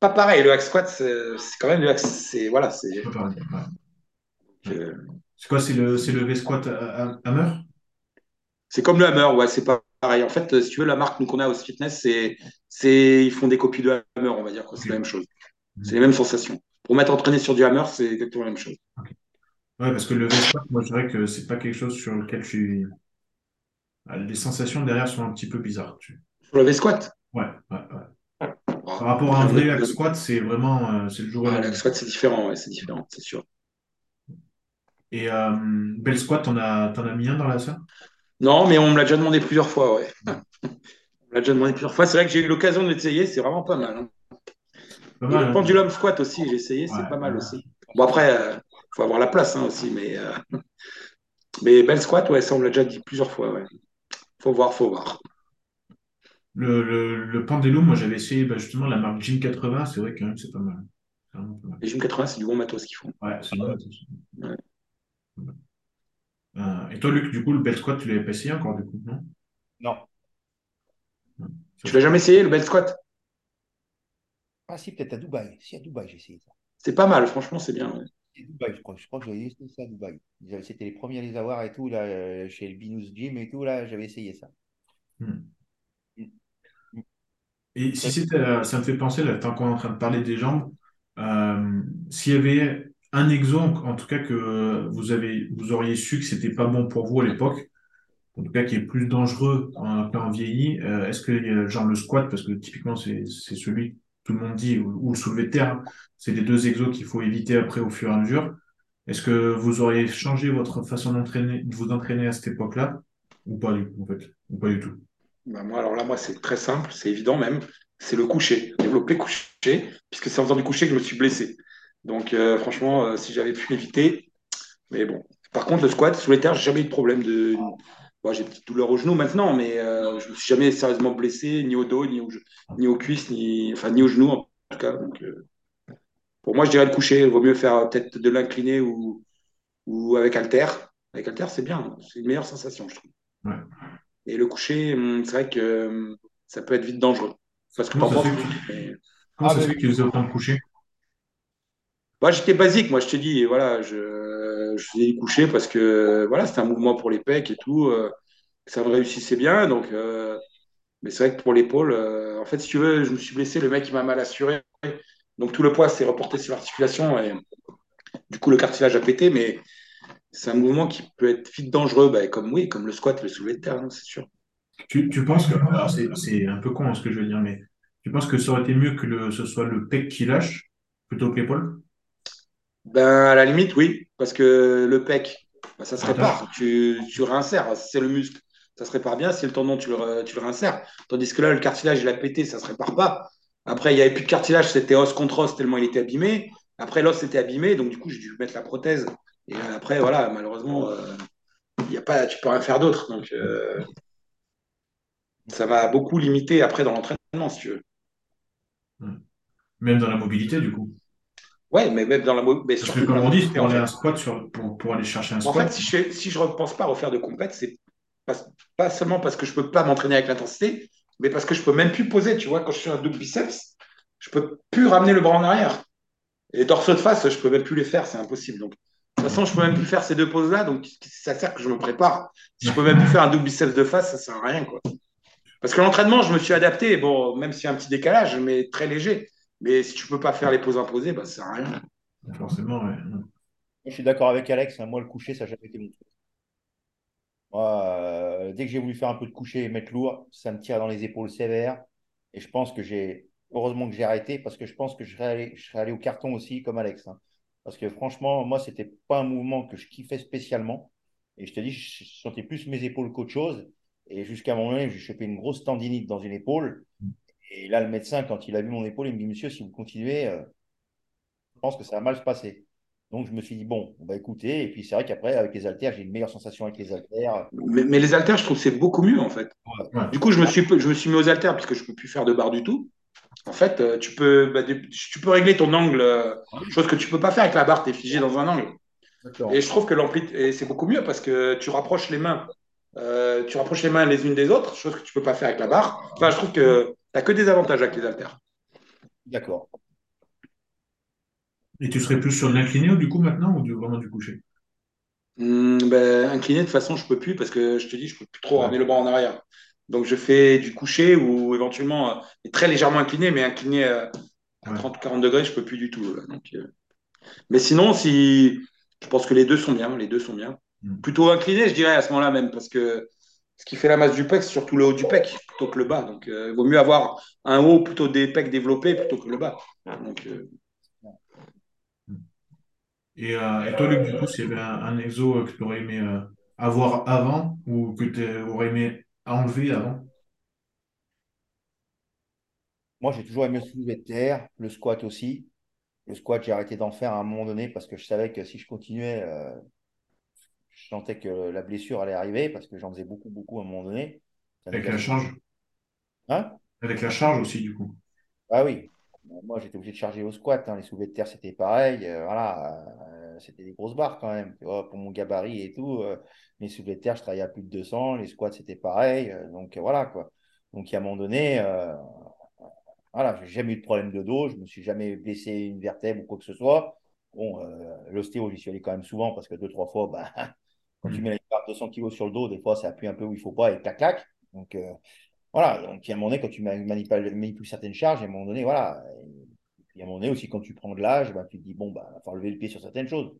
pas pareil. Le hack squat, c'est, quand même du hack, c'est, voilà, c'est. Ouais, euh, C'est quoi? C'est le, le V-squat hammer? c'est comme le hammer, ouais, c'est pas pareil. En fait, euh, si tu veux, la marque nous, qu'on a au fitness, c'est, c'est, ils font des copies de hammer, on va dire, quoi. C'est la même chose. C'est Mhm. les mêmes sensations. Pour m'être entraîné sur du hammer, c'est exactement la même chose. Ok. Ouais, parce que le V-squat, moi, je dirais que c'est pas quelque chose sur lequel je suis. Les sensations derrière sont un petit peu bizarres. tu- Sur le V-squat, Ouais, ouais, ouais. oh, Par rapport à un vrai squat, c'est vraiment, euh, c'est le jour ah, squat, c'est différent, ouais, c'est différent, c'est sûr. Et euh, bel squat, t'en as, t'en as mis un dans la salle? Non, mais on me l'a déjà demandé plusieurs fois, ouais. On me l'a déjà demandé plusieurs fois. C'est vrai que j'ai eu l'occasion de l'essayer, c'est vraiment pas mal. hein. Pas Et mal, le hein? pendulum squat aussi, j'ai essayé, Ouais, c'est pas mal ouais. aussi. Bon, après, il faut avoir la place hein, aussi, mais, euh, mais bel squat, ouais, ça, on me l'a déjà dit plusieurs fois, ouais. Faut voir, faut voir. Le, le, le pendulum, moi j'avais essayé bah, justement la marque Gym 80, c'est vrai quand même c'est pas mal. Pas. Les Gym 80, c'est du bon matos qu'ils font. Ouais, c'est vrai. Euh, et toi, Luc, du coup, le bel squat, tu l'avais pas essayé encore, du coup, non? Non. Tu l'as jamais essayé, le bel squat? Ah si, peut-être à Dubaï. Si, à Dubaï, j'ai essayé ça. C'est pas mal, franchement, c'est bien. ouais. Dubaï, je crois. Je crois que j'avais essayé ça à Dubaï. C'était les premiers à les avoir et tout, là, euh, chez le Binous Gym et tout, là, j'avais essayé ça. Hmm. Mm. Mm. Et si c'était, euh, ça me fait penser, là, tant qu'on est en train de parler des jambes, euh, s'il y avait un exo, en en tout cas, que vous avez, vous auriez su que c'était pas bon pour vous à l'époque, en tout cas qui est plus dangereux en, quand on vieillit, euh, est-ce que, euh, genre le squat, parce que typiquement c'est celui que tout le monde dit, ou, le soulevé de terre, c'est les deux exos qu'il faut éviter après au fur et à mesure. Est-ce que vous auriez changé votre façon de vous entraîner à cette époque-là? Ou pas du en fait. Ou pas du tout? Bah, moi, alors là, moi, c'est très simple, c'est évident même. C'est le coucher, développer coucher, puisque c'est en faisant du coucher que je me suis blessé. Donc, euh, franchement, euh, si j'avais pu l'éviter. Mais bon. Par contre, le squat, sous les terres, j'ai jamais eu de problème de. Bon, j'ai une petite douleur au genou maintenant, mais euh, je me suis jamais sérieusement blessé, ni au dos, ni, au, ni aux cuisses, ni, enfin, ni au genou, en tout cas. Donc, euh, pour moi, je dirais le coucher. Il vaut mieux faire peut-être de l'incliné ou, ou avec halter. Avec halter, c'est bien. C'est une meilleure sensation, je trouve. Ouais. Et le coucher, hum, c'est vrai que hum, ça peut être vite dangereux. Parce que Comment t'en ça fait mais- Ah, ça se mais- fait qu'ils faisaient autant de coucher? Moi, j'étais basique, moi, je te dis, voilà, je, je faisais du coucher parce que, voilà, c'était un mouvement pour les pecs et tout, euh, ça me réussissait bien, donc, euh, mais c'est vrai que pour l'épaule, euh, en fait, si tu veux, je me suis blessé, le mec, il m'a mal assuré, donc tout le poids s'est reporté sur l'articulation et du coup, le cartilage a pété, mais c'est un mouvement qui peut être vite dangereux, bah, comme oui, comme le squat, le soulevé de terre, hein, c'est sûr. Tu, tu penses que, c'est un peu con hein, ce que je veux dire, mais tu penses que ça aurait été mieux que le, ce soit le pec qui lâche plutôt que l'épaule? Ben, à la limite, oui, parce que le pec, ben, ça se répare. Tu, tu réinsères. C'est le muscle, ça se répare bien. Si c'est le tendon, tu le, tu le réinsères. Tandis que là, le cartilage, il a pété, ça se répare pas. Après, il n'y avait plus de cartilage, c'était os contre os tellement il était abîmé. Après, l'os était abîmé, donc du coup, j'ai dû mettre la prothèse. Et après, voilà, malheureusement, euh, il y a pas, tu peux rien faire d'autre. Donc, euh, ça m'a beaucoup limité après dans l'entraînement, si tu veux. Même dans la mobilité, du coup. Ouais, mais même dans la mais Parce que comme on dit, pour en aller un squat sur, pour, pour aller chercher un En squat, fait, si je ne si je repense pas à refaire de compète, c'est pas, pas seulement parce que je peux pas m'entraîner avec l'intensité, mais parce que je peux même plus poser. Tu vois, quand je fais un double biceps, je peux plus ramener le bras en arrière. Et les torsos de face, je peux même plus les faire, c'est impossible. Donc, de toute façon, je peux même plus faire ces deux poses-là, donc ça sert que je me prépare. Si je peux même plus faire un double biceps de face, ça sert à rien, quoi. Parce que l'entraînement, je me suis adapté, bon, même s'il y a un petit décalage, mais très léger. Mais si tu peux pas faire les poses imposées, bah, ça sert à rien. forcément, ouais. Je suis d'accord avec Alex. hein. Moi, le coucher, ça n'a jamais été mon truc. Moi, euh, dès que j'ai voulu faire un peu de coucher et mettre lourd, ça me tire dans les épaules sévères. Et je pense que j'ai, heureusement que j'ai arrêté parce que je pense que je serais allé, je serais allé au carton aussi comme Alex. hein. Parce que franchement, moi, c'était pas un mouvement que je kiffais spécialement. Et je te dis, je sentais plus mes épaules qu'autre chose. Et jusqu'à un moment donné, j'ai chopé une grosse tendinite dans une épaule. Et là, le médecin, quand il a vu mon épaule, il me dit, monsieur, si vous continuez, euh, je pense que ça va mal se passer. Donc, je me suis dit, bon, on va écouter. Et puis, c'est vrai qu'après, avec les haltères, j'ai une meilleure sensation avec les haltères. Mais, mais les haltères, je trouve que c'est beaucoup mieux, en fait. Ouais. Du coup, je me suis, je me suis mis aux haltères parce que je ne peux plus faire de barre du tout. En fait, euh, tu peux, bah, tu peux régler ton angle, euh, chose que tu peux pas faire avec la barre, tu es figé dans un angle. Et je trouve que l'amplitude, c'est beaucoup mieux parce que tu rapproches les mains, euh, tu rapproches les mains les unes des autres, chose que tu peux pas faire avec la barre. Enfin, je trouve que n'as que des avantages avec les haltères. D'accord. Et tu serais plus sur de l'incliné ou du coup maintenant ou du, vraiment du coucher? Hum, ben, incliné, de toute façon, je peux plus parce que je te dis, je peux plus trop Ouais. ramener le bras en arrière. Donc, je fais du coucher ou éventuellement euh, très légèrement incliné, mais incliné euh, à Ouais. 30 ou 40 degrés, je peux plus du tout. là. Donc, euh, Mais sinon, si je pense que les deux sont bien, les deux sont bien. Mm. Plutôt incliné, je dirais à ce moment-là même, parce que ce qui fait la masse du pec, c'est surtout le haut du pec plutôt que le bas. Donc, euh, il vaut mieux avoir un haut plutôt des pecs développés plutôt que le bas. Donc, euh, Et, euh, et toi, Luc, du coup, s'il y avait un, un exo que tu aurais aimé euh, avoir avant ou que tu aurais aimé enlever avant? Moi, j'ai toujours aimé le soulevé de terre, le squat aussi. Le squat, j'ai arrêté d'en faire à un moment donné parce que je savais que si je continuais, euh, je sentais que la blessure allait arriver parce que j'en faisais beaucoup, beaucoup à un moment donné. Ça Avec la charge? Hein? Avec la charge aussi, du coup. Ah oui. Moi, j'étais obligé de charger au squat. hein. Les soulevés de terre, c'était pareil. Euh, voilà, euh, c'était des grosses barres quand même. pour mon gabarit et tout. euh, les soulevés de terre, je travaillais à plus de 200. Les squats, c'était pareil. euh, donc voilà quoi. Donc à un moment donné, voilà, j'ai jamais eu de problème de dos. Je me suis jamais blessé une vertèbre ou quoi que ce soit. Bon, l'ostéo, j'y suis allé quand même souvent parce que deux, trois fois, bah, quand tu Mm. mets la barre de 200 kilos sur le dos, des fois, ça appuie un peu où il faut pas et clac, clac. Donc euh, voilà, donc à un moment donné, quand tu ma- manipules, manipules certaines charges, à un moment donné, voilà. Et puis à un moment donné aussi, quand tu prends de l'âge, bah, tu te dis, bon, bah, il va falloir lever le pied sur certaines choses.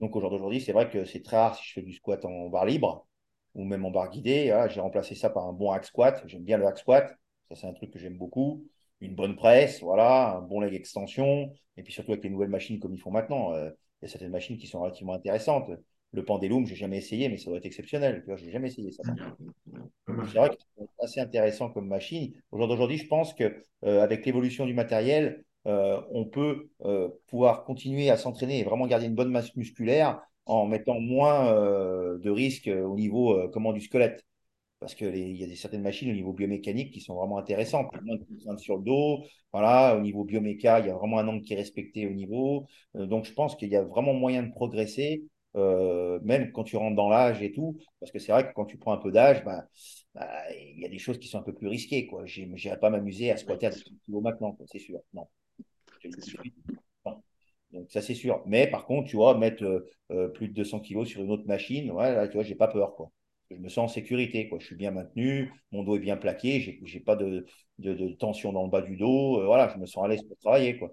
Donc au jour d'aujourd'hui, c'est vrai que c'est très rare si je fais du squat en barre libre ou même en barre guidée. Voilà, j'ai remplacé ça par un bon hack squat. J'aime bien le hack squat. Ça, c'est un truc que j'aime beaucoup. Une bonne presse, voilà, un bon leg extension. Et puis surtout avec les nouvelles machines comme ils font maintenant. euh, il y a certaines machines qui sont relativement intéressantes. Le pendulum, j'ai jamais essayé, mais ça doit être exceptionnel. Vois, j'ai jamais essayé ça. C'est vrai que c'est assez intéressant comme machine. Au jour d'aujourd'hui, je pense que euh, avec l'évolution du matériel, euh, on peut euh, pouvoir continuer à s'entraîner et vraiment garder une bonne masse musculaire en mettant moins de risques au niveau comment, du squelette. Parce qu'il y a des, certaines machines au niveau biomécanique qui sont vraiment intéressantes. Moins de contraintes sur le dos. Voilà, au niveau bioméca, il y a vraiment un angle qui est respecté au niveau. Donc, je pense qu'il y a vraiment moyen de progresser, euh, même quand tu rentres dans l'âge et tout. Parce que c'est vrai que quand tu prends un peu d'âge, bah, bah, il y a des choses qui sont un peu plus risquées. Quoi. Je n'irai pas m'amuser à squatter à 200 kilos maintenant, quoi, c'est sûr. Non. C'est sûr. Donc, ça, c'est sûr. Mais par contre, tu vois, mettre euh, euh, plus de 200 kilos sur une autre machine, ouais, là, tu vois, j'ai pas peur, quoi. Je me sens en sécurité, quoi. Je suis bien maintenu, mon dos est bien plaqué, j'ai j'ai pas de, de, de tension dans le bas du dos. euh, voilà, je me sens à l'aise pour travailler, quoi.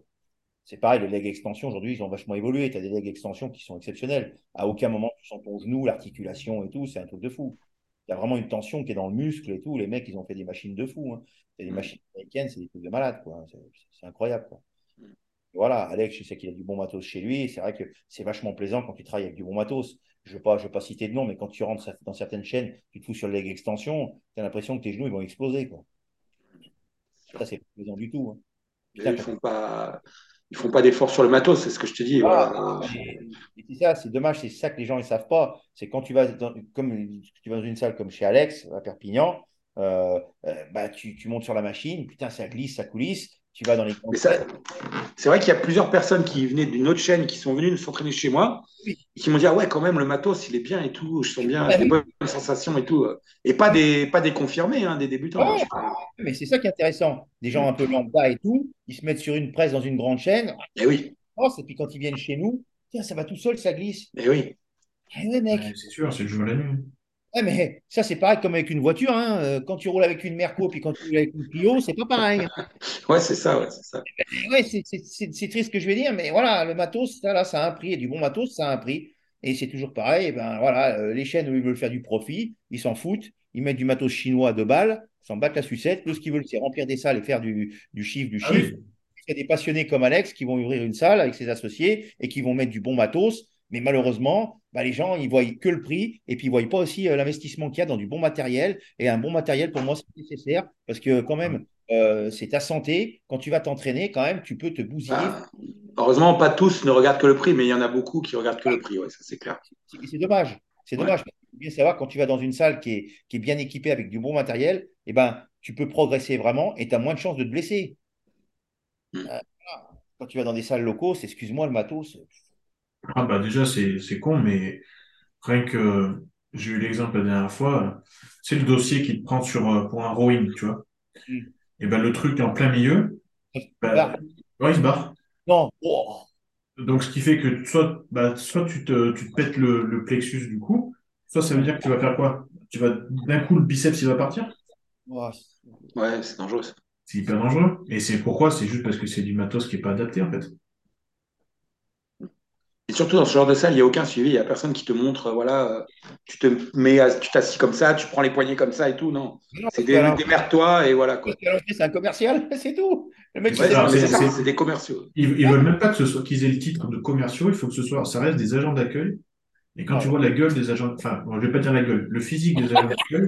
C'est pareil, les legs extension, aujourd'hui, ils ont vachement évolué. Tu as des legs extension qui sont exceptionnels. À aucun moment, tu sens ton genou, l'articulation et tout, c'est un truc de fou. Il y a vraiment une tension qui est dans le muscle et tout. Les mecs, ils ont fait des machines de fou. Hein. C'est des machines américaines, c'est des trucs de malade, quoi. C'est incroyable, quoi. Voilà, Alex, je sais qu'il a du bon matos chez lui. C'est vrai que c'est vachement plaisant quand tu travailles avec du bon matos. Je ne veux, pas- je pas citer de nom, mais quand tu rentres dans certaines chaînes, tu te fous sur le leg extension, tu as l'impression que tes genoux ils vont exploser. Quoi. Ça, c'est pas plaisant du tout. hein. Putain, Ils font pas, ils font pas d'efforts sur le matos, c'est ce que je te dis. Ah, voilà. C'est ça, c'est dommage, c'est ça que les gens ne savent pas. C'est quand tu vas dans, comme tu vas dans une salle comme chez Alex, à Perpignan, euh, euh, bah, tu, tu montes sur la machine, putain, ça glisse, ça coulisse. Tu vas dans les Mais ça, c'est vrai qu'il y a plusieurs personnes qui venaient d'une autre chaîne qui sont venues s'entraîner chez moi Oui. et qui m'ont dit ah ouais quand même le matos il est bien et tout, je sens bien Ah des oui. bonnes sensations et tout et pas des pas des confirmés hein, des débutants. Ouais. Mais c'est ça qui est intéressant. Des gens un peu lambda et tout, ils se mettent sur une presse dans une grande chaîne, Et oui, et puis quand ils viennent chez nous, tiens, ça va tout seul, ça glisse. et oui. Eh ouais, mec. C'est sûr, c'est le jour et la nuit. Ouais, mais ça, c'est pareil comme avec une voiture. Hein. Euh, Quand tu roules avec une Merco puis quand tu roules avec une Clio, c'est pas pareil. Ouais c'est ça, ouais c'est ça. Ouais, c'est c'est- c'est- triste ce que je vais dire, mais voilà, le matos, ça, là, ça a un prix. Et du bon matos, ça a un prix. Et c'est toujours pareil. Et ben, voilà, euh, les chaînes où ils veulent faire du profit, ils s'en foutent. Ils mettent du matos chinois à deux balles, ils s'en battent la sucette. Tout ce qu'ils veulent, c'est remplir des salles et faire du, du chiffre, du Ah chiffre. oui. Il y a des passionnés comme Alex qui vont ouvrir une salle avec ses associés et qui vont mettre du bon matos. Mais malheureusement, bah, les gens, ils voient que le prix et puis ils ne voient pas aussi euh, l'investissement qu'il y a dans du bon matériel. Et un bon matériel, pour moi, c'est nécessaire parce que quand même, euh, c'est ta santé. Quand tu vas t'entraîner, quand même, tu peux te bousiller. Bah, heureusement pas tous ne regardent que le prix, mais il y en a beaucoup qui regardent que le prix, ouais ça c'est clair. C'est c'est dommage. C'est Ouais. dommage. Il faut bien savoir, quand tu vas dans une salle qui est, qui est bien équipée avec du bon matériel, eh ben, tu peux progresser vraiment et tu as moins de chances de te blesser. Mm. Euh, quand tu vas dans des salles locaux, c'est excuse-moi le matos. Ah bah déjà, c'est c'est con, mais rien que j'ai eu l'exemple la dernière fois, c'est le dossier qui te prend sur, euh, pour un rowing, tu vois. Mm. Et ben le truc en plein milieu, bah, Bah, ouais, il se barre. non, oh, Donc ce qui fait que soit, bah, soit tu te, tu te pètes le, le plexus du cou, soit ça veut dire que tu vas faire quoi? Tu vas d'un coup le biceps il va partir? oh, Ouais c'est dangereux. ça. C'est hyper dangereux. Et c'est pourquoi? C'est juste parce que c'est du matos qui est pas adapté en fait. Et surtout dans ce genre de salle, il n'y a aucun suivi, il n'y a personne qui te montre, voilà, tu te mets, à- tu t'assis comme ça, tu prends les poignets comme ça et tout, non. non, C'est des, l'en- démerde-toi et voilà quoi. c'est un commercial, c'est tout. Le mec, Ouais, Alors, c'est- c'est ça, c'est- c'est des commerciaux. Ils, ils veulent même pas que ce soit qu'ils aient le titre de commerciaux, il faut que ce soit, ça reste des agents d'accueil. Et quand Ah tu ouais. vois la gueule des agents, enfin, bon, je vais pas dire la gueule, le physique des agents d'accueil,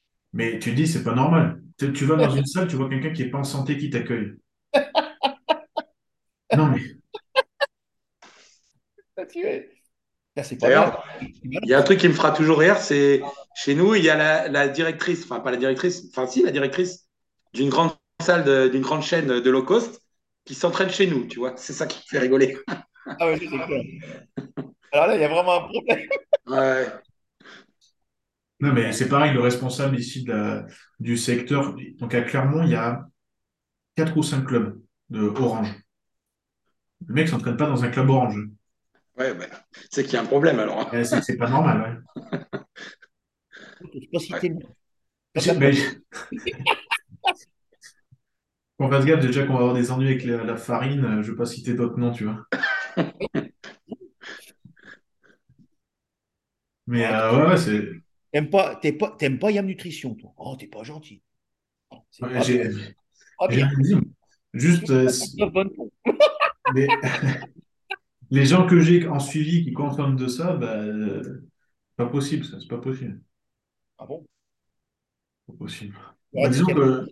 mais tu te dis, c'est pas normal. Tu, tu vas dans une salle, tu vois quelqu'un qui est pas en santé qui t'accueille. Non, mais D'ailleurs, il y a un truc qui me fera toujours rire, c'est chez nous, il y a la, la directrice, enfin pas la directrice, enfin si, la directrice d'une grande salle, d'une grande chaîne de low cost qui s'entraîne chez nous, tu vois. C'est ça qui me fait rigoler. Ah ouais, c'est clair. Alors là, il y a vraiment un problème. Ouais. Non, mais c'est pareil, le responsable ici de la- du secteur, donc à Clermont, il y a quatre ou cinq clubs de Orange. Le mec s'entraîne pas dans un club Orange. Ouais, bah, c'est qu'il y a un problème alors. hein. C'est c'est pas normal, ouais. Je peux pas citer le. J'ai- mais- fasse gaffe déjà qu'on va avoir des ennuis avec la, la farine, euh, je vais pas citer d'autres noms, tu vois. Mais euh, ouais, ouais, c'est. T'aimes pas, t'es pas, t'aimes pas Yam Nutrition, toi. Oh, t'es pas gentil. C'est ouais, pas j'ai. Pas j'ai bien. Juste, euh, mais, les gens que j'ai en suivi qui consomment de ça, bah, euh, pas possible, ça, c'est pas possible. Ah bon? Pas possible. Bah, disons que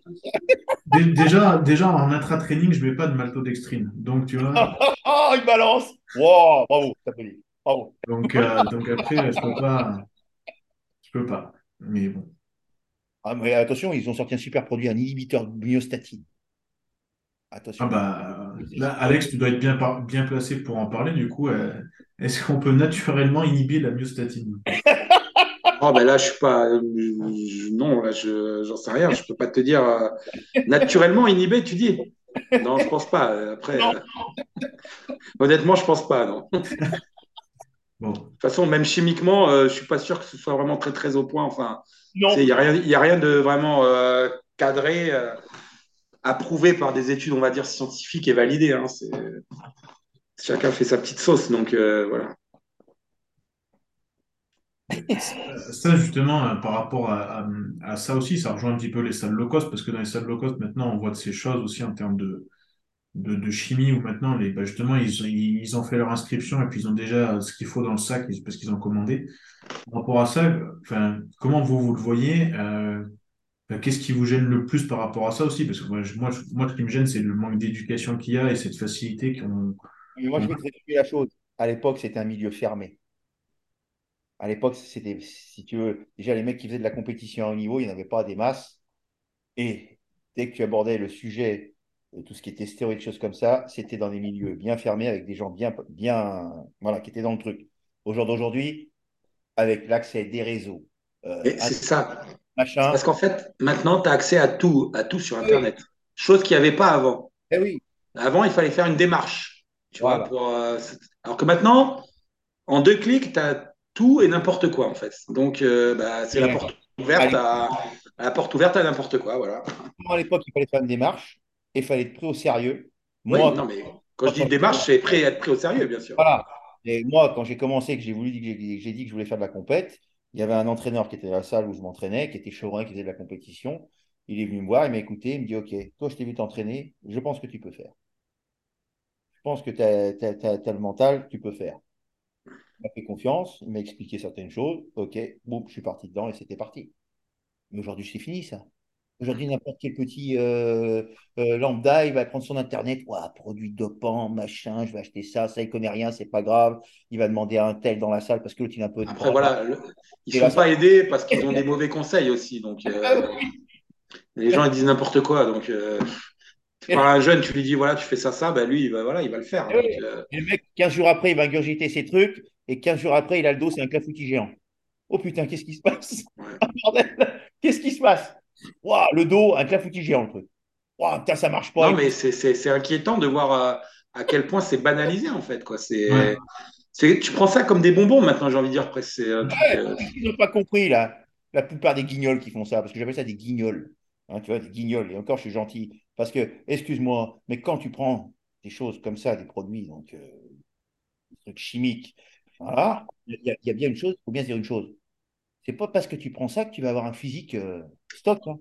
dé- déjà, déjà en intra-training, je mets pas de maltodextrine. Donc, tu vois, Ah, il balance! Wow, bravo. Bravo. donc, euh, donc après, je peux pas, je peux pas. Mais bon. Ah, mais attention, ils ont sorti un super produit, un inhibiteur de myostatine. Ah Attention. bah, là, Alex, tu dois être bien, par- bien placé pour en parler. Du coup, euh, est-ce qu'on peut naturellement inhiber la myostatine? Oh, ben là, je suis pas. euh, je- non, là, je, j'en sais rien. Je peux pas te dire. euh, naturellement inhibé, tu dis? Non, je pense pas. Après, Non. euh, honnêtement, je pense pas. Non. De Bon, toute façon, même chimiquement, euh, je suis pas sûr que ce soit vraiment très très au point. Enfin, il y a rien, il y a rien de vraiment euh, cadré, approuvé par des études, on va dire scientifiques et validées. hein. Chacun fait sa petite sauce, donc euh, voilà. Ça, justement, euh, par rapport à, ça aussi, ça rejoint un petit peu les salles low cost, parce que dans les salles low cost, maintenant, on voit de ces choses aussi en termes de, de, chimie, où maintenant, les, bah, justement, ils, ils ont fait leur inscription et puis ils ont déjà ce qu'il faut dans le sac parce qu'ils ont commandé. Par rapport à ça, comment vous, vous le voyez? euh, qu'est-ce qui vous gêne le plus par rapport à ça aussi? Parce que moi, je- moi, ce qui me gêne, c'est le manque d'éducation qu'il y a et cette facilité qu'on... Mais moi, je vais te la chose. À l'époque, c'était un milieu fermé. À l'époque, c'était, si tu veux, déjà les mecs qui faisaient de la compétition à haut niveau, il n'y en avait pas des masses. Et dès que tu abordais le sujet, de tout ce qui était stéroïdes, choses comme ça, c'était dans des milieux bien fermés avec des gens bien, bien, voilà, qui étaient dans le truc. Au jour d'aujourd'hui, avec l'accès des réseaux, euh, Et c'est ça. Machin, Parce qu'en fait, maintenant, tu as accès à tout, à tout sur Internet. Chose qu'il n'y avait pas avant. eh oui, Avant, il fallait faire une démarche. Tu Voilà. vois, pour, euh, alors que maintenant, en deux clics, tu as tout et n'importe quoi, en fait. Donc, euh, bah, c'est la porte ouverte à, à la porte ouverte à n'importe quoi. Voilà. à l'époque, il fallait faire une démarche et il fallait être pris au sérieux. Oui, non, mais quand je dis démarche, c'est prêt à être pris au sérieux, bien sûr. Voilà. Et moi, quand j'ai commencé, que j'ai voulu, j'ai dit que je voulais faire de la compète, il y avait un entraîneur qui était dans la salle où je m'entraînais, qui était chauvin, qui faisait de la compétition. Il est venu me voir, il m'a écouté, il me dit Ok, toi, je t'ai vu t'entraîner, je pense que tu peux faire. Je pense que tu as, le mental, tu peux faire. Il m'a fait confiance, il m'a expliqué certaines choses. Ok, boum, je suis parti dedans et c'était parti. Mais aujourd'hui, c'est fini ça. Aujourd'hui, n'importe quel petit euh, euh, lambda, il va prendre son internet, Ouah, produit dopant, machin, je vais acheter ça, ça, il connaît rien, c'est pas grave. Il va demander à un tel dans la salle parce que l'autre, il a un peu de Après, voilà, le- ils ne sont pas aidés parce qu'ils ont des mauvais conseils aussi. Donc, euh, les gens, ils disent n'importe quoi. Donc, tu parles à un jeune, tu lui dis, voilà, tu fais ça, ça, bah, lui, il va, voilà, il va le faire. Donc, le mec, 15 jours après, il va ingurgiter ses trucs, et 15 jours après, il a le dos, c'est un clafoutis géant. Oh putain, qu'est-ce qui se passe? Ouais. Ah, Qu'est-ce qui se passe? Le dos, un clafoutis géant, le truc. Ouah, putain, ça marche pas. non, mais c'est- c'est c'est inquiétant de voir euh, à quel point c'est banalisé, en fait. Quoi. C'est, Ouais. tu prends ça comme des bonbons maintenant, j'ai envie de dire. Presque. Euh, Ils n'ont pas compris, là. La plupart des guignols qui font ça, parce que j'appelle ça des guignols. Hein, tu vois, des guignols. Et encore, je suis gentil. Parce que, excuse-moi, mais quand tu prends des choses comme ça, des produits, donc, euh, des trucs chimiques, voilà, il y, y a bien une chose, il faut bien se dire une chose. C'est pas parce que tu prends ça que tu vas avoir un physique euh, stock. hein.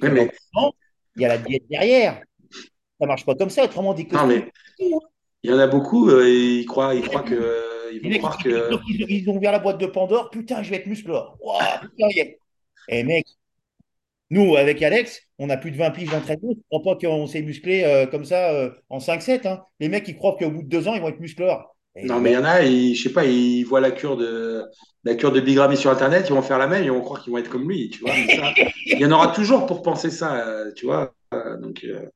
Que mais- il y a la diète derrière. Ça marche pas comme ça. Autrement, des Non, mais il y en a beaucoup, euh, ils croient, ils croient que. euh, ils vont mecs, croire ils, que. ont ouvert la boîte de Pandore. Putain, je vais être putain, y est. Eh mec, nous, avec Alex, on a plus de 20 piges d'entraînement. Je ne crois pas qu'on s'est musclé euh, comme ça euh, en 5-7. hein. Les mecs, ils croient qu'au bout de deux ans, ils vont être musclores. Et Non, mais il y en a, ils, je sais pas, ils voient la cure de, la cure de Big Ramy sur Internet, ils vont faire la même, ils vont croire qu'ils vont être comme lui, tu vois. mais ça, il y en aura toujours pour penser ça, euh, tu vois. euh, donc, euh,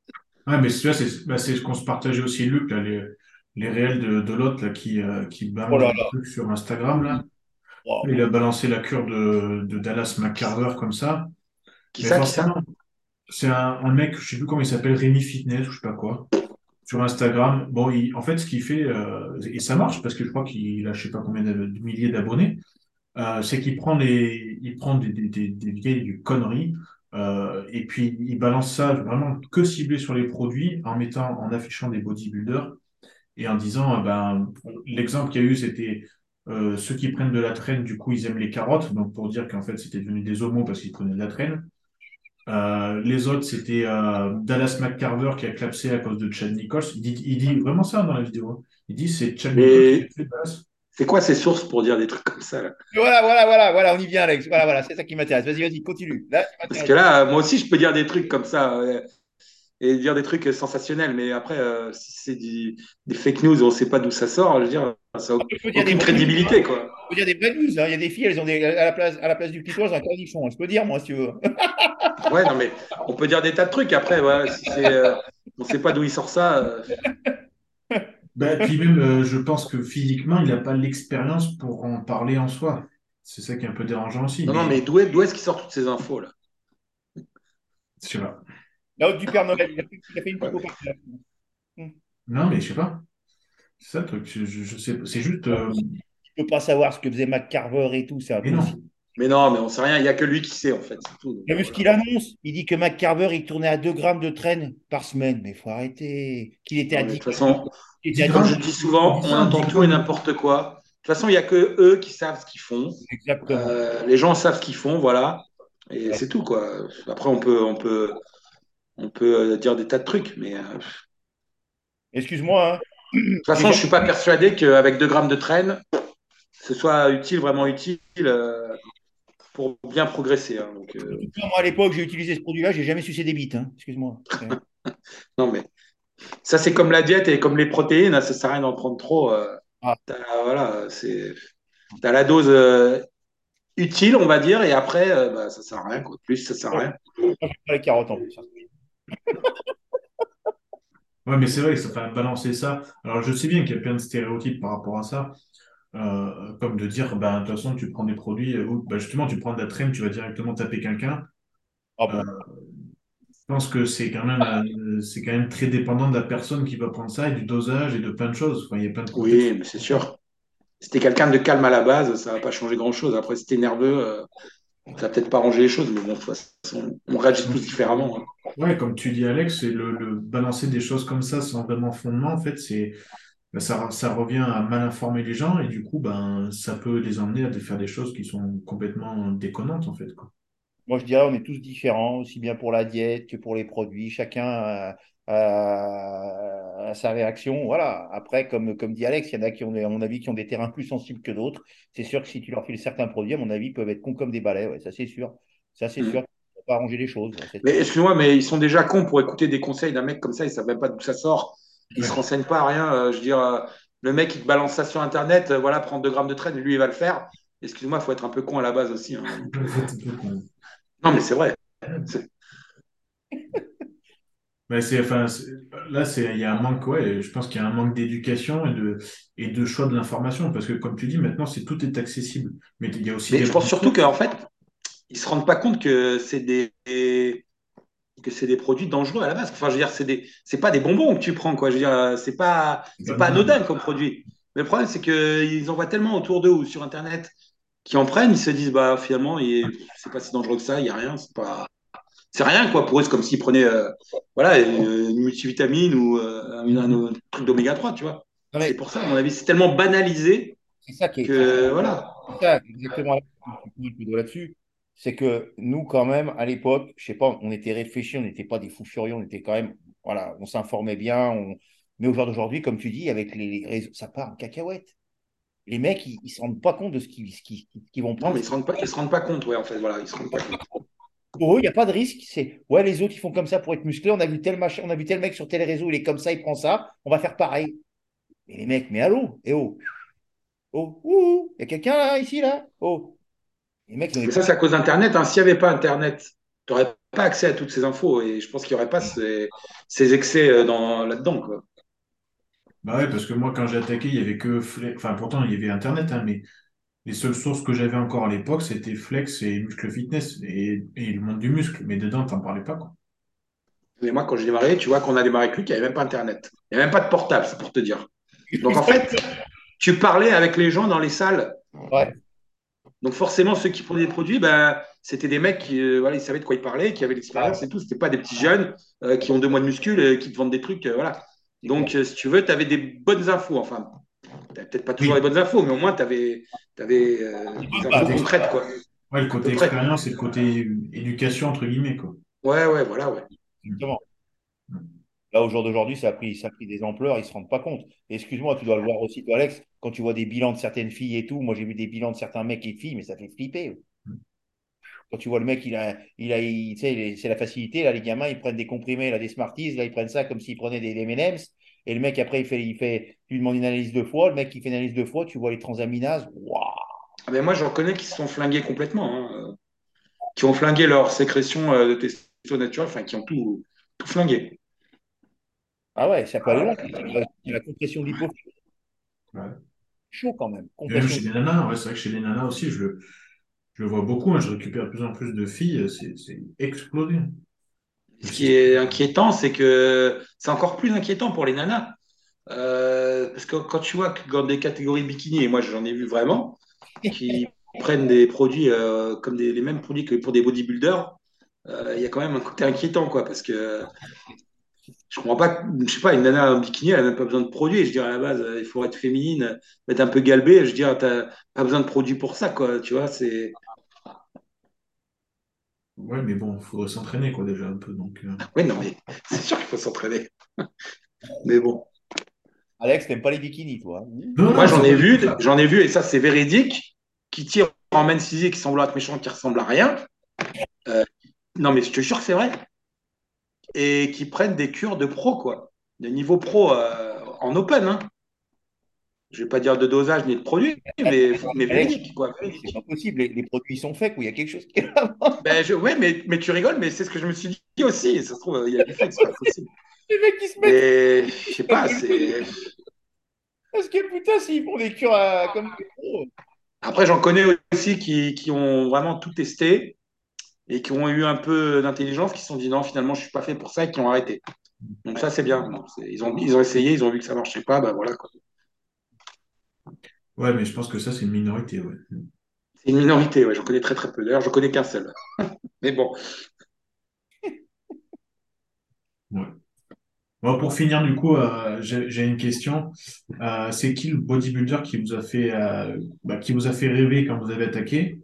Ouais, mais tu vois, c'est bah, c'est ce qu'on se partageait aussi, Luc, là, les, les réels de, de l'autre qui, euh, qui balance Oh là des trucs sur Instagram. Là. Il a balancé la cure de, de Dallas McCarver comme ça. qui Mais ça, qui ça forcément, c'est un, un mec, je sais plus comment il s'appelle, Rémi Fitness ou je sais pas quoi, sur Instagram. Bon, en fait, ce qu'il fait, euh, et ça marche parce que je crois qu'il a je sais pas combien de, milliers d'abonnés, euh, c'est qu'il prend les, des, des, des, vieilles conneries, euh, et puis il balance ça vraiment que ciblé sur les produits en mettant, en affichant des bodybuilders et en disant, ben, l'exemple qu'il y a eu, c'était ceux qui prennent de la traîne, du coup, ils aiment les carottes, donc pour dire qu'en fait, c'était devenu des homos parce qu'ils prenaient de la traîne. Euh, les autres, c'était euh, Dallas McCarver qui a clapsé à cause de Chad Nichols. Il dit, il dit vraiment ça dans la vidéo. hein. Il dit c'est Tchad Mais- qui fait Dallas. C'est quoi ces sources pour dire des trucs comme ça là? Voilà, voilà, voilà, voilà, on y vient, Alex. Voilà, voilà, c'est ça qui m'intéresse. Vas-y, vas-y, continue. Là, Parce que là, moi aussi, je peux dire des trucs comme ça euh, et dire des trucs sensationnels, mais après, euh, si c'est du- des fake news, on ne sait pas d'où ça sort, je veux dire, ça n'a aucune crédibilité, news, quoi. Je peux dire des vraies news. hein. Il y a des filles, elles ont des, à, la place, à la place du clitoris, elles ont un cornichon. hein. Je peux dire, moi, si tu veux. Ouais, non, mais on peut dire des tas de trucs. Après, voilà, si c'est, euh, on ne sait pas d'où il sort ça. euh, Bah, puis même, euh, je pense que physiquement, il n'a pas l'expérience pour en parler en soi. C'est ça qui est un peu dérangeant aussi. Non, non, mais d'où est, est-ce qu'il sort toutes ces infos là? Je sais pas. La haute du Père Noël, il a fait, il a fait une pico par terre. Non, mais je sais pas. C'est ça le truc. Je, je- je sais. C'est juste. euh, Je peux pas savoir ce que faisait McCarver et tout, c'est Mais non. impossible. Mais non, mais on sait rien. Il n'y a que lui qui sait en fait. C'est tout. Donc, Tu as vu ce qu'il annonce? Il dit que McCarver, il tournait à 2 grammes de traîne par semaine. Mais il faut arrêter. Qu'il était 10 de toute façon, qu'il était à 10 comme je dis souvent, on entend tout et n'importe quoi. De toute façon, il n'y a que eux qui savent ce qu'ils font. Exactement. Euh, les gens savent ce qu'ils font, voilà. Et c'est tout, quoi. Après, on peut, on peut, on peut euh, dire des tas de trucs, mais euh, de Excuse-moi. hein. toute façon, je ne suis pas persuadé qu'avec 2 grammes de traîne, ce soit utile, vraiment utile euh, pour bien progresser. hein. Donc, euh, Moi, à l'époque, j'ai utilisé ce produit-là, j'ai jamais sucé des bites. hein. Excuse-moi. non, mais ça, c'est comme la diète et comme les protéines, hein, ça ne sert à rien d'en prendre trop. euh, Ah. t'as- voilà, c'est, t'as la dose euh, utile, on va dire, et après, euh, bah, ça ne sert à rien. Quoi. Plus, ça ne sert à rien. Moi, j'aime pas les carottes en plus. hein. Ouais, mais c'est vrai que ça fait balancer ça. Alors, je sais bien qu'il y a plein de stéréotypes par rapport à ça. Euh, comme de dire, bah, de toute façon, tu prends des produits, euh, ou bah, justement, tu prends de la traîne, tu vas directement taper quelqu'un. Ah bon. Je pense que c'est quand même, euh, c'est quand même très dépendant de la personne qui va prendre ça et du dosage et de plein de choses. Enfin, il y a plein de. Oui, mais c'est sûr. Si t'es quelqu'un de calme à la base, ça va pas changer grand-chose. Après, si t'es nerveux, euh, ça va peut-être pas ranger les choses, mais bon, de toute façon, on réagit tous différemment. hein. Ouais, comme tu dis, Alex, c'est le, le balancer des choses comme ça sans vraiment fondement, en fait, c'est, ben, ça, ça revient à mal informer les gens et du coup, ben, ça peut les emmener à faire des choses qui sont complètement déconnantes, en fait, quoi. Moi, je dirais on est tous différents, aussi bien pour la diète que pour les produits. Chacun a, a- a sa réaction. Voilà. Après, comme, comme dit Alex, il y en a qui ont, des- à mon avis, qui ont des terrains plus sensibles que d'autres. C'est sûr que si tu leur files certains produits, à mon avis, ils peuvent être cons comme des balais. Ouais, ça, c'est sûr. Ça, c'est Mm. sûr. Ça va pas arranger les choses. Mais excuse-moi, mais ils sont déjà cons pour écouter des conseils d'un mec comme ça, ils savent même pas d'où ça sort. Ils se renseignent pas à rien. euh, je veux dire, euh, le mec, il te balance ça sur Internet, euh, voilà, prendre 2 grammes de traîne, lui, il va le faire. Excuse-moi, il faut être un peu con à la base aussi. hein. Non, mais c'est vrai. Enfin, c'est- là, c'est, il y a un manque, ouais, je pense qu'il y a un manque d'éducation et de, et de choix de l'information, parce que comme tu dis, maintenant, c'est, tout est accessible. Mais il y a aussi Mais je pense surtout qu'en fait, ils se rendent pas compte que c'est des que c'est des produits dangereux à la base. Enfin, je veux dire, c'est des c'est pas des bonbons que tu prends, quoi. Je veux dire, c'est pas c'est pas anodin comme produit. Mais le problème, c'est qu'ils en voient tellement autour d'eux ou sur Internet qui en prennent, ils se disent, bah finalement, c'est pas si dangereux que ça, il y a rien, c'est pas c'est rien quoi pour eux c'est comme s'ils prenaient euh, voilà une, multivitamine ou euh, un, un truc d'oméga 3 tu vois c'est pour ça à mon avis c'est tellement banalisé c'est ça qui est. que voilà C'est ça, exactement. Tu là-dessus. C'est que nous, quand même, à l'époque, je sais pas, on était réfléchis, on n'était pas des fous furieux, on était quand même, voilà, on s'informait bien. On... Mais aujourd'hui, comme tu dis, avec les réseaux, ça part en cacahuète. Les mecs, ils, ils se rendent pas compte de ce qu'ils vont non prendre. mais ils se rendent pas ils se rendent pas compte ouais en fait voilà ils se rendent pas compte Pour eux, il n'y a pas de risque. C'est ouais, les autres, ils font comme ça pour être musclés. On a vu tel machin, on a vu tel mec sur tel réseau, il est comme ça, il prend ça. On va faire pareil. Mais les mecs, mais allô, et oh, oh, ouh, il y a quelqu'un là, ici, là, oh. Les mecs, mais ça c'est à cause d'internet hein. s'il n'y avait pas internet tu n'aurais pas accès à toutes ces infos et je pense qu'il n'y aurait pas ces, ces excès euh, dans là-dedans quoi Bah ouais, parce que moi, quand j'ai attaqué, il y avait que Flex. Enfin, pourtant, il y avait Internet, hein, mais les seules sources que j'avais encore à l'époque, c'était Flex et Muscle Fitness et, et le monde du muscle. Mais dedans, t'en parlais pas, quoi. mais moi quand j'ai démarré tu vois qu'on a démarré avec lui il n'y avait même pas internet il n'y avait même pas de portable c'est pour te dire donc en fait tu parlais avec les gens dans les salles Ouais. Donc forcément, ceux qui prenaient des produits, ben, c'était des mecs qui euh, voilà, ils savaient de quoi ils parlaient, qui avaient l'expérience et tout. C'était pas des petits jeunes euh, qui ont deux mois de muscles, euh, qui te vendent des trucs. euh, voilà. Donc, si tu veux, tu avais des bonnes infos. Enfin, tu n'avais peut-être pas toujours Oui. les bonnes infos, mais au moins, tu avais, des infos concrètes. Quoi. Ouais, le côté expérience et le côté éducation, entre guillemets, quoi. Ouais, ouais, voilà. Ouais. Exactement. Là, au jour d'aujourd'hui, ça a pris, des ampleurs, ils ne se rendent pas compte. Excuse-moi, tu dois le voir aussi, toi, Alex, quand tu vois des bilans de certaines filles et tout. Moi, j'ai vu des bilans de certains mecs et filles, mais ça fait flipper. Quand tu vois le mec, il a, il a, c'est la facilité. Là, les gamins, ils prennent des comprimés, des Smarties, là, ils prennent ça comme s'ils prenaient des, des M&M's. Et le mec, après, il fait, il fait, tu lui demandes une analyse de foie. Le mec qui fait une analyse de foie, tu vois les transaminases. Waouh Ah ben moi, j'en connais qui se sont flingués complètement, hein, qui ont flingué leur sécrétion euh, de testo naturel, enfin, qui ont tout, tout flingué. Ah ouais, ça peut aller loin. Il y a la compression de l'hypophyse. Ouais. Chaud quand même. Même chez les nanas, ouais, c'est vrai que chez les nanas aussi, je le, je le vois beaucoup. hein, je récupère de plus en plus de filles. C'est c'est explosé. Ce qui est inquiétant, c'est que c'est encore plus inquiétant pour les nanas. Euh, parce que quand tu vois que dans des catégories bikini, et moi j'en ai vu vraiment, qui prennent des produits euh, comme des, les mêmes produits que pour des bodybuilders, euh, il y a quand même un côté inquiétant, quoi. Parce que je comprends pas, que- je sais pas, une nana en bikini, elle n'a même pas besoin de produits. Je dirais à la base, il faut être féminine, être un peu galbée. Je dirais, t'as pas besoin de produits pour ça, quoi. Tu vois, c'est. Ouais, mais bon, il faudrait s'entraîner, quoi, déjà un peu. Donc, euh. Oui, non, mais c'est sûr qu'il faut s'entraîner. Mais bon. Alex, t'aimes pas les bikinis, toi? Non, Moi, j'en ai vu, j'en ai vu, et ça, c'est véridique, qui tirent en main qui semblent être méchants, qui ressemblent à rien. Euh, non, mais je te jure que c'est vrai. Et qui prennent des cures de pro, quoi. De niveau pro euh, en open, hein. Je vais pas dire de dosage ni de produit, mais, mais véridique. C'est pas possible. Les, les produits sont faits, ou il y a quelque chose qui Ben, je, ouais, mais, mais tu rigoles, mais c'est ce que je me suis dit aussi. Ça se trouve, il y a des faits, c'est pas possible. Les mecs qui se mettent. Je sais pas, c'est. Parce que putain, s'ils font des cures à- comme des pros. Après, j'en connais aussi qui, qui ont vraiment tout testé et qui ont eu un peu d'intelligence, qui se sont dit non, finalement, je suis pas fait pour ça et qui ont arrêté. Donc ça, c'est bien. Ils ont, ils ont essayé, ils ont vu que ça marchait pas, ben voilà quoi. Ouais, mais je pense que ça, c'est une minorité, ouais. C'est une minorité, ouais, j'en connais très très peu. D'ailleurs, j'en connais qu'un seul. Mais bon, Ouais. Bon, pour finir, du coup, euh, j'ai une question. Euh, c'est qui le bodybuilder qui vous a fait, euh, bah, qui vous a fait rêver quand vous avez attaqué?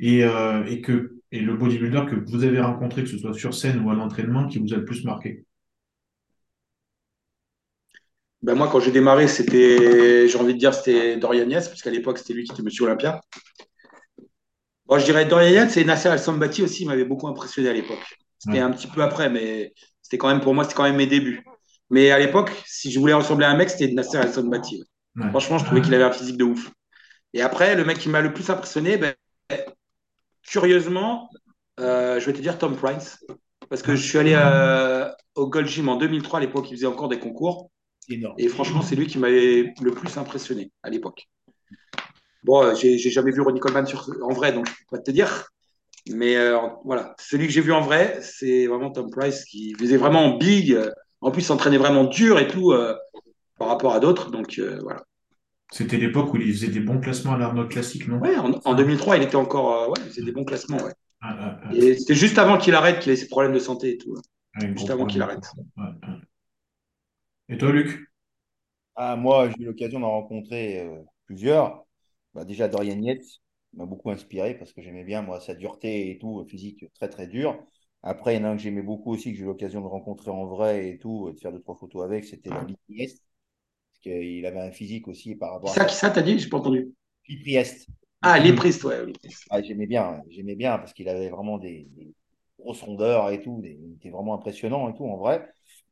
Et, et, que, et le bodybuilder que vous avez rencontré, que ce soit sur scène ou à l'entraînement, qui vous a le plus marqué? ben moi, quand j'ai démarré, c'était, j'ai envie de dire, c'était Dorian Yates, puisqu'à l'époque, c'était lui qui était Monsieur Olympia. Bon, je dirais Dorian Yates et Nasser Al-Sambati aussi m'avaient beaucoup impressionné à l'époque. C'était Ouais. un petit peu après, mais c'était quand même pour moi, c'était quand même mes débuts. Mais à l'époque, si je voulais ressembler à un mec, c'était Nasser Al-Sambati. ouais. Ouais. Franchement, je trouvais qu'il avait un physique de ouf. Et après, le mec qui m'a le plus impressionné, ben, curieusement, euh, je vais te dire Tom Price. Parce que je suis allé euh, au Gold Gym en 2003, à l'époque, il faisait encore des concours. Énorme. Et franchement, c'est lui qui m'avait le plus impressionné à l'époque. Bon, euh, j'ai jamais vu Ronnie Coleman sur, en vrai, donc je peux pas te dire. Mais euh, voilà, celui que j'ai vu en vrai, c'est vraiment Tom Price qui faisait vraiment big. En plus, s'entraînait vraiment dur et tout par rapport à d'autres. Donc voilà. C'était l'époque où il faisait des bons classements à l'Arnold classique, non? Ouais, en, en 2003, il était encore. euh, ouais, il faisait des bons classements. Ouais. Ah, ah, ah. Et c'était juste avant qu'il arrête, qu'il ait ses problèmes de santé et tout. Ouais, Juste avant qu'il arrête. Et toi, Luc? Ah, moi, j'ai eu l'occasion d'en rencontrer euh, plusieurs. Bah, déjà, Dorian Yates m'a beaucoup inspiré parce que j'aimais bien, moi, sa dureté et tout, euh, physique très, très dur. Après, il y en a un que j'aimais beaucoup aussi, que j'ai eu l'occasion de rencontrer en vrai et tout, et de faire deux, trois photos avec, c'était Lee Priest. Qu'il avait un physique aussi par rapport Qui à ça, ça, t'as dit J'ai pas entendu. Lee Priest. Ah, les Priest, ouais. Priest. Ah, j'aimais bien, j'aimais bien parce qu'il avait vraiment des, des grosses rondeurs et tout, des- il était vraiment impressionnant et tout en vrai.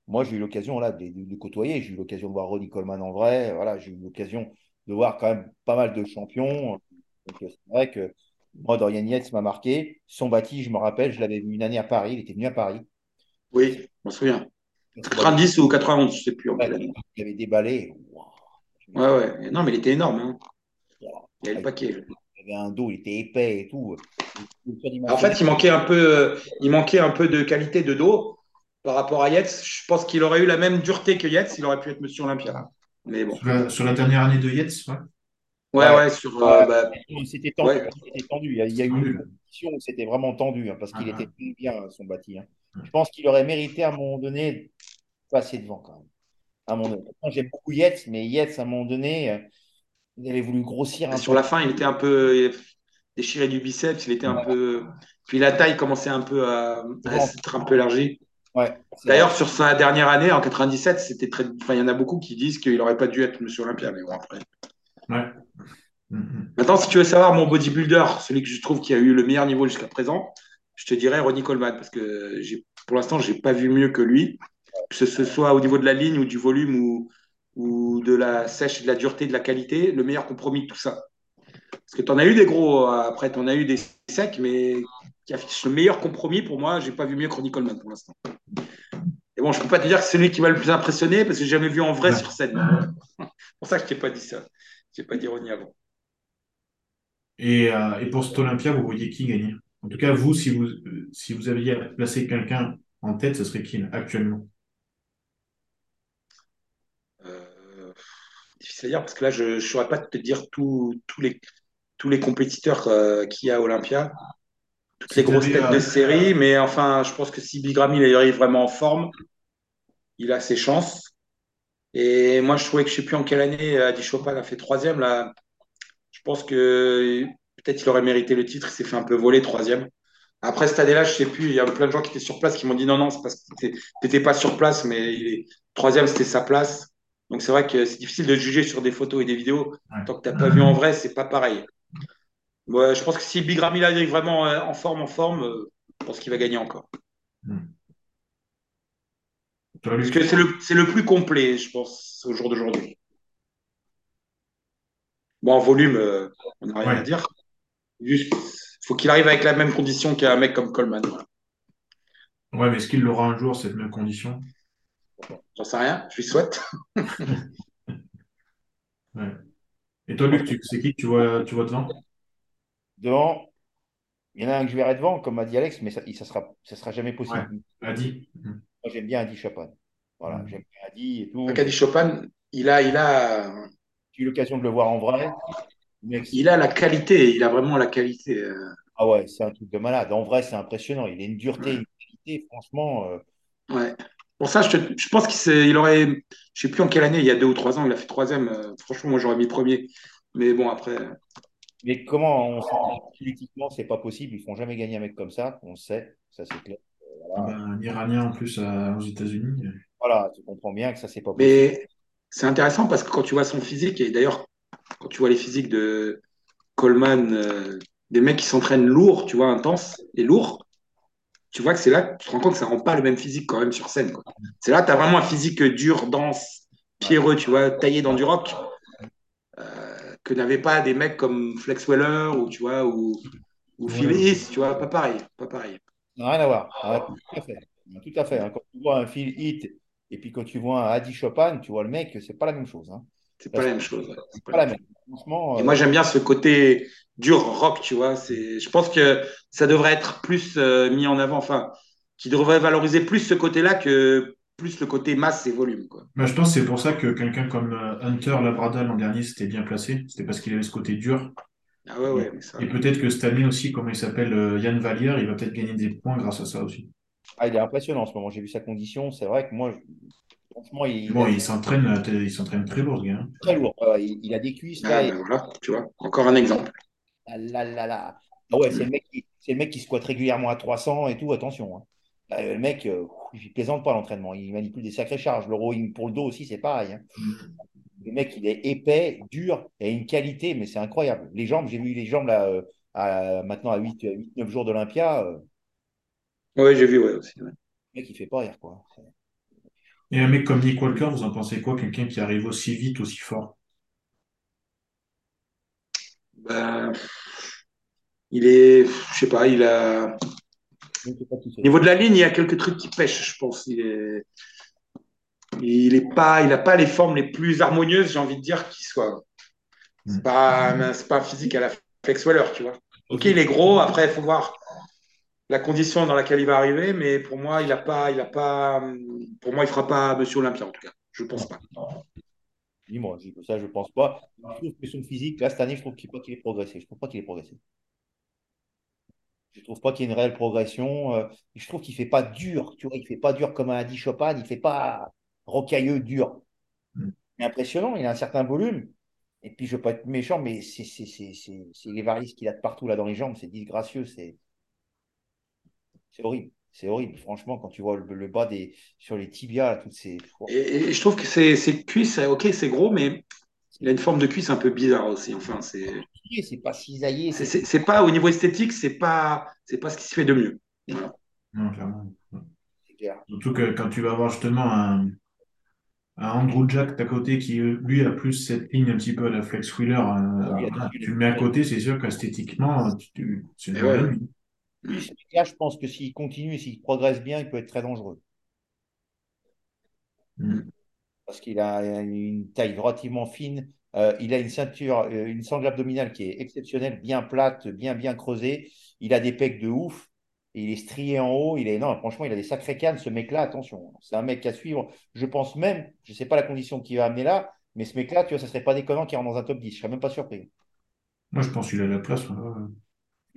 Moi, j'ai eu l'occasion là de, de côtoyer, j'ai eu l'occasion de voir Ronnie Coleman en vrai, voilà, j'ai eu l'occasion de voir quand même pas mal de champions. Euh, c'est vrai que moi, Dorian Yates m'a marqué. Son bâti, je me rappelle, je l'avais vu une année à Paris, il était venu à Paris. Oui, je m'en souviens. 90 ou 91, je sais plus en. Il avait déballé. Ouais, ouais. Non, mais il était énorme. Hein. Il y avait le paquet. Il avait un dos, il était épais et tout. En fait, il manquait un peu, euh, il manquait un peu de qualité de dos par rapport à Yates. Je pense qu'il aurait eu la même dureté que Yates, il aurait pu être Monsieur Olympia. là. Mais bon. Sur la, sur la dernière année de Yates, ouais. Ouais, Ouais. ouais, sur. euh, bah, C'était tendu. Ouais. c'était tendu. Il y a, il y a eu une compétition où c'était vraiment tendu hein, parce qu'il Ah, était très bien, son bâti. hein. Je pense qu'il aurait mérité à un moment donné passer devant quand même. À un moment donné. Moi, J'aime beaucoup Yates, mais Yates, à un moment donné, euh, il avait voulu grossir un sur peu. la fin, il était un peu déchiré du biceps, il était un peu. Puis la taille commençait un peu à, à être un peu élargie. Ouais, D'ailleurs, sur sa dernière année, en 97, c'était très. Enfin, il y en a beaucoup qui disent qu'il n'aurait pas dû être Monsieur Olympia, mais bon, après. Ouais. Maintenant, si tu veux savoir mon bodybuilder, celui que je trouve qui a eu le meilleur niveau jusqu'à présent, je te dirais Ronnie Coleman, parce que j'ai, pour l'instant, j'ai pas vu mieux que lui, que ce soit au niveau de la ligne ou du volume ou, ou de la sèche, de la dureté, de la qualité, le meilleur compromis de tout ça. Parce que tu en as eu des gros, euh, après, tu en as eu des secs, mais qui affichent le meilleur compromis, pour moi, j'ai pas vu mieux que Ronnie Coleman pour l'instant. Et bon, je peux pas te dire que c'est celui qui m'a le plus impressionné, parce que j'ai jamais vu en vrai sur scène. C'est pour ça que je t'ai pas dit ça. Je t'ai pas dit Ronnie avant. Et, euh, et pour cet Olympia, vous voyez qui gagner? En tout cas, vous, si vous, euh, si vous aviez à placer quelqu'un en tête, ce serait qui actuellement? Euh, difficile à dire parce que là, je ne saurais pas te dire tous tous les, tous les compétiteurs euh, qu'il y a à Olympia, toutes les grosses têtes de euh, série, mais enfin, je pense que si Bigram il arrive vraiment en forme, il a ses chances. Et moi, je trouvais que je ne sais plus en quelle année Adi Chopin a fait troisième. Là, je pense que peut-être il aurait mérité le titre. Il s'est fait un peu voler troisième. Après cette année-là, je ne sais plus. Il y a plein de gens qui étaient sur place qui m'ont dit non, non, c'est parce que tu n'étais pas sur place, mais il est... troisième, c'était sa place. Donc c'est vrai que c'est difficile de juger sur des photos et des vidéos. ouais. Tant que tu n'as pas vu en vrai, c'est pas pareil. Ouais, je pense que si Big Ramy arrive vraiment euh, en forme, en forme, euh, je pense qu'il va gagner encore. Hmm. Parce que c'est le, le plus complet, je pense, au jour d'aujourd'hui. Bon, en volume, euh, on n'a rien à dire. Juste, faut qu'il arrive avec la même condition qu'un mec comme Coleman. Voilà. Ouais, mais est-ce qu'il l'aura un jour, cette même condition? J'en sais rien, je lui souhaite. Ouais. Et toi, Luc, tu- c'est qui que tu vois, tu vois devant? Devant, il y en a un que je verrai devant, comme a dit Alex, mais ça ne sera, ça sera jamais Ouais. possible. Adi? Hmm. Moi, j'aime bien Adi Chopin. Voilà, Hmm. j'aime bien Adi et tout. Adi Chopin, il a, il a, J'ai eu l'occasion de le voir en vrai. Il a la qualité, il a vraiment la qualité. euh, ah ouais, c'est un truc de malade. En vrai, c'est impressionnant. Il a une dureté, ouais. une qualité, franchement. euh, Ouais. Pour ça, je, te- je pense qu'il aurait, je sais plus en quelle année, il y a deux ou trois ans, il a fait troisième. euh, franchement, moi, j'aurais mis premier. Mais bon, après, Mais comment on sait que politiquement, c'est pas possible. Ils ne feront jamais gagner un mec comme ça. On le sait, ça c'est clair. Ah Voilà, ben, un Iranien en plus aux États-Unis. Voilà, tu comprends bien que ça c'est pas possible. mais c'est intéressant parce que quand tu vois son physique, et d'ailleurs, quand tu vois les physiques de Coleman, euh, des mecs qui s'entraînent lourd, tu vois, intense et lourd, tu vois que c'est là que tu te rends compte que ça rend pas le même physique quand même sur scène. C'est là que tu as vraiment un physique dur, dense, pierreux, tu vois, taillé dans du rock, euh, que n'avaient pas des mecs comme Flex Weller ou, tu vois, ou, ou Phil. Heath, tu vois, pas pareil, pas pareil. Rien à voir. Ah, tout à fait. Tout à fait. hein. Quand tu vois un Phil Heath et puis quand tu vois un Adi Chopin, tu vois le mec, c'est pas la même chose. Hein. C'est pas la même chose. ouais. Pas pas la la même même. Franchement, Et euh, moi, j'aime bien ce côté dur rock, tu vois. C'est, je pense que ça devrait être plus euh, mis en avant, enfin, qui devrait valoriser plus ce côté-là que plus le côté masse et volume, quoi. Ben, je pense que c'est pour ça que quelqu'un comme euh, Hunter Labrada l'an dernier s'était bien placé. C'était parce qu'il avait ce côté dur. Ah ouais, ouais, mais ça. Et peut-être que cette année aussi, comment il s'appelle, euh, Yann Vallière, il va peut-être gagner des points grâce à ça aussi. ah, il est impressionnant en ce moment. J'ai vu sa condition. C'est vrai que moi, je- franchement, il, Bon, il s'entraîne, euh, il s'entraîne très lourd, ce gars. hein. très lourd. Il, il a des cuisses là. Ah, et- ben voilà, tu vois, encore un exemple. Ah là là là. Ah ouais, c'est le mec qui, c'est le mec qui squatte régulièrement à 300 et tout. Attention. hein. Le mec, euh, il plaisante pas l'entraînement. Il manipule des sacrées charges. Le rowing pour le dos aussi, c'est pareil. hein. Le mec, il est épais, dur, et une qualité, mais c'est incroyable. Les jambes, j'ai vu les jambes là, euh, à- maintenant à 8, 9 jours d'Olympia. euh, Ouais, j'ai vu, ouais, aussi. ouais. le mec, il fait pas rire, quoi. Et un mec comme Nick Walker, vous en pensez quoi? Quelqu'un qui arrive aussi vite, aussi fort? Ben, il est, je sais pas, il a. Ne Au niveau de la ligne, il y a quelques trucs qui pêchent, je pense. Il est, il est pas, il a pas les formes les plus harmonieuses, j'ai envie de dire, qui soient. C'est pas, c'est pas un physique à la Flex Weller, tu vois. Ok, il est gros. Après, il faut voir la condition dans laquelle il va arriver, mais pour moi, il a pas, il a pas, pour moi, il fera pas Monsieur Olympia en tout cas. Je pense pas. Dis-moi, je- ça, je pense pas. Je trouve que son physique, là, cette année, je trouve qu'il pas qu'il ait progressé. Je trouve pas qu'il ait progressé. Je trouve pas qu'il y ait une réelle progression. euh, je trouve qu'il fait pas dur. Tu vois, il fait pas dur comme un Adi Chopin. Il fait pas rocailleux, dur. Mm. Impressionnant. Il a un certain volume. Et puis, je veux pas être méchant, mais c'est c'est- c'est- c'est- c'est les varices qu'il a de partout là dans les jambes. C'est disgracieux. C'est c'est horrible. C'est horrible, franchement, quand tu vois le, bas des, sur les tibias, toutes ces. Et, je trouve que c'est cuisses, ok, c'est gros, mais il a une forme de cuisse un peu bizarre aussi. Enfin, c'est. C'est pas cisaillé. C'est pas au niveau esthétique, c'est pas, c'est pas ce qui se fait de mieux. Non, clairement. Surtout que quand tu vas avoir justement un, un Andrew Jack à côté qui, lui, a plus cette ligne un petit peu à la Flex Wheeler, euh, tu le mets à côté, c'est sûr qu'esthétiquement, c'est une lui, je pense que s'il continue et s'il progresse bien, il peut être très dangereux. Mm. Parce qu'il a une taille relativement fine. Euh, il a une ceinture, euh, une sangle abdominale qui est exceptionnelle, bien plate, bien bien creusée. Il a des pecs de ouf. il est strié en haut. Il est non, franchement, il a des sacrés cannes. Ce mec-là, attention, c'est un mec à suivre. Je pense même, je ne sais pas la condition qu'il va amener là, mais ce mec-là, tu vois, ça serait pas déconnant qu'il rentre dans un top 10. Je serais même pas surpris. Moi, je pense qu'il a la place.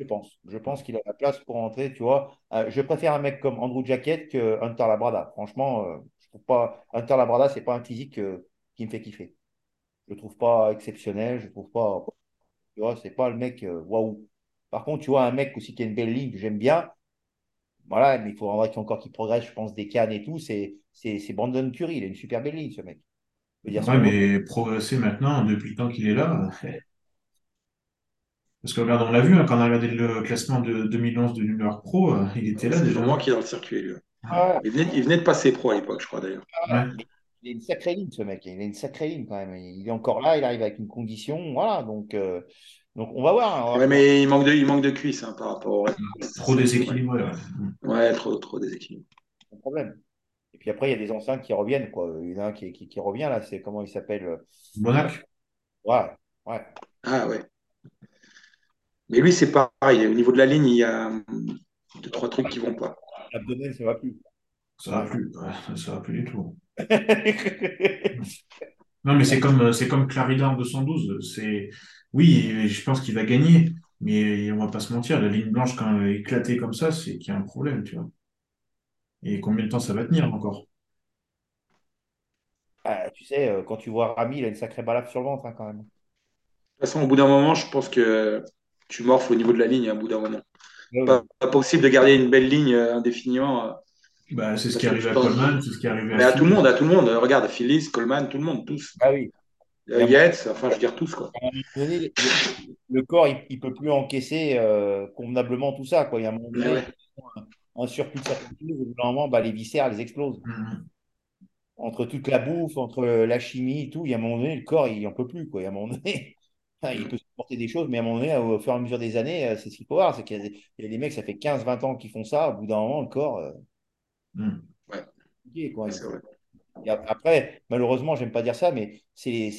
Je pense. Je pense qu'il a la place pour entrer, tu vois. Euh, je préfère un mec comme Andrew Jacket que Hunter Labrada. Franchement, euh, je trouve pas. Hunter Labrada, c'est pas un physique euh, qui me fait kiffer. Je le trouve pas exceptionnel. Je trouve pas. Tu vois, c'est pas le mec waouh. Par contre, tu vois, un mec aussi qui a une belle ligne j'aime bien. Voilà, mais il faut encore qu'il progresse, je pense, des cannes et tout. C'est Brandon Curry. Il a une super belle ligne, ce mec. ouais, mais progresser maintenant, depuis le temps qu'il est là. Parce que regarde, on l'a vu, hein, quand on a regardé le classement de 2011 de New Pro, euh, il était là déjà. C'est moi qui est dans le circuit, lui. Il, venait, de passer pro à l'époque, je crois d'ailleurs. Il a une sacrée ligne, ce mec. Il a une sacrée ligne quand même. Il est encore là, il arrive avec une condition. Voilà, donc, euh, donc on va voir. Hein, mais il manque de, il manque de cuisse hein, par rapport au Trop déséquilibré. Ouais, trop, trop déséquilibré. Pas de problème. Et puis après, il y a des anciens qui reviennent. Quoi. Il y en a un qui, qui, qui revient là, c'est comment il s'appelle Bonac Ouais, ouais. Ah ouais. Mais lui, c'est pareil. Au niveau de la ligne, il y a deux, trois trucs qui vont pas. L'abdomen, ça va plus. Ça va plus. ça va plus du tout. non, mais c'est comme, c'est comme Claridar 212. C'est, oui, je pense qu'il va gagner. Mais on va pas se mentir, la ligne blanche, quand elle est éclatée comme ça, c'est qu'il y a un problème, tu vois. Et combien de temps ça va tenir encore? Ah, Tu sais, euh, quand tu vois Rami, il a une sacrée balade sur le ventre, hein, quand même. De toute façon, au bout d'un moment, je pense que tu morphes au niveau de la ligne à bout d'un moment. Pas, possible de garder une belle ligne euh, indéfiniment. Euh, bah, c'est ce qui arrive à Coleman, c'est ce qui arrive à. Mais à tout le monde, à tout le monde. Regarde, Phyllis, Coleman, tout le monde, tous. Ah oui. Euh, Yates, enfin, je veux dire tous. Quoi. le, corps, il ne peut plus encaisser convenablement tout ça. Quoi. Il y a un moment donné, un, surplus de certaines au bout d'un moment, bah, les viscères, elles explosent. Mm-hmm. Entre toute la bouffe, entre la chimie, tout, il y a un moment donné, le corps, il n'en peut plus. Quoi. Il y a un moment donné, il peut supporter des choses, mais à un moment donné, au fur et à mesure des années, euh, c'est ce qu'il faut voir. C'est qu'il y, a des mecs, ça fait 15-20 ans qu'ils font ça. Au bout d'un moment, le corps. Euh, mmh. ouais. après, malheureusement, j'aime pas dire ça, mais c'est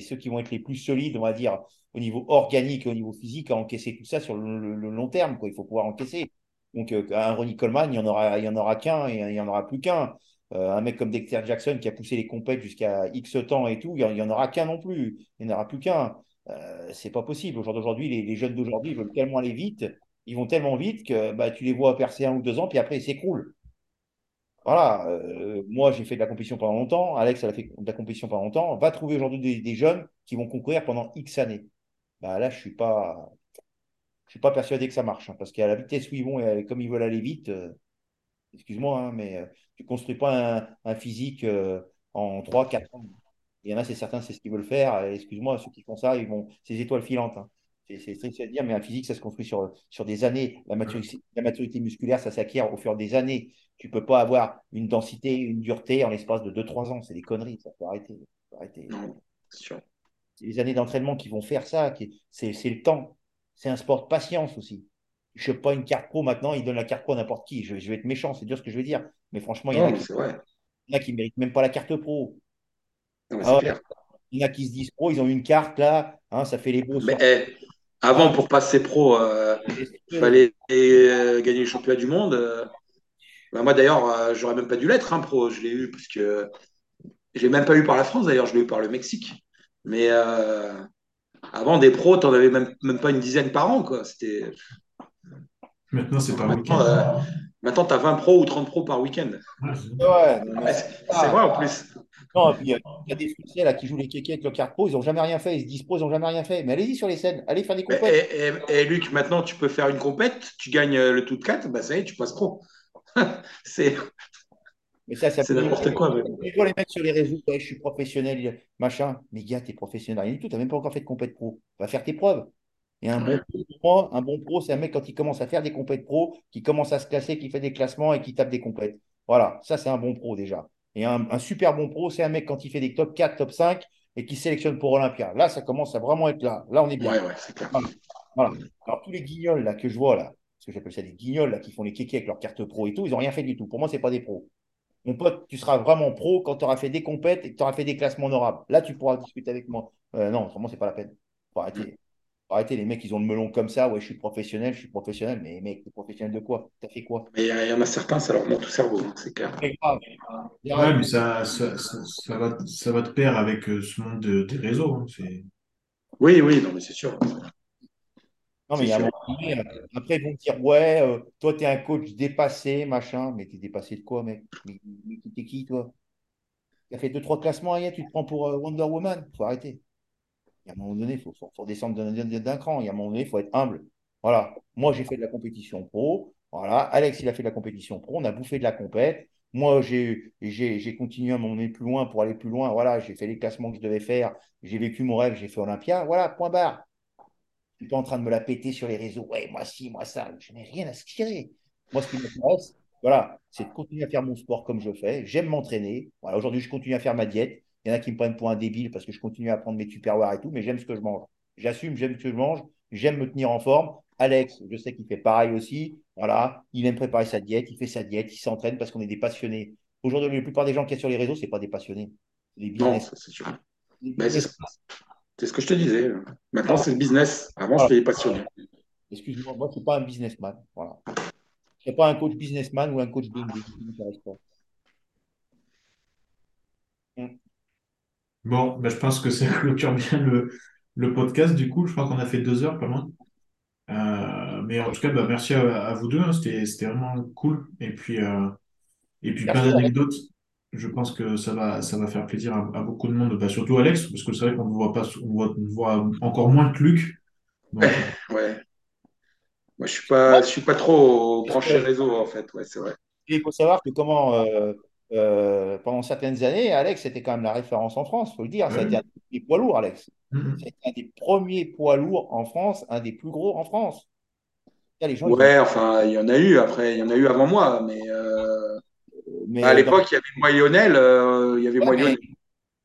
ceux qui vont être les plus solides, on va dire, au niveau organique et au niveau physique, à encaisser tout ça sur le, long terme. Quoi. Il faut pouvoir encaisser. Donc, euh, un Ronnie Coleman, il n'y en aura, il y en aura qu'un et il n'y en aura plus qu'un. un mec comme Dexter Jackson qui a poussé les compètes jusqu'à X temps et tout, il n'y en, aura qu'un non plus. Il n'y en aura plus qu'un. Euh, c'est pas possible. Aujourd'hui, les, jeunes d'aujourd'hui veulent tellement aller vite, ils vont tellement vite que bah, tu les vois percer un ou deux ans, puis après ils s'écroulent. Voilà, euh, moi j'ai fait de la compétition pendant longtemps, Alex a fait de la compétition pendant longtemps. Va trouver aujourd'hui des, jeunes qui vont concourir pendant X années. Bah, là, je suis pas, suis pas persuadé que ça marche, hein, parce qu'à la vitesse où ils vont et comme ils veulent aller vite, euh, excuse-moi, hein, mais tu construis pas un, un physique en 3-4 ans. Il y en a, c'est certain, c'est ce qu'ils veulent faire. Excuse-moi, ceux qui font ça, ils vont, c'est des étoiles filantes. Hein. C'est triste à dire, mais un physique, ça se construit sur, sur des années. La maturité, la maturité musculaire, ça s'acquiert au fur des années. Tu ne peux pas avoir une densité, une dureté en l'espace de 2-3 ans. C'est des conneries, ça peut arrêter. arrêter. C'est les années d'entraînement qui vont faire ça. C'est le temps. C'est un sport de patience aussi. Je ne pas une carte pro maintenant, il donne la carte pro à n'importe qui. Je, vais être méchant, c'est dur ce que je veux dire. Mais franchement, il y en a qui ne méritent même pas la carte pro. Ah il y en a qui se disent pro, ils ont une carte là, hein, ça fait les beaux. Mais eh, avant, pour passer pro, euh, il fallait euh, gagner le championnat du monde. Euh. Bah, moi d'ailleurs, j'aurais même pas dû l'être, hein, pro. Je l'ai eu parce que je l'ai même pas eu par la France d'ailleurs, je l'ai eu par le Mexique. Mais avant des pros, tu n'en avais même, même pas une dizaine par an. Quoi. C'était. Maintenant, c'est pas Maintenant, maintenant tu as 20 pros ou 30 pros par week-end. Ouais, c'est vrai en plus. Non, il y, a des Français là, qui jouent les kékés avec leur carte pro, ils n'ont jamais rien fait. Ils se pro, ils n'ont jamais rien fait. Mais allez-y sur les scènes, allez faire des compètes. Et, Luc, maintenant, tu peux faire une compète, tu gagnes euh, le tout de 4, bah, ça y est, tu passes pro. c'est Mais ça, ça c'est peut- n'importe quoi. mais- Je vois les mecs sur les réseaux, ouais, je suis professionnel, machin. Mais gars, t'es professionnel, rien du tout, t'as même pas encore fait de compète pro. Va faire tes preuves. Et un bon pro, un bon pro, c'est un mec quand il commence à faire des compètes pro, qui commence à se classer, qui fait des classements et qui tape des compètes. Voilà, ça c'est un bon pro déjà. Et un, un super bon pro, c'est un mec quand il fait des top 4, top 5 et qui sélectionne pour Olympia. Là, ça commence à vraiment être là. Là, on est bien. Ouais, ouais, c'est clair. Voilà. Alors, tous les guignols là, que je vois là, parce que j'appelle ça des guignols là, qui font les kékés avec leur carte pro et tout, ils n'ont rien fait du tout. Pour moi, c'est pas des pros. Mon pote, tu seras vraiment pro quand tu auras fait des compètes et que tu auras fait des classements honorables. Là, tu pourras discuter avec moi. Euh, non, autrement, c'est pas la peine. Faut arrêter. Faut arrêter. Les mecs, ils ont le melon comme ça. Ouais, je suis professionnel, je suis professionnel. Mais mec, t'es professionnel de quoi? T'as fait quoi? Mais il y, il y en a certains, ça leur monte au cerveau, c'est clair. C'est grave. Ouais, mais ça, ça, ça, ça va, ça va de pair avec euh, ce monde de- des réseaux. hein. C'est- Oui, oui, non, mais c'est sûr. Non, mais il y a un C'est moment donné, euh, après, ils vont dire, ouais, euh, toi, tu es un coach dépassé, machin. Mais t'es dépassé de quoi, mec? Mais, mais t'es qui, toi? Tu as fait deux, trois classements rien, tu te prends pour euh, Wonder Woman? faut arrêter. Il y a un moment donné, il faut, descendre d'un cran. Il y a un moment donné, il faut être humble. Voilà. Moi, j'ai fait de la compétition pro. Voilà. Alex, il a fait de la compétition pro. On a bouffé de la compète. Moi, j'ai continué à m'emmener plus loin pour aller plus loin. Voilà. J'ai fait les classements que je devais faire. J'ai vécu mon rêve. J'ai fait Olympia. Voilà. Point barre. Je suis pas en train de me la péter sur les réseaux. Ouais, moi ci, moi ça. Je n'ai rien à se tirer. Moi, ce qui m'intéresse, voilà, c'est de continuer à faire mon sport comme je fais. J'aime m'entraîner. Voilà, aujourd'hui, je continue à faire ma diète. Il y en a qui me prennent pour un débile parce que je continue à prendre mes tupperwares et tout, mais j'aime ce que je mange. J'assume, j'aime ce que je mange. J'aime me tenir en forme. Alex, je sais qu'il fait pareil aussi. Voilà, il aime préparer sa diète, il fait sa diète, il s'entraîne parce qu'on est des passionnés. Aujourd'hui, la plupart des gens qui sont sur les réseaux, ce pas des passionnés. C'est des Non, business. ça, c'est sûr. Mais c'est business. ce que je te disais. Maintenant, c'est le business. Avant, c'était les passionnés. Excuse-moi, moi, je ne suis pas un businessman. Voilà. Je ne suis pas un coach businessman ou un coach bling bling. Ça ne m'intéresse pas. Bon, ben, je pense que ça clôture bien le, le podcast. Du coup, je crois qu'on a fait deux heures, pas loin. Euh, mais en tout cas, bah, merci à, à vous deux. hein. C'était, c'était vraiment cool. Et puis, euh, et puis plein Merci, d'anecdotes. Je pense que ça va, ça va faire plaisir à, à beaucoup de monde, bah, surtout Alex, parce que c'est vrai qu'on ne voit pas, on voit, on voit encore moins que Luc. Donc, Ouais. Moi, je suis pas, je suis pas trop branché réseau, en fait. Ouais, c'est vrai. Il faut savoir que comment, euh, euh, pendant certaines années, Alex était quand même la référence en France, il faut le dire. A été un des poids lourds, Alex. Mhm. C'est un des premiers poids lourds en France, un des plus gros en France. Là, les gens, Ouais, enfin, il y en a eu après, il y en a eu avant moi, mais euh, mais, à euh, l'époque, il y avait moi Lionel, euh, il y avait Ouais, mais- Lionel.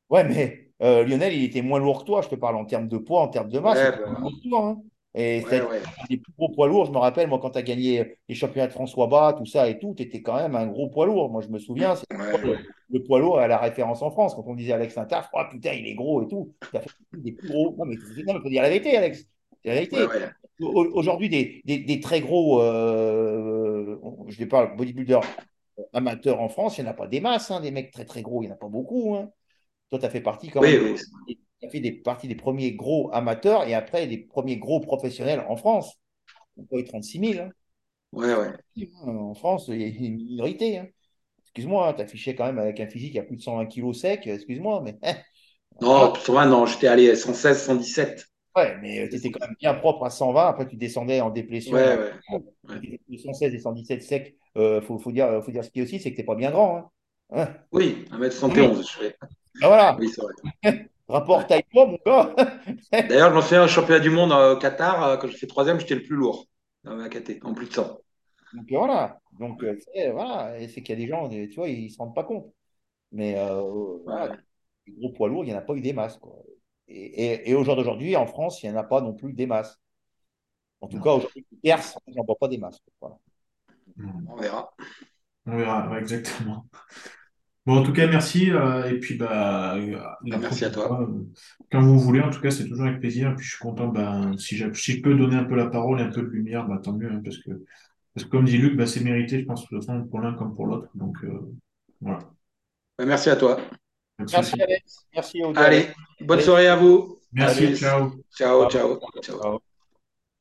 Ouais, mais Lionel, il était moins lourd que toi, je te parle en termes de poids, en termes de masse. Ouais, il bah. lourd que toi, hein. Et Ouais, ouais. des plus gros poids lourds. Je me rappelle, moi, quand tu as gagné les championnats de François Bas, tout ça et tout, tu étais quand même un gros poids lourd. Moi, je me souviens, c'est Ouais, le, le poids lourd à la référence en France. Quand on disait Alex Intaf, oh putain, il est gros et tout. Tu as fait des plus gros. Non, mais il faut dire la vérité, Alex. C'est la vérité. Aujourd'hui, des, des- des très gros, euh, je ne parle bodybuilders amateurs en France, il n'y en a pas des masses, hein, des mecs très très gros, il n'y en a pas beaucoup. hein. Toi, tu as fait partie quand Oui, même, oui. Tu as fait des parties des premiers gros amateurs et après des premiers gros professionnels en France. On peut être 36 000. hein. Ouais, ouais. En France, il y a une minorité. hein. Excuse-moi, tu affichais quand même avec un physique à plus de 120 kilos sec, excuse-moi, mais hein, Non, sur 20, non, j'étais allé à 116, 117. ouais, mais tu étais quand même bien propre à 120, après tu descendais en déplétion. Ouais, ouais. Ouais. Les 116 et 117 secs, il faut, faut dire, faut dire ce qui est aussi, c'est que tu n'es pas bien grand. hein. Hein Oui, 1m71, je fais. Ah, voilà, Oui, c'est vrai. rapport taille-poids, mon gars. D'ailleurs, je m'en souviens, un championnat du monde euh, au Qatar, euh, quand j'ai fait troisième, j'étais le plus lourd dans ma KT, en plus de 100. Donc euh, voilà, donc c'est voilà, c'est qu'il y a des gens, tu vois, ils ne se rendent pas compte. Mais euh, voilà, Ouais. les gros poids lourds, il n'y en a pas eu des masses. Quoi. Et, et, et au jour d'aujourd'hui, en France, il n'y en a pas non plus des masses. En tout Non. cas, aujourd'hui, Perse, j'en vois pas des masses. Voilà. On verra. On verra, exactement. Bon, en tout cas, merci. euh, et puis, bah, la merci à toi. fois, euh, quand vous voulez, en tout cas, c'est toujours avec plaisir. Et puis, je suis content, bah, si, j'ai- si je peux donner un peu la parole et un peu de lumière, bah, tant mieux, hein, parce que, parce que comme dit Luc, bah, c'est mérité, je pense, de toute façon, pour l'un comme pour l'autre. Donc, euh, voilà. Bah, merci à toi. Merci. Merci Alex, merci. Allez, bonne Allez. soirée à vous. Merci. Ciao, ciao, ciao. Ciao.